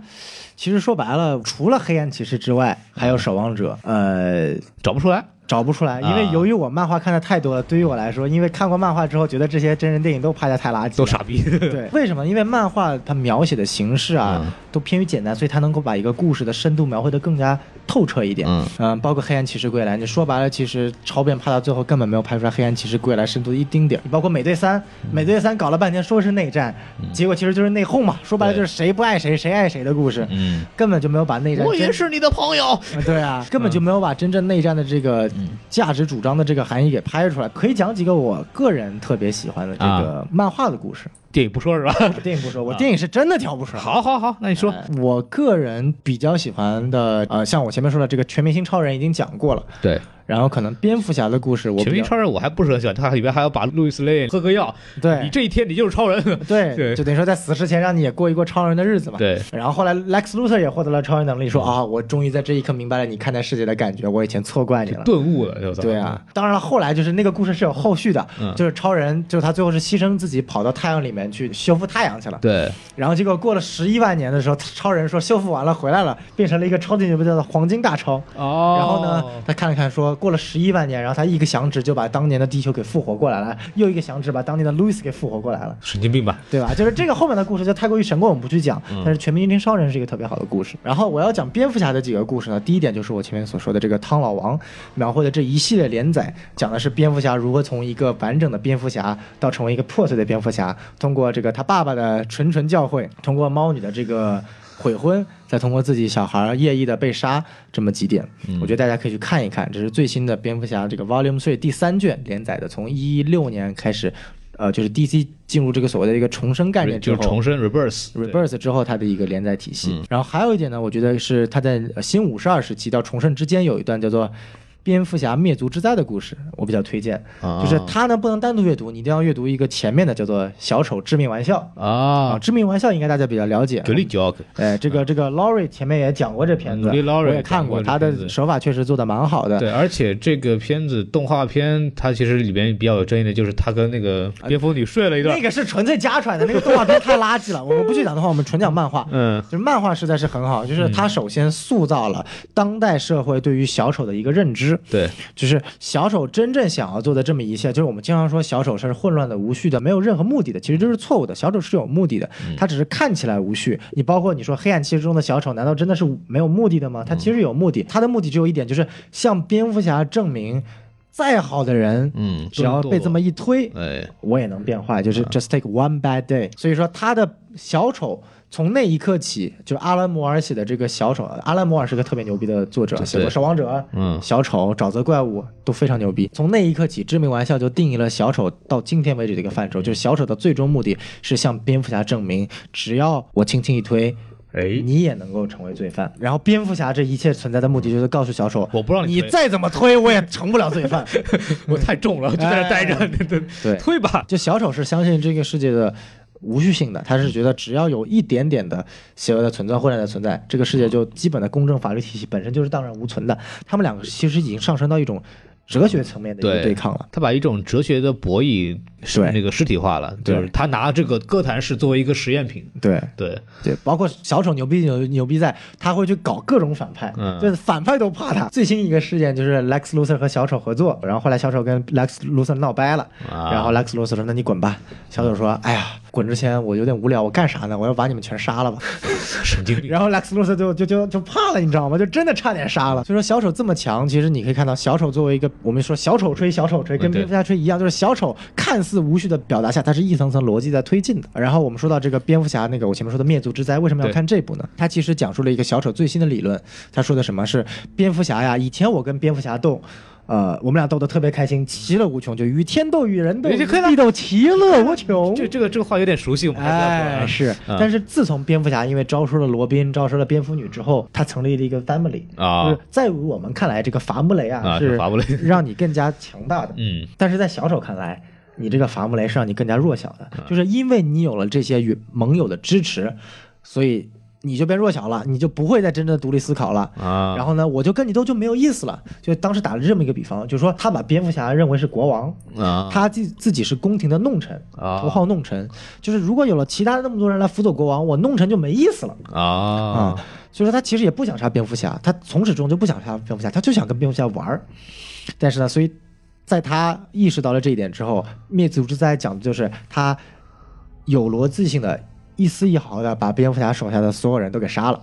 其实说白了，除了黑暗骑士之外，还有守望者，呃，找不出来，找不出来，因为啊由于我漫画看的太多了，对于我来说，因为看过漫画之后，觉得这些真人电影都拍的太垃圾，都傻逼。对，为什么？因为漫画它描写的形式啊，嗯都偏于简单，所以它能够把一个故事的深度描绘的更加透彻一点。嗯包括黑暗骑士归来，你说白了，其实超变拍到最后根本没有拍出来黑暗骑士归来深度一丁点儿。你包括美队三，嗯美队三搞了半天说是内战，结果其实就是内讧嘛，说白了就是谁不爱谁，谁爱谁的故事，嗯，根本就没有把内战我也是你的朋友。啊，对啊，根本就没有把真正内战的这个嗯价值主张的这个含义给拍出来。可以讲几个我个人特别喜欢的这个漫画的故事。电影不说是吧？电影不说，我电影是真的挑不出来。好好好，那你说。呃我个人比较喜欢的，呃，像我前面说的这个全明星超人已经讲过了，对，然后可能蝙蝠侠的故事我全民超人我还不是很喜欢，他里边还要把路易斯雷喝个药，对你这一天你就是超人。对 对就等于说在死之前让你也过一过超人的日子嘛。对，然后后来 Lex Luthor 也获得了超人能力，说啊，我终于在这一刻明白了你看待世界的感觉，我以前错怪你了。顿悟了，就对啊，当然了，后来就是那个故事是有后续的，嗯就是超人，就是他最后是牺牲自己跑到太阳里面去修复太阳去了。对，然后结果过了十一万年的时候，超人说修复完了回来了，变成了一个超级牛逼的黄金大超。哦然后呢，他看了看说过了十一万年，然后他一个响指就把当年的地球给复活过来了，又一个响指把当年的路易斯给复活过来了。神经病吧？对吧？就是这个后面的故事就太过于神棍，我们不去讲。嗯但是《全民英雄超人》是一个特别好的故事。然后我要讲蝙蝠侠的几个故事呢，第一点就是我前面所说的这个汤老王描绘的这一系列连载，讲的是蝙蝠侠如何从一个完整的蝙蝠侠到成为一个破碎的蝙蝠侠，通过这个他爸爸的谆谆教诲，通过猫女的这个。悔婚，再通过自己小孩夜翼的被杀这么几点，我觉得大家可以去看一看。这是最新的蝙蝠侠这个 Volume Three 第三卷连载的，从一六年开始，呃，就是 DC 进入这个所谓的一个重生概念之后，就是重生 reverse reverse 之后，它的一个连载体系。嗯然后还有一点呢，我觉得是它在呃新五十二时期到重生之间有一段叫做。蝙蝠侠灭族之灾的故事，我比较推荐。啊就是它呢不能单独阅读，你一定要阅读一个前面的叫做《小丑致命玩笑》啊，啊，致命玩笑》应该大家比较了解。格力 joke，哎，这个这个 Laurie 前面也讲过这片子，我也看过，他的手法确实做的蛮好的。对，而且这个片子动画片，它其实里边比较有争议的就是他跟那个蝙蝠女睡了一段那，个是纯粹加出来的，那个动画片太垃圾了。我们不去讲的话，我们纯讲漫画。嗯 就是漫画实在是很好，就是它首先塑造了当代社会对于小丑的一个认知，对，就是小丑真正想要做的这么一切，就是我们经常说小丑是混乱的、无序的、没有任何目的的，其实这是错误的。小丑是有目的的，他只是看起来无序。你包括你说黑暗骑士中的小丑，难道真的是没有目的的吗？他其实有目的，他的目的只有一点，就是向蝙蝠侠证明，再好的人，嗯，只要被这么一推，哎，我也能变坏，就是 just take one bad day。所以说他的小丑从那一刻起，就是阿兰摩尔写的这个小丑，阿兰摩尔是个特别牛逼的作者，写过《守望者》、嗯小丑、沼泽怪物都非常牛逼。从那一刻起，致命玩笑就定义了小丑到今天为止的一个范畴，就是小丑的最终目的是向蝙蝠侠证明，只要我轻轻一推。哎你也能够成为罪犯。然后蝙蝠侠这一切存在的目的就是告诉小丑，我不让你你再怎么推，我也成不了罪犯。我太重了，就在这待着，对对对 推吧，就小丑是相信这个世界的无序性的，他是觉得只要有一点点的邪恶的存在、混乱的存在，这个世界就基本的公正法律体系本身就是荡然无存的。他们两个其实已经上升到一种哲学层面的一个对对抗了。他把一种哲学的博弈是对那个实体化了，就是他拿这个哥谭市作为一个实验品，对对，对，包括小丑牛逼牛牛逼在，他会去搞各种反派，嗯就是反派都怕他。最新一个事件就是 Lex Luthor 和小丑合作，然后后来小丑跟 Lex Luthor 闹掰了，啊然后 Lex Luthor 说：“那你滚吧。”小丑说：“哎呀，滚之前我有点无聊，我干啥呢？我要把你们全杀了吧。”神经病，然后 Lex Luthor 就就就就怕了，你知道吗？就真的差点杀了。所以说小丑这么强，其实你可以看到小丑作为一个我们说小丑吹小丑吹，跟蝙蝠侠吹一样，就是小丑看似无序的表达下，它是一层层逻辑在推进的。然后我们说到这个蝙蝠侠那个我前面说的灭族之灾，为什么要看这部呢？它其实讲述了一个小丑最新的理论。他说的什么是蝙蝠侠呀？以前我跟蝙蝠侠斗。呃，我们俩斗得特别开心，其乐无穷，就与天斗，与人斗，地斗，其乐无穷。这这个这个话有点熟悉，我们还是要说哎，啊是，嗯。但是自从蝙蝠侠因为招收了罗宾，招收了蝙蝠女之后，他成立了一个 family 啊。就是在于我们看来，这个伐木雷啊啊是是伐木雷。让你更加强大的，嗯，但是在小丑看来，你这个伐木雷是让你更加弱小嗯。的，就是因为你有了这些与盟友的支持，所以你就变弱小了，你就不会再真正的独立思考了。啊，然后呢，我就跟你斗就没有意思了。就当时打了这么一个比方，就是说他把蝙蝠侠认为是国王，啊，他自自己是宫廷的弄臣，啊头号弄臣。就是如果有了其他的那么多人来辅佐国王，我弄臣就没意思了啊啊。所以说他其实也不想杀蝙蝠侠，他从始至终就不想杀蝙蝠侠，他就想跟蝙蝠侠玩儿。但是呢，所以在他意识到了这一点之后，灭族之灾讲的就是他有逻辑性的。一丝一毫的把蝙蝠侠手下的所有人都给杀了，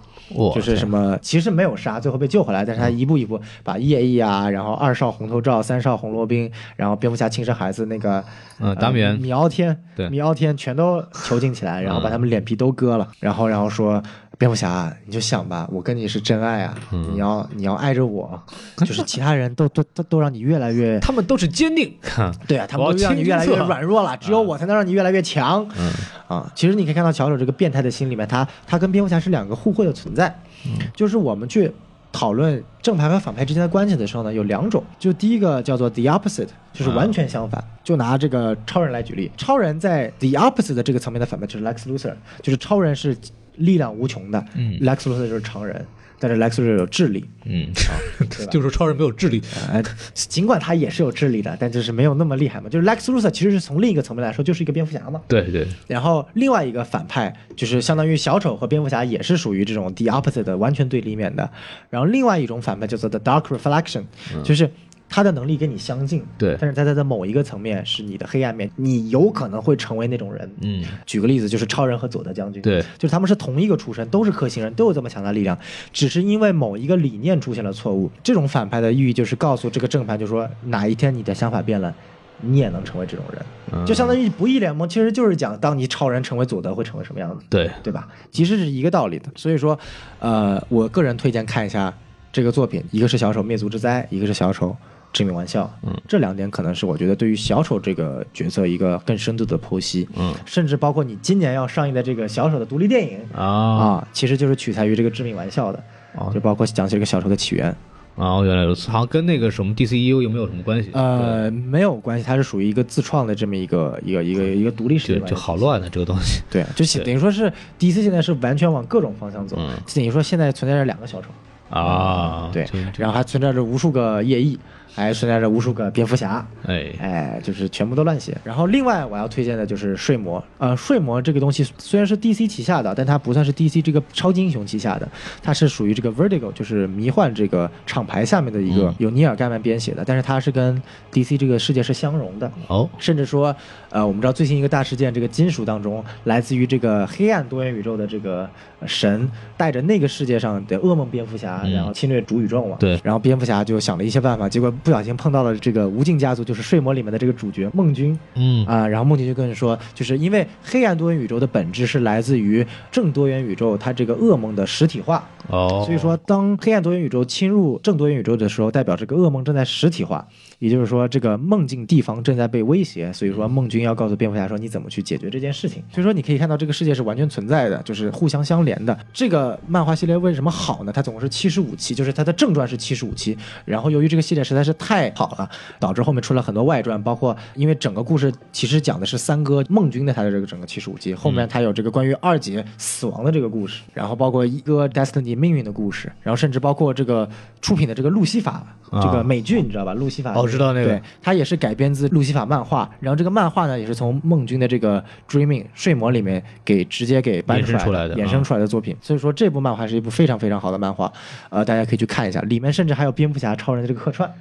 就是什么其实没有杀，最后被救回来，但是他一步一步把叶翼啊，然后二少红头罩，三少红罗宾，然后蝙蝠侠亲生孩子那个嗯达米恩米奥天，对米奥天全都囚禁起来，然后把他们脸皮都割了，然后然后说蝙蝠侠，你就想吧，我跟你是真爱啊，嗯你要你要爱着我，就是其他人都都都都让你越来越。他们都是坚定，对啊，他们都让你越来越软弱了，只有我才能让你越来越强。嗯啊，其实你可以看到小丑这个变态的心里面，他他跟蝙蝠侠是两个互惠的存在，嗯就是我们去讨论正派和反派之间的关系的时候呢，有两种，就第一个叫做 the opposite，就是完全相反。就拿这个超人来举例，超人在 the opposite 的这个层面的反派就是 Lex Luthor，就是超人是力量无穷的，嗯，Lex Luthor 就是常人，但是 Lex Luthor 有智力，嗯，啊 就是超人没有智力，呃，尽管他也是有智力的，但就是没有那么厉害嘛。就是 Lex Luthor 其实是从另一个层面来说，就是一个蝙蝠侠嘛。对对，然后另外一个反派就是相当于小丑和蝙蝠侠也是属于这种 the opposite 的完全对立面的。然后另外一种反派叫做 the dark reflection，、就是他的能力跟你相近，对但是在他的某一个层面是你的黑暗面，你有可能会成为那种人。嗯，举个例子，就是超人和佐德将军，对就是他们是同一个出身，都是克星人，都有这么强大力量，只是因为某一个理念出现了错误。这种反派的寓意就是告诉这个正派，就说哪一天你的想法变了。你也能成为这种人，嗯就相当于不义联盟，其实就是讲，当你超人成为佐德会成为什么样子，对，对吧？其实是一个道理的。所以说，呃，我个人推荐看一下这个作品，一个是小丑灭族之灾，一个是小丑致命玩笑。嗯，这两点可能是我觉得对于小丑这个角色一个更深度的剖析。嗯。甚至包括你今年要上映的这个小丑的独立电影。啊。啊，其实就是取材于这个致命玩笑的，哦。就包括讲这个小丑的起源。啊，原来如此，好像跟那个什么 DCU 有没有什么关系？呃，没有关系，它是属于一个自创的这么一个一个一个一个独立世界就好乱的这个东西，对，就 对。等于说是 DC 现在是完全往各种方向走，嗯。等于说现在存在着两个小丑，啊，对，然后还存在着无数个夜翼，还存在着无数个蝙蝠侠，哎，哎，就是全部都乱写。然后另外我要推荐的就是睡魔，呃，睡魔这个东西虽然是 DC 旗下的，但它不算是 DC 这个超级英雄旗下的，它是属于这个 Vertigo，就是迷幻这个厂牌下面的一个、嗯由尼尔盖曼编写的，但是它是跟 DC 这个世界是相融的。哦，甚至说，呃，我们知道最新一个大事件，这个金属当中来自于这个黑暗多元宇宙的这个呃神，带着那个世界上的噩梦蝙蝠侠，嗯。然后侵略主宇宙嘛。对。然后蝙蝠侠就想了一些办法，结果不小心碰到了这个无尽家族，就是睡魔里面的这个主角梦君。嗯。啊、然后梦君就跟人说，就是因为黑暗多元宇宙的本质是来自于正多元宇宙它这个噩梦的实体化，哦，所以说，当黑暗多元宇宙侵入正多元宇宙的时候，代表这个噩梦正在实体化，也就是说，这个梦境地方正在被威胁。所以说，梦君要告诉蝙蝠侠说，你怎么去解决这件事情。所以说，你可以看到这个世界是完全存在的，就是互相相连的。这个漫画系列为什么好呢？它总共是七十五期，就是它的正传是七十五期。然后由于这个系列实在是太好了，导致后面出了很多外传，包括因为整个故事其实讲的是三哥梦君的他的这个整个七十五期，后面他有这个关于二姐死亡的这个故事，然后包括一哥 Destiny 命运的故事，然后甚至包括这个出品的这个路西法。啊这个美剧你知道吧？路西法哦知道那个对，它也是改编自路西法漫画，然后这个漫画呢也是从梦君的这个 Dreaming 睡魔里面给直接给搬衍生出来的衍生出来的作品。所以说这部漫画是一部非常非常好的漫画，呃，大家可以去看一下，里面甚至还有蝙蝠侠、超人的这个客串。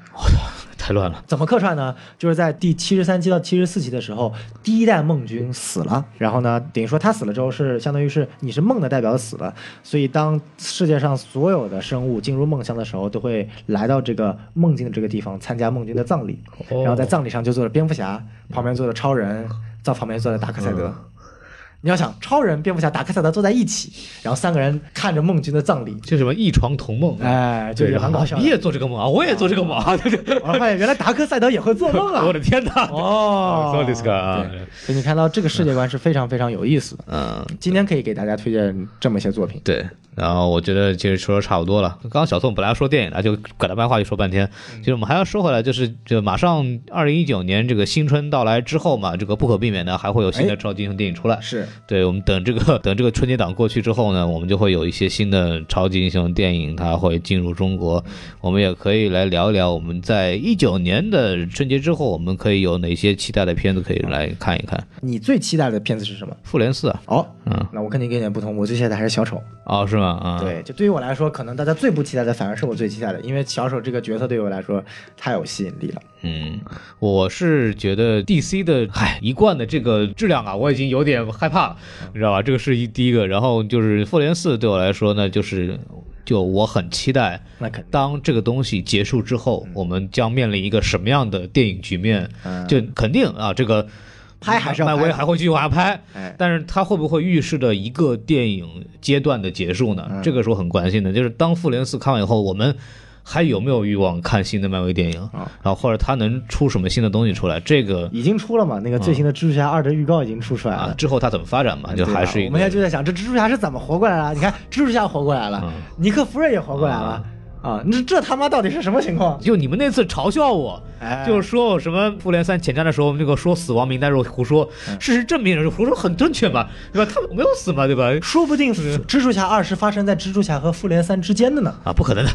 太乱了，怎么客串呢？就是在第七十三期到七十四期的时候，第一代梦君死了，然后呢，等于说他死了之后是相当于是你是梦的代表死了，所以当世界上所有的生物进入梦乡的时候，都会来到这个梦境的这个地方参加梦君的葬礼，哦。然后在葬礼上就坐着蝙蝠侠，旁边坐着超人，在旁边坐着达克赛德。你要想，超人、蝙蝠侠、达克赛德坐在一起，然后三个人看着梦君的葬礼，就什么异床同梦，哎，就对，也蛮搞笑的。你也做这个梦啊，我也做这个梦啊，对对，我发现原来达克赛德也会做梦啊！我的天哪，哦，そうですか啊对，所以你看到这个世界观是非常非常有意思的。嗯，今天可以给大家推荐这么一些作品。对，然后我觉得其实说的差不多了。刚刚小宋本来要说电影的，就拐到漫画就说半天。其实我们还要说回来，就是就马上二零一九年这个新春到来之后嘛，这个不可避免的还会有新的哎超级英雄电影出来。是 对，我们等这个 等这个春节档过去之后呢，我们就会有一些新的超级英雄电影，它会进入中国。我们也可以来聊一聊我们在一九年的春节之后，我们可以有哪些期待的片子可以来看一看。你最期待的片子是什么？复联四啊，哦，嗯，那我肯定跟你有点不同，我最期待的还是小丑。哦，是吗？啊，，对，就对于我来说，可能大家最不期待的反而是我最期待的，因为小丑这个角色对于我来说太有吸引力了。嗯，我是觉得 DC 的，唉，一贯的这个质量啊，我已经有点害怕了，你知道吧？这个是一第一个，然后就是复联四对我来说呢，就是就我很期待。当这个东西结束之后，我们将面临一个什么样的电影局面？嗯就肯定啊，这个拍还是要漫威拍还会继续往下拍，哎，但是它会不会预示着一个电影阶段的结束呢？嗯这个是我很关心的。就是当复联四看完以后，我们还有没有欲望看新的漫威电影？啊然后或者他能出什么新的东西出来？这个已经出了嘛？那个最新的蜘蛛侠二的预告已经出出来啊了。之后他怎么发展嘛？就还是一我们现在就在想，这蜘蛛侠是怎么活过来了？你看，蜘蛛侠活过来了，嗯尼克弗瑞也活过来了啊！那这他妈到底是什么情况？就你们那次嘲笑我，哎，就是说我什么复联三前瞻的时候，那个说死亡名单是胡说，嗯事实证明胡说很正确嘛，对吧？他没有死嘛，对吧？说不定蜘蛛侠二是发生在蜘蛛侠和复联三之间的呢，啊，不可能的，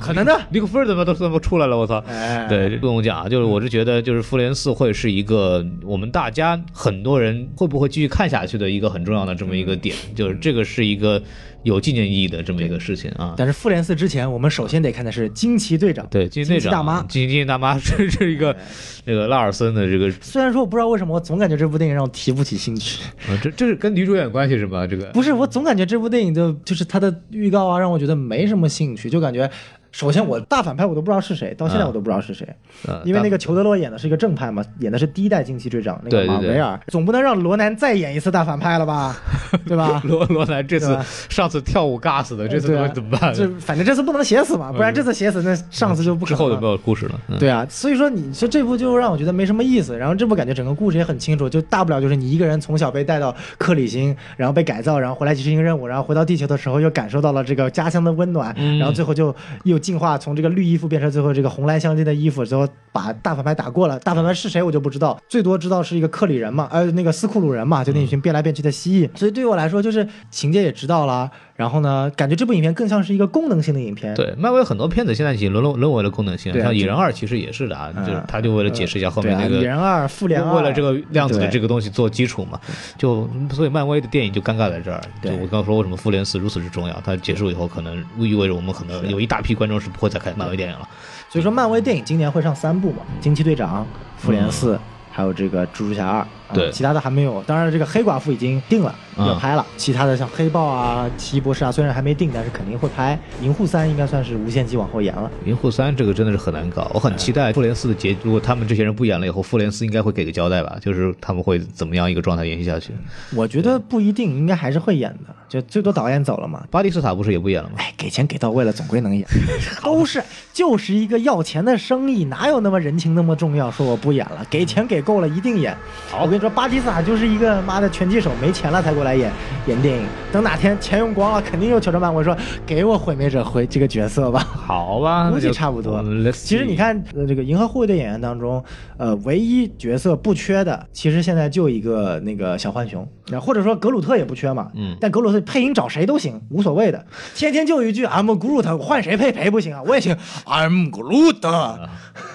可能的。尼克夫人怎么都怎么出来了？我操！哎，对，不用讲啊，就是我是觉得，就是复联四会是一个我们大家很多人会不会继续看下去的一个很重要的这么一个点，就是这个是一个有纪念意义的这么一个事情啊。但是复联四之前，我们首先得看的是惊奇队长。对，惊奇队长惊奇大妈惊奇大妈是 是一个那个拉尔森的这个，虽然说我不知道为什么，我总感觉这部电影让我提不起兴趣。啊，这这是跟女主演有关系是吧？这个不是，我总感觉这部电影的就是它的预告啊，让我觉得没什么兴趣，就感觉。首先，我大反派我都不知道是谁，到现在我都不知道是谁，呃因为那个裘德洛演的是一个正派嘛，演的是第一代惊奇队长那个马维尔，总不能让罗南再演一次大反派了吧，对吧？罗罗南这次上次跳舞尬死的，这次对啊。怎么办？就反正这次不能写死嘛，不然这次写死那上次就不可能了。之后就没有故事了。嗯。对啊，所以说你说这部就让我觉得没什么意思。然后这部感觉整个故事也很清楚，就大不了就是你一个人从小被带到克里星，然后被改造，然后回来去执行任务，然后回到地球的时候又感受到了这个家乡的温暖，嗯。然后最后就又进化从这个绿衣服变成最后这个红蓝相间的衣服，最后把大反派打过了。大反派是谁我就不知道，最多知道是一个克里人嘛，呃那个斯库鲁人嘛，就那群变来变去的蜥蜴。所以对于我来说，就是情节也知道了，然后呢，感觉这部影片更像是一个功能性的影片。对，漫威很多片子现在已经沦落沦为了功能性，啊像蚁人二其实也是的啊，嗯就是他就为了解释一下后面那个蚁人二、复联二，为了这个量子的这个东西做基础嘛，就所以漫威的电影就尴尬在这儿。就对我刚刚说为什么复联四如此之重要，它结束以后可能意味着我们可能有一大批观众是不会再看漫威电影了。所以说，漫威电影今年会上三部嘛，《惊奇队长》、《复联四》，还有这个《蜘蛛侠二》啊。对其他的还没有。当然，这个黑寡妇已经定了，嗯要拍了。其他的像黑豹啊、奇异博士啊，虽然还没定，但是肯定会拍。银护三应该算是无限期往后延了。银护三这个真的是很难搞，我很期待复联四的结。如果他们这些人不演了以后，复联四应该会给个交代吧，就是他们会怎么样一个状态延续下去。我觉得不一定，应该还是会演的，就最多导演走了嘛。巴蒂斯塔不是也不演了吗？哎，给钱给到位了，总归能演。都是就是一个要钱的生意，哪有那么人情那么重要？说我不演了，给钱给够了，一定演。好我跟你说，巴基斯坦就是一个妈的拳击手，没钱了才过来演演电影。等哪天钱用光了，肯定又求着漫威说给我毁灭者回这个角色吧。好吧，估计差不多其实你看，呃，这个《银河护卫队》演员当中，呃，唯一角色不缺的，其实现在就一个那个小浣熊，那或者说格鲁特也不缺嘛。嗯但格鲁特配音找谁都行，无所谓的。天天就一句 I'm Groot，换谁配配不行啊？我也行，I'm Groot。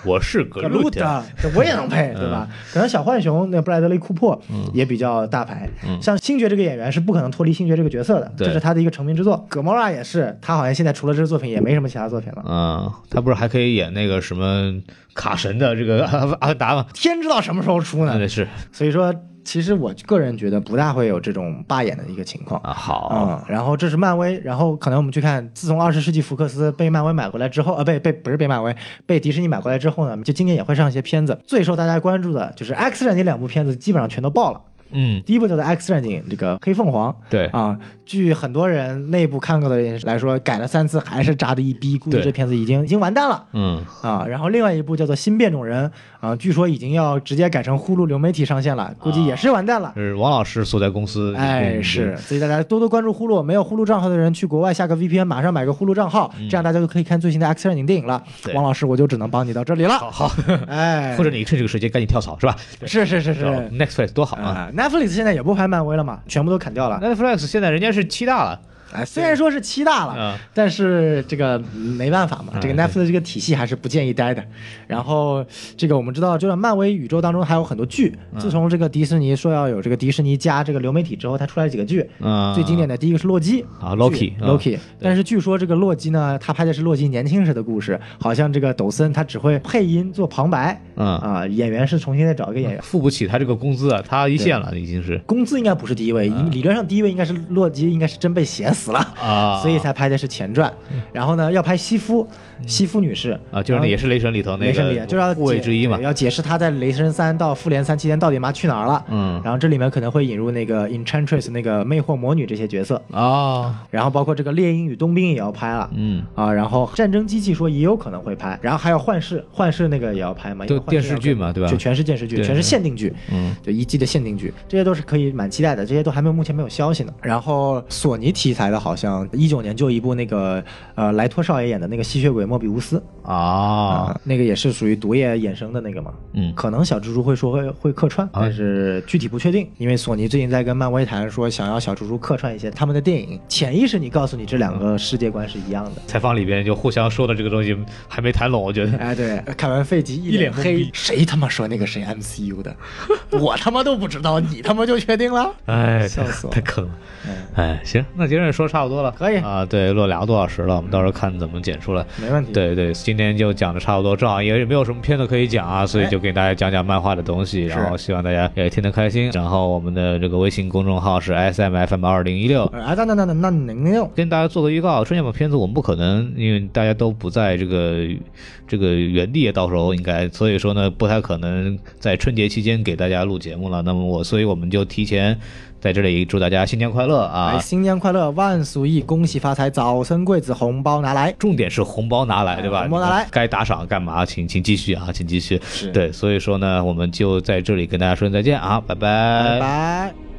我是格格鲁特，我也能配，对吧？可能小浣熊那布莱德利·库珀嗯也比较大牌，像星爵这个演员是不可能脱离星爵这个角色的，对这是他的一个成名之作。葛莫拉也是，他好像现在除了这个作品也没什么其他作品了。嗯，他不是还可以演那个什么卡神的这个阿阿凡达吗？天知道什么时候出呢？那是所以说，其实我个人觉得不大会有这种罢演的一个情况。啊，好，嗯，然后这是漫威，然后可能我们去看，自从二十世纪福克斯被漫威买回来之后，呃，被被不是被漫威，被迪士尼买过来之后呢，就今年也会上一些片子。最受大家关注的就是 X 战警两部片子，基本上全都爆了。嗯，第一部叫做 X 战警，这个黑凤凰。对，啊，据很多人内部看过的人来说，改了三次还是渣的一逼，估计这片子已经已经完蛋了。嗯，啊，然后另外一部叫做《新变种人》啊，据说已经要直接改成呼噜流媒体上线了，估计也是完蛋了。是王老师所在公司，哎，嗯是，，所以大家多多关注呼噜，没有呼噜账号的人去国外下个 VPN，马上买个呼噜账号，这样大家就可以看最新的 X 战警电影了。王老师，我就只能帮你到这里了。好好，哎，或者你趁这个时间赶紧跳槽是吧？是是是是，找 Next Phase 多好啊！啊 Netflix 现在也不拍漫威了嘛，全部都砍掉了。Netflix 现在人家是七大了，哎，虽然说是七大了，嗯但是这个没办法嘛，嗯这个 Netflix 这个体系还是不建议待的。然后这个我们知道，就是漫威宇宙当中还有很多剧。嗯自从这个迪士尼说要有这个迪士尼加这个流媒体之后，它出来几个剧。嗯，最经典的第一个是洛基啊，Loki，剧嗯 Loki，但是据说这个洛基呢，他拍的是洛基年轻时的故事，好像这个抖森他只会配音做旁白，嗯啊，演员是重新再找一个演员。付不起他这个工资啊，他一线了已经是工资应该不是第一位，嗯理论上第一位应该是洛基，应该是真被写死了。啊，所以才拍的是前传。然后呢，要拍西夫，西夫女士啊，就是那也是雷神里头那雷神里个就是要护卫解之一嘛，要解释她在雷神三到复联三期间到底妈去哪儿了。嗯然后这里面可能会引入那个 Enchantress 那个魅惑魔女这些角色，啊，然后包括这个猎鹰与冬兵也要拍了。嗯，啊，然后战争机器说也有可能会拍，然后还有幻视，幻视那个也要拍嘛，因为都幻视电视剧嘛对吧就全是电视剧，全是限定剧，嗯，就一季的限定剧，这些都是可以蛮期待的，这些都还没有目前没有消息呢。然后索尼题材的，好像一九年就一部那个呃莱托少爷演的那个吸血鬼莫比乌斯啊，那个也是属于毒液衍生的那个嘛，嗯可能小蜘蛛会说会会客串，但是具体不确定，因为索尼最近在跟漫威谈说想要小蜘蛛客串一些他们的电影，潜意识你告诉你这两个世界观是一样的。采访里边就互相说的这个东西还没谈拢，我觉得。哎，对，看完费吉一脸黑脸，谁他妈说那个谁 MCU 的？我他妈都不知道，你他妈就确定了？哎，笑死我太坑了。嗯，哎，行，那今儿说差不多了，可以啊，对，录两个多小时了，我们到时候看怎么剪出来。没问题。对对，今天就讲的差不多，正好也没有什么片子可以讲啊，所以哎就给大家讲讲漫画的东西，然后希望大家也听得开心。然后我们的这个微信公众号是 S M F M 二零一六。啊，那那那那那能用？跟大家做个预告，春节版片子我们不可能，因为大家都不在这个这个原地，到时候应该，所以说呢，不太可能在春节期间给大家录节目了。那么我，所以我们就提前在这里祝大家新年快乐啊！哎，新年快乐，万俗意，恭喜发财，早生贵子，红包拿来。重点是红包拿来，对吧？红包拿来该打赏干嘛？请请继续啊，请继续。对，所以说呢，我们就在这里跟大家说再见啊，拜拜拜拜。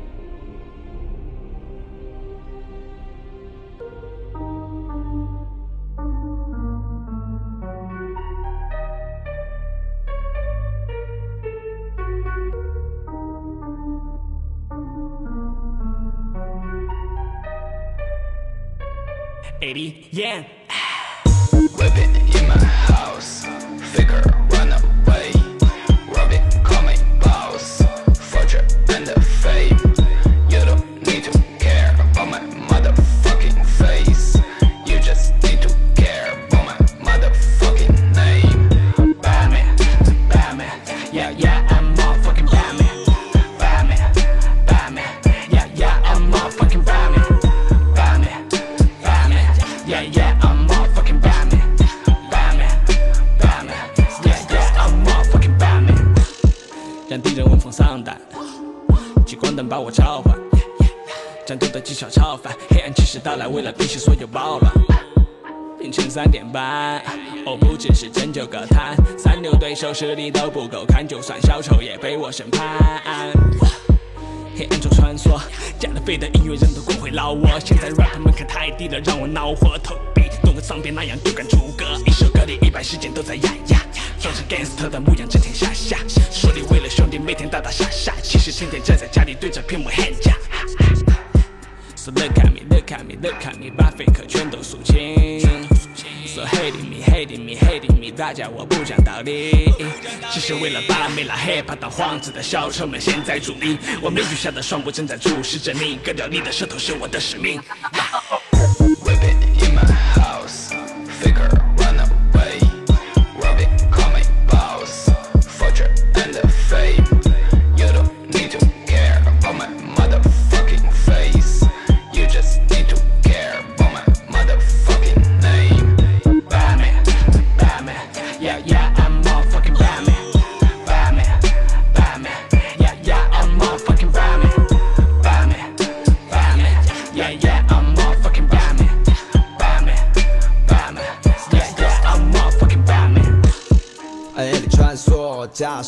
80 yen. Whipping in my house, figure run 手实力都不够看，就算小丑也被我审判。黑暗中穿梭，加了费的音乐人都滚回老我。现在 rap 门槛太低了，让我恼火投币，弄个脏辫那样就敢出歌。一首歌里一百时间都在呀呀，装成 gangster 的模样，整天下下，说你为了兄弟每天打打杀杀，其实天天宅在家里对着屏幕 hand 架。So look at me, look at me, look at me，把 fake 全都肃清。So hating me, hating me, hating me，大家我不讲道理，只是为了把没拉 hiphop 当幌子的小丑们现在注意，我面具下的双目正在注视着你，割掉你的舌头是我的使命。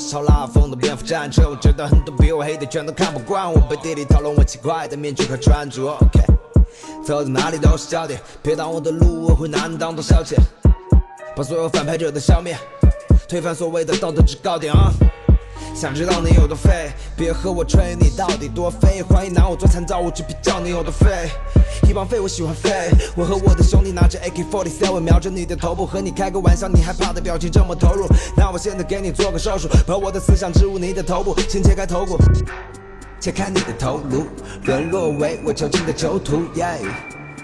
超拉风的蝙蝠战车，我知道很多比我黑的全都看不惯我，背地里讨论我奇怪的面具和穿着。OK，走到哪里都是焦点，别挡我的路，我会拿你当做消遣，把所有反派者都消灭，推翻所谓的道德制高点啊！想知道你有多废，别和我吹你到底多废。欢迎拿我做参照物去比较你有多废。一帮废物喜欢废，我和我的兄弟拿着 AK47 瞄准你的头部，和你开个玩笑，你害怕的表情这么投入。那我现在给你做个手术，把我的思想植入你的头部，先切开头骨，切开你的头颅，沦落为我囚禁的囚徒。耶，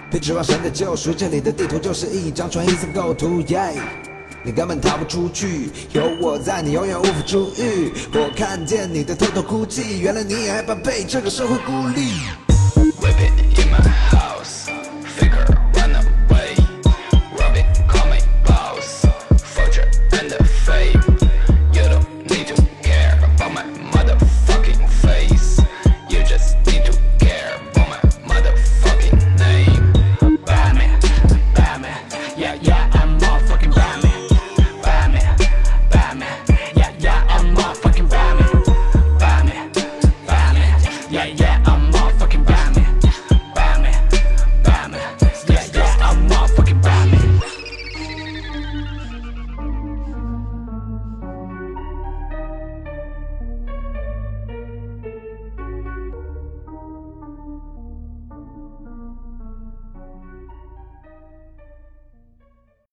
别指望神的救赎，这里的地图就是一张纯黑色构图。耶。你根本逃不出去，有我在，你永远无法出狱。我看见你在偷偷哭泣，原来你也害怕被这个社会孤立。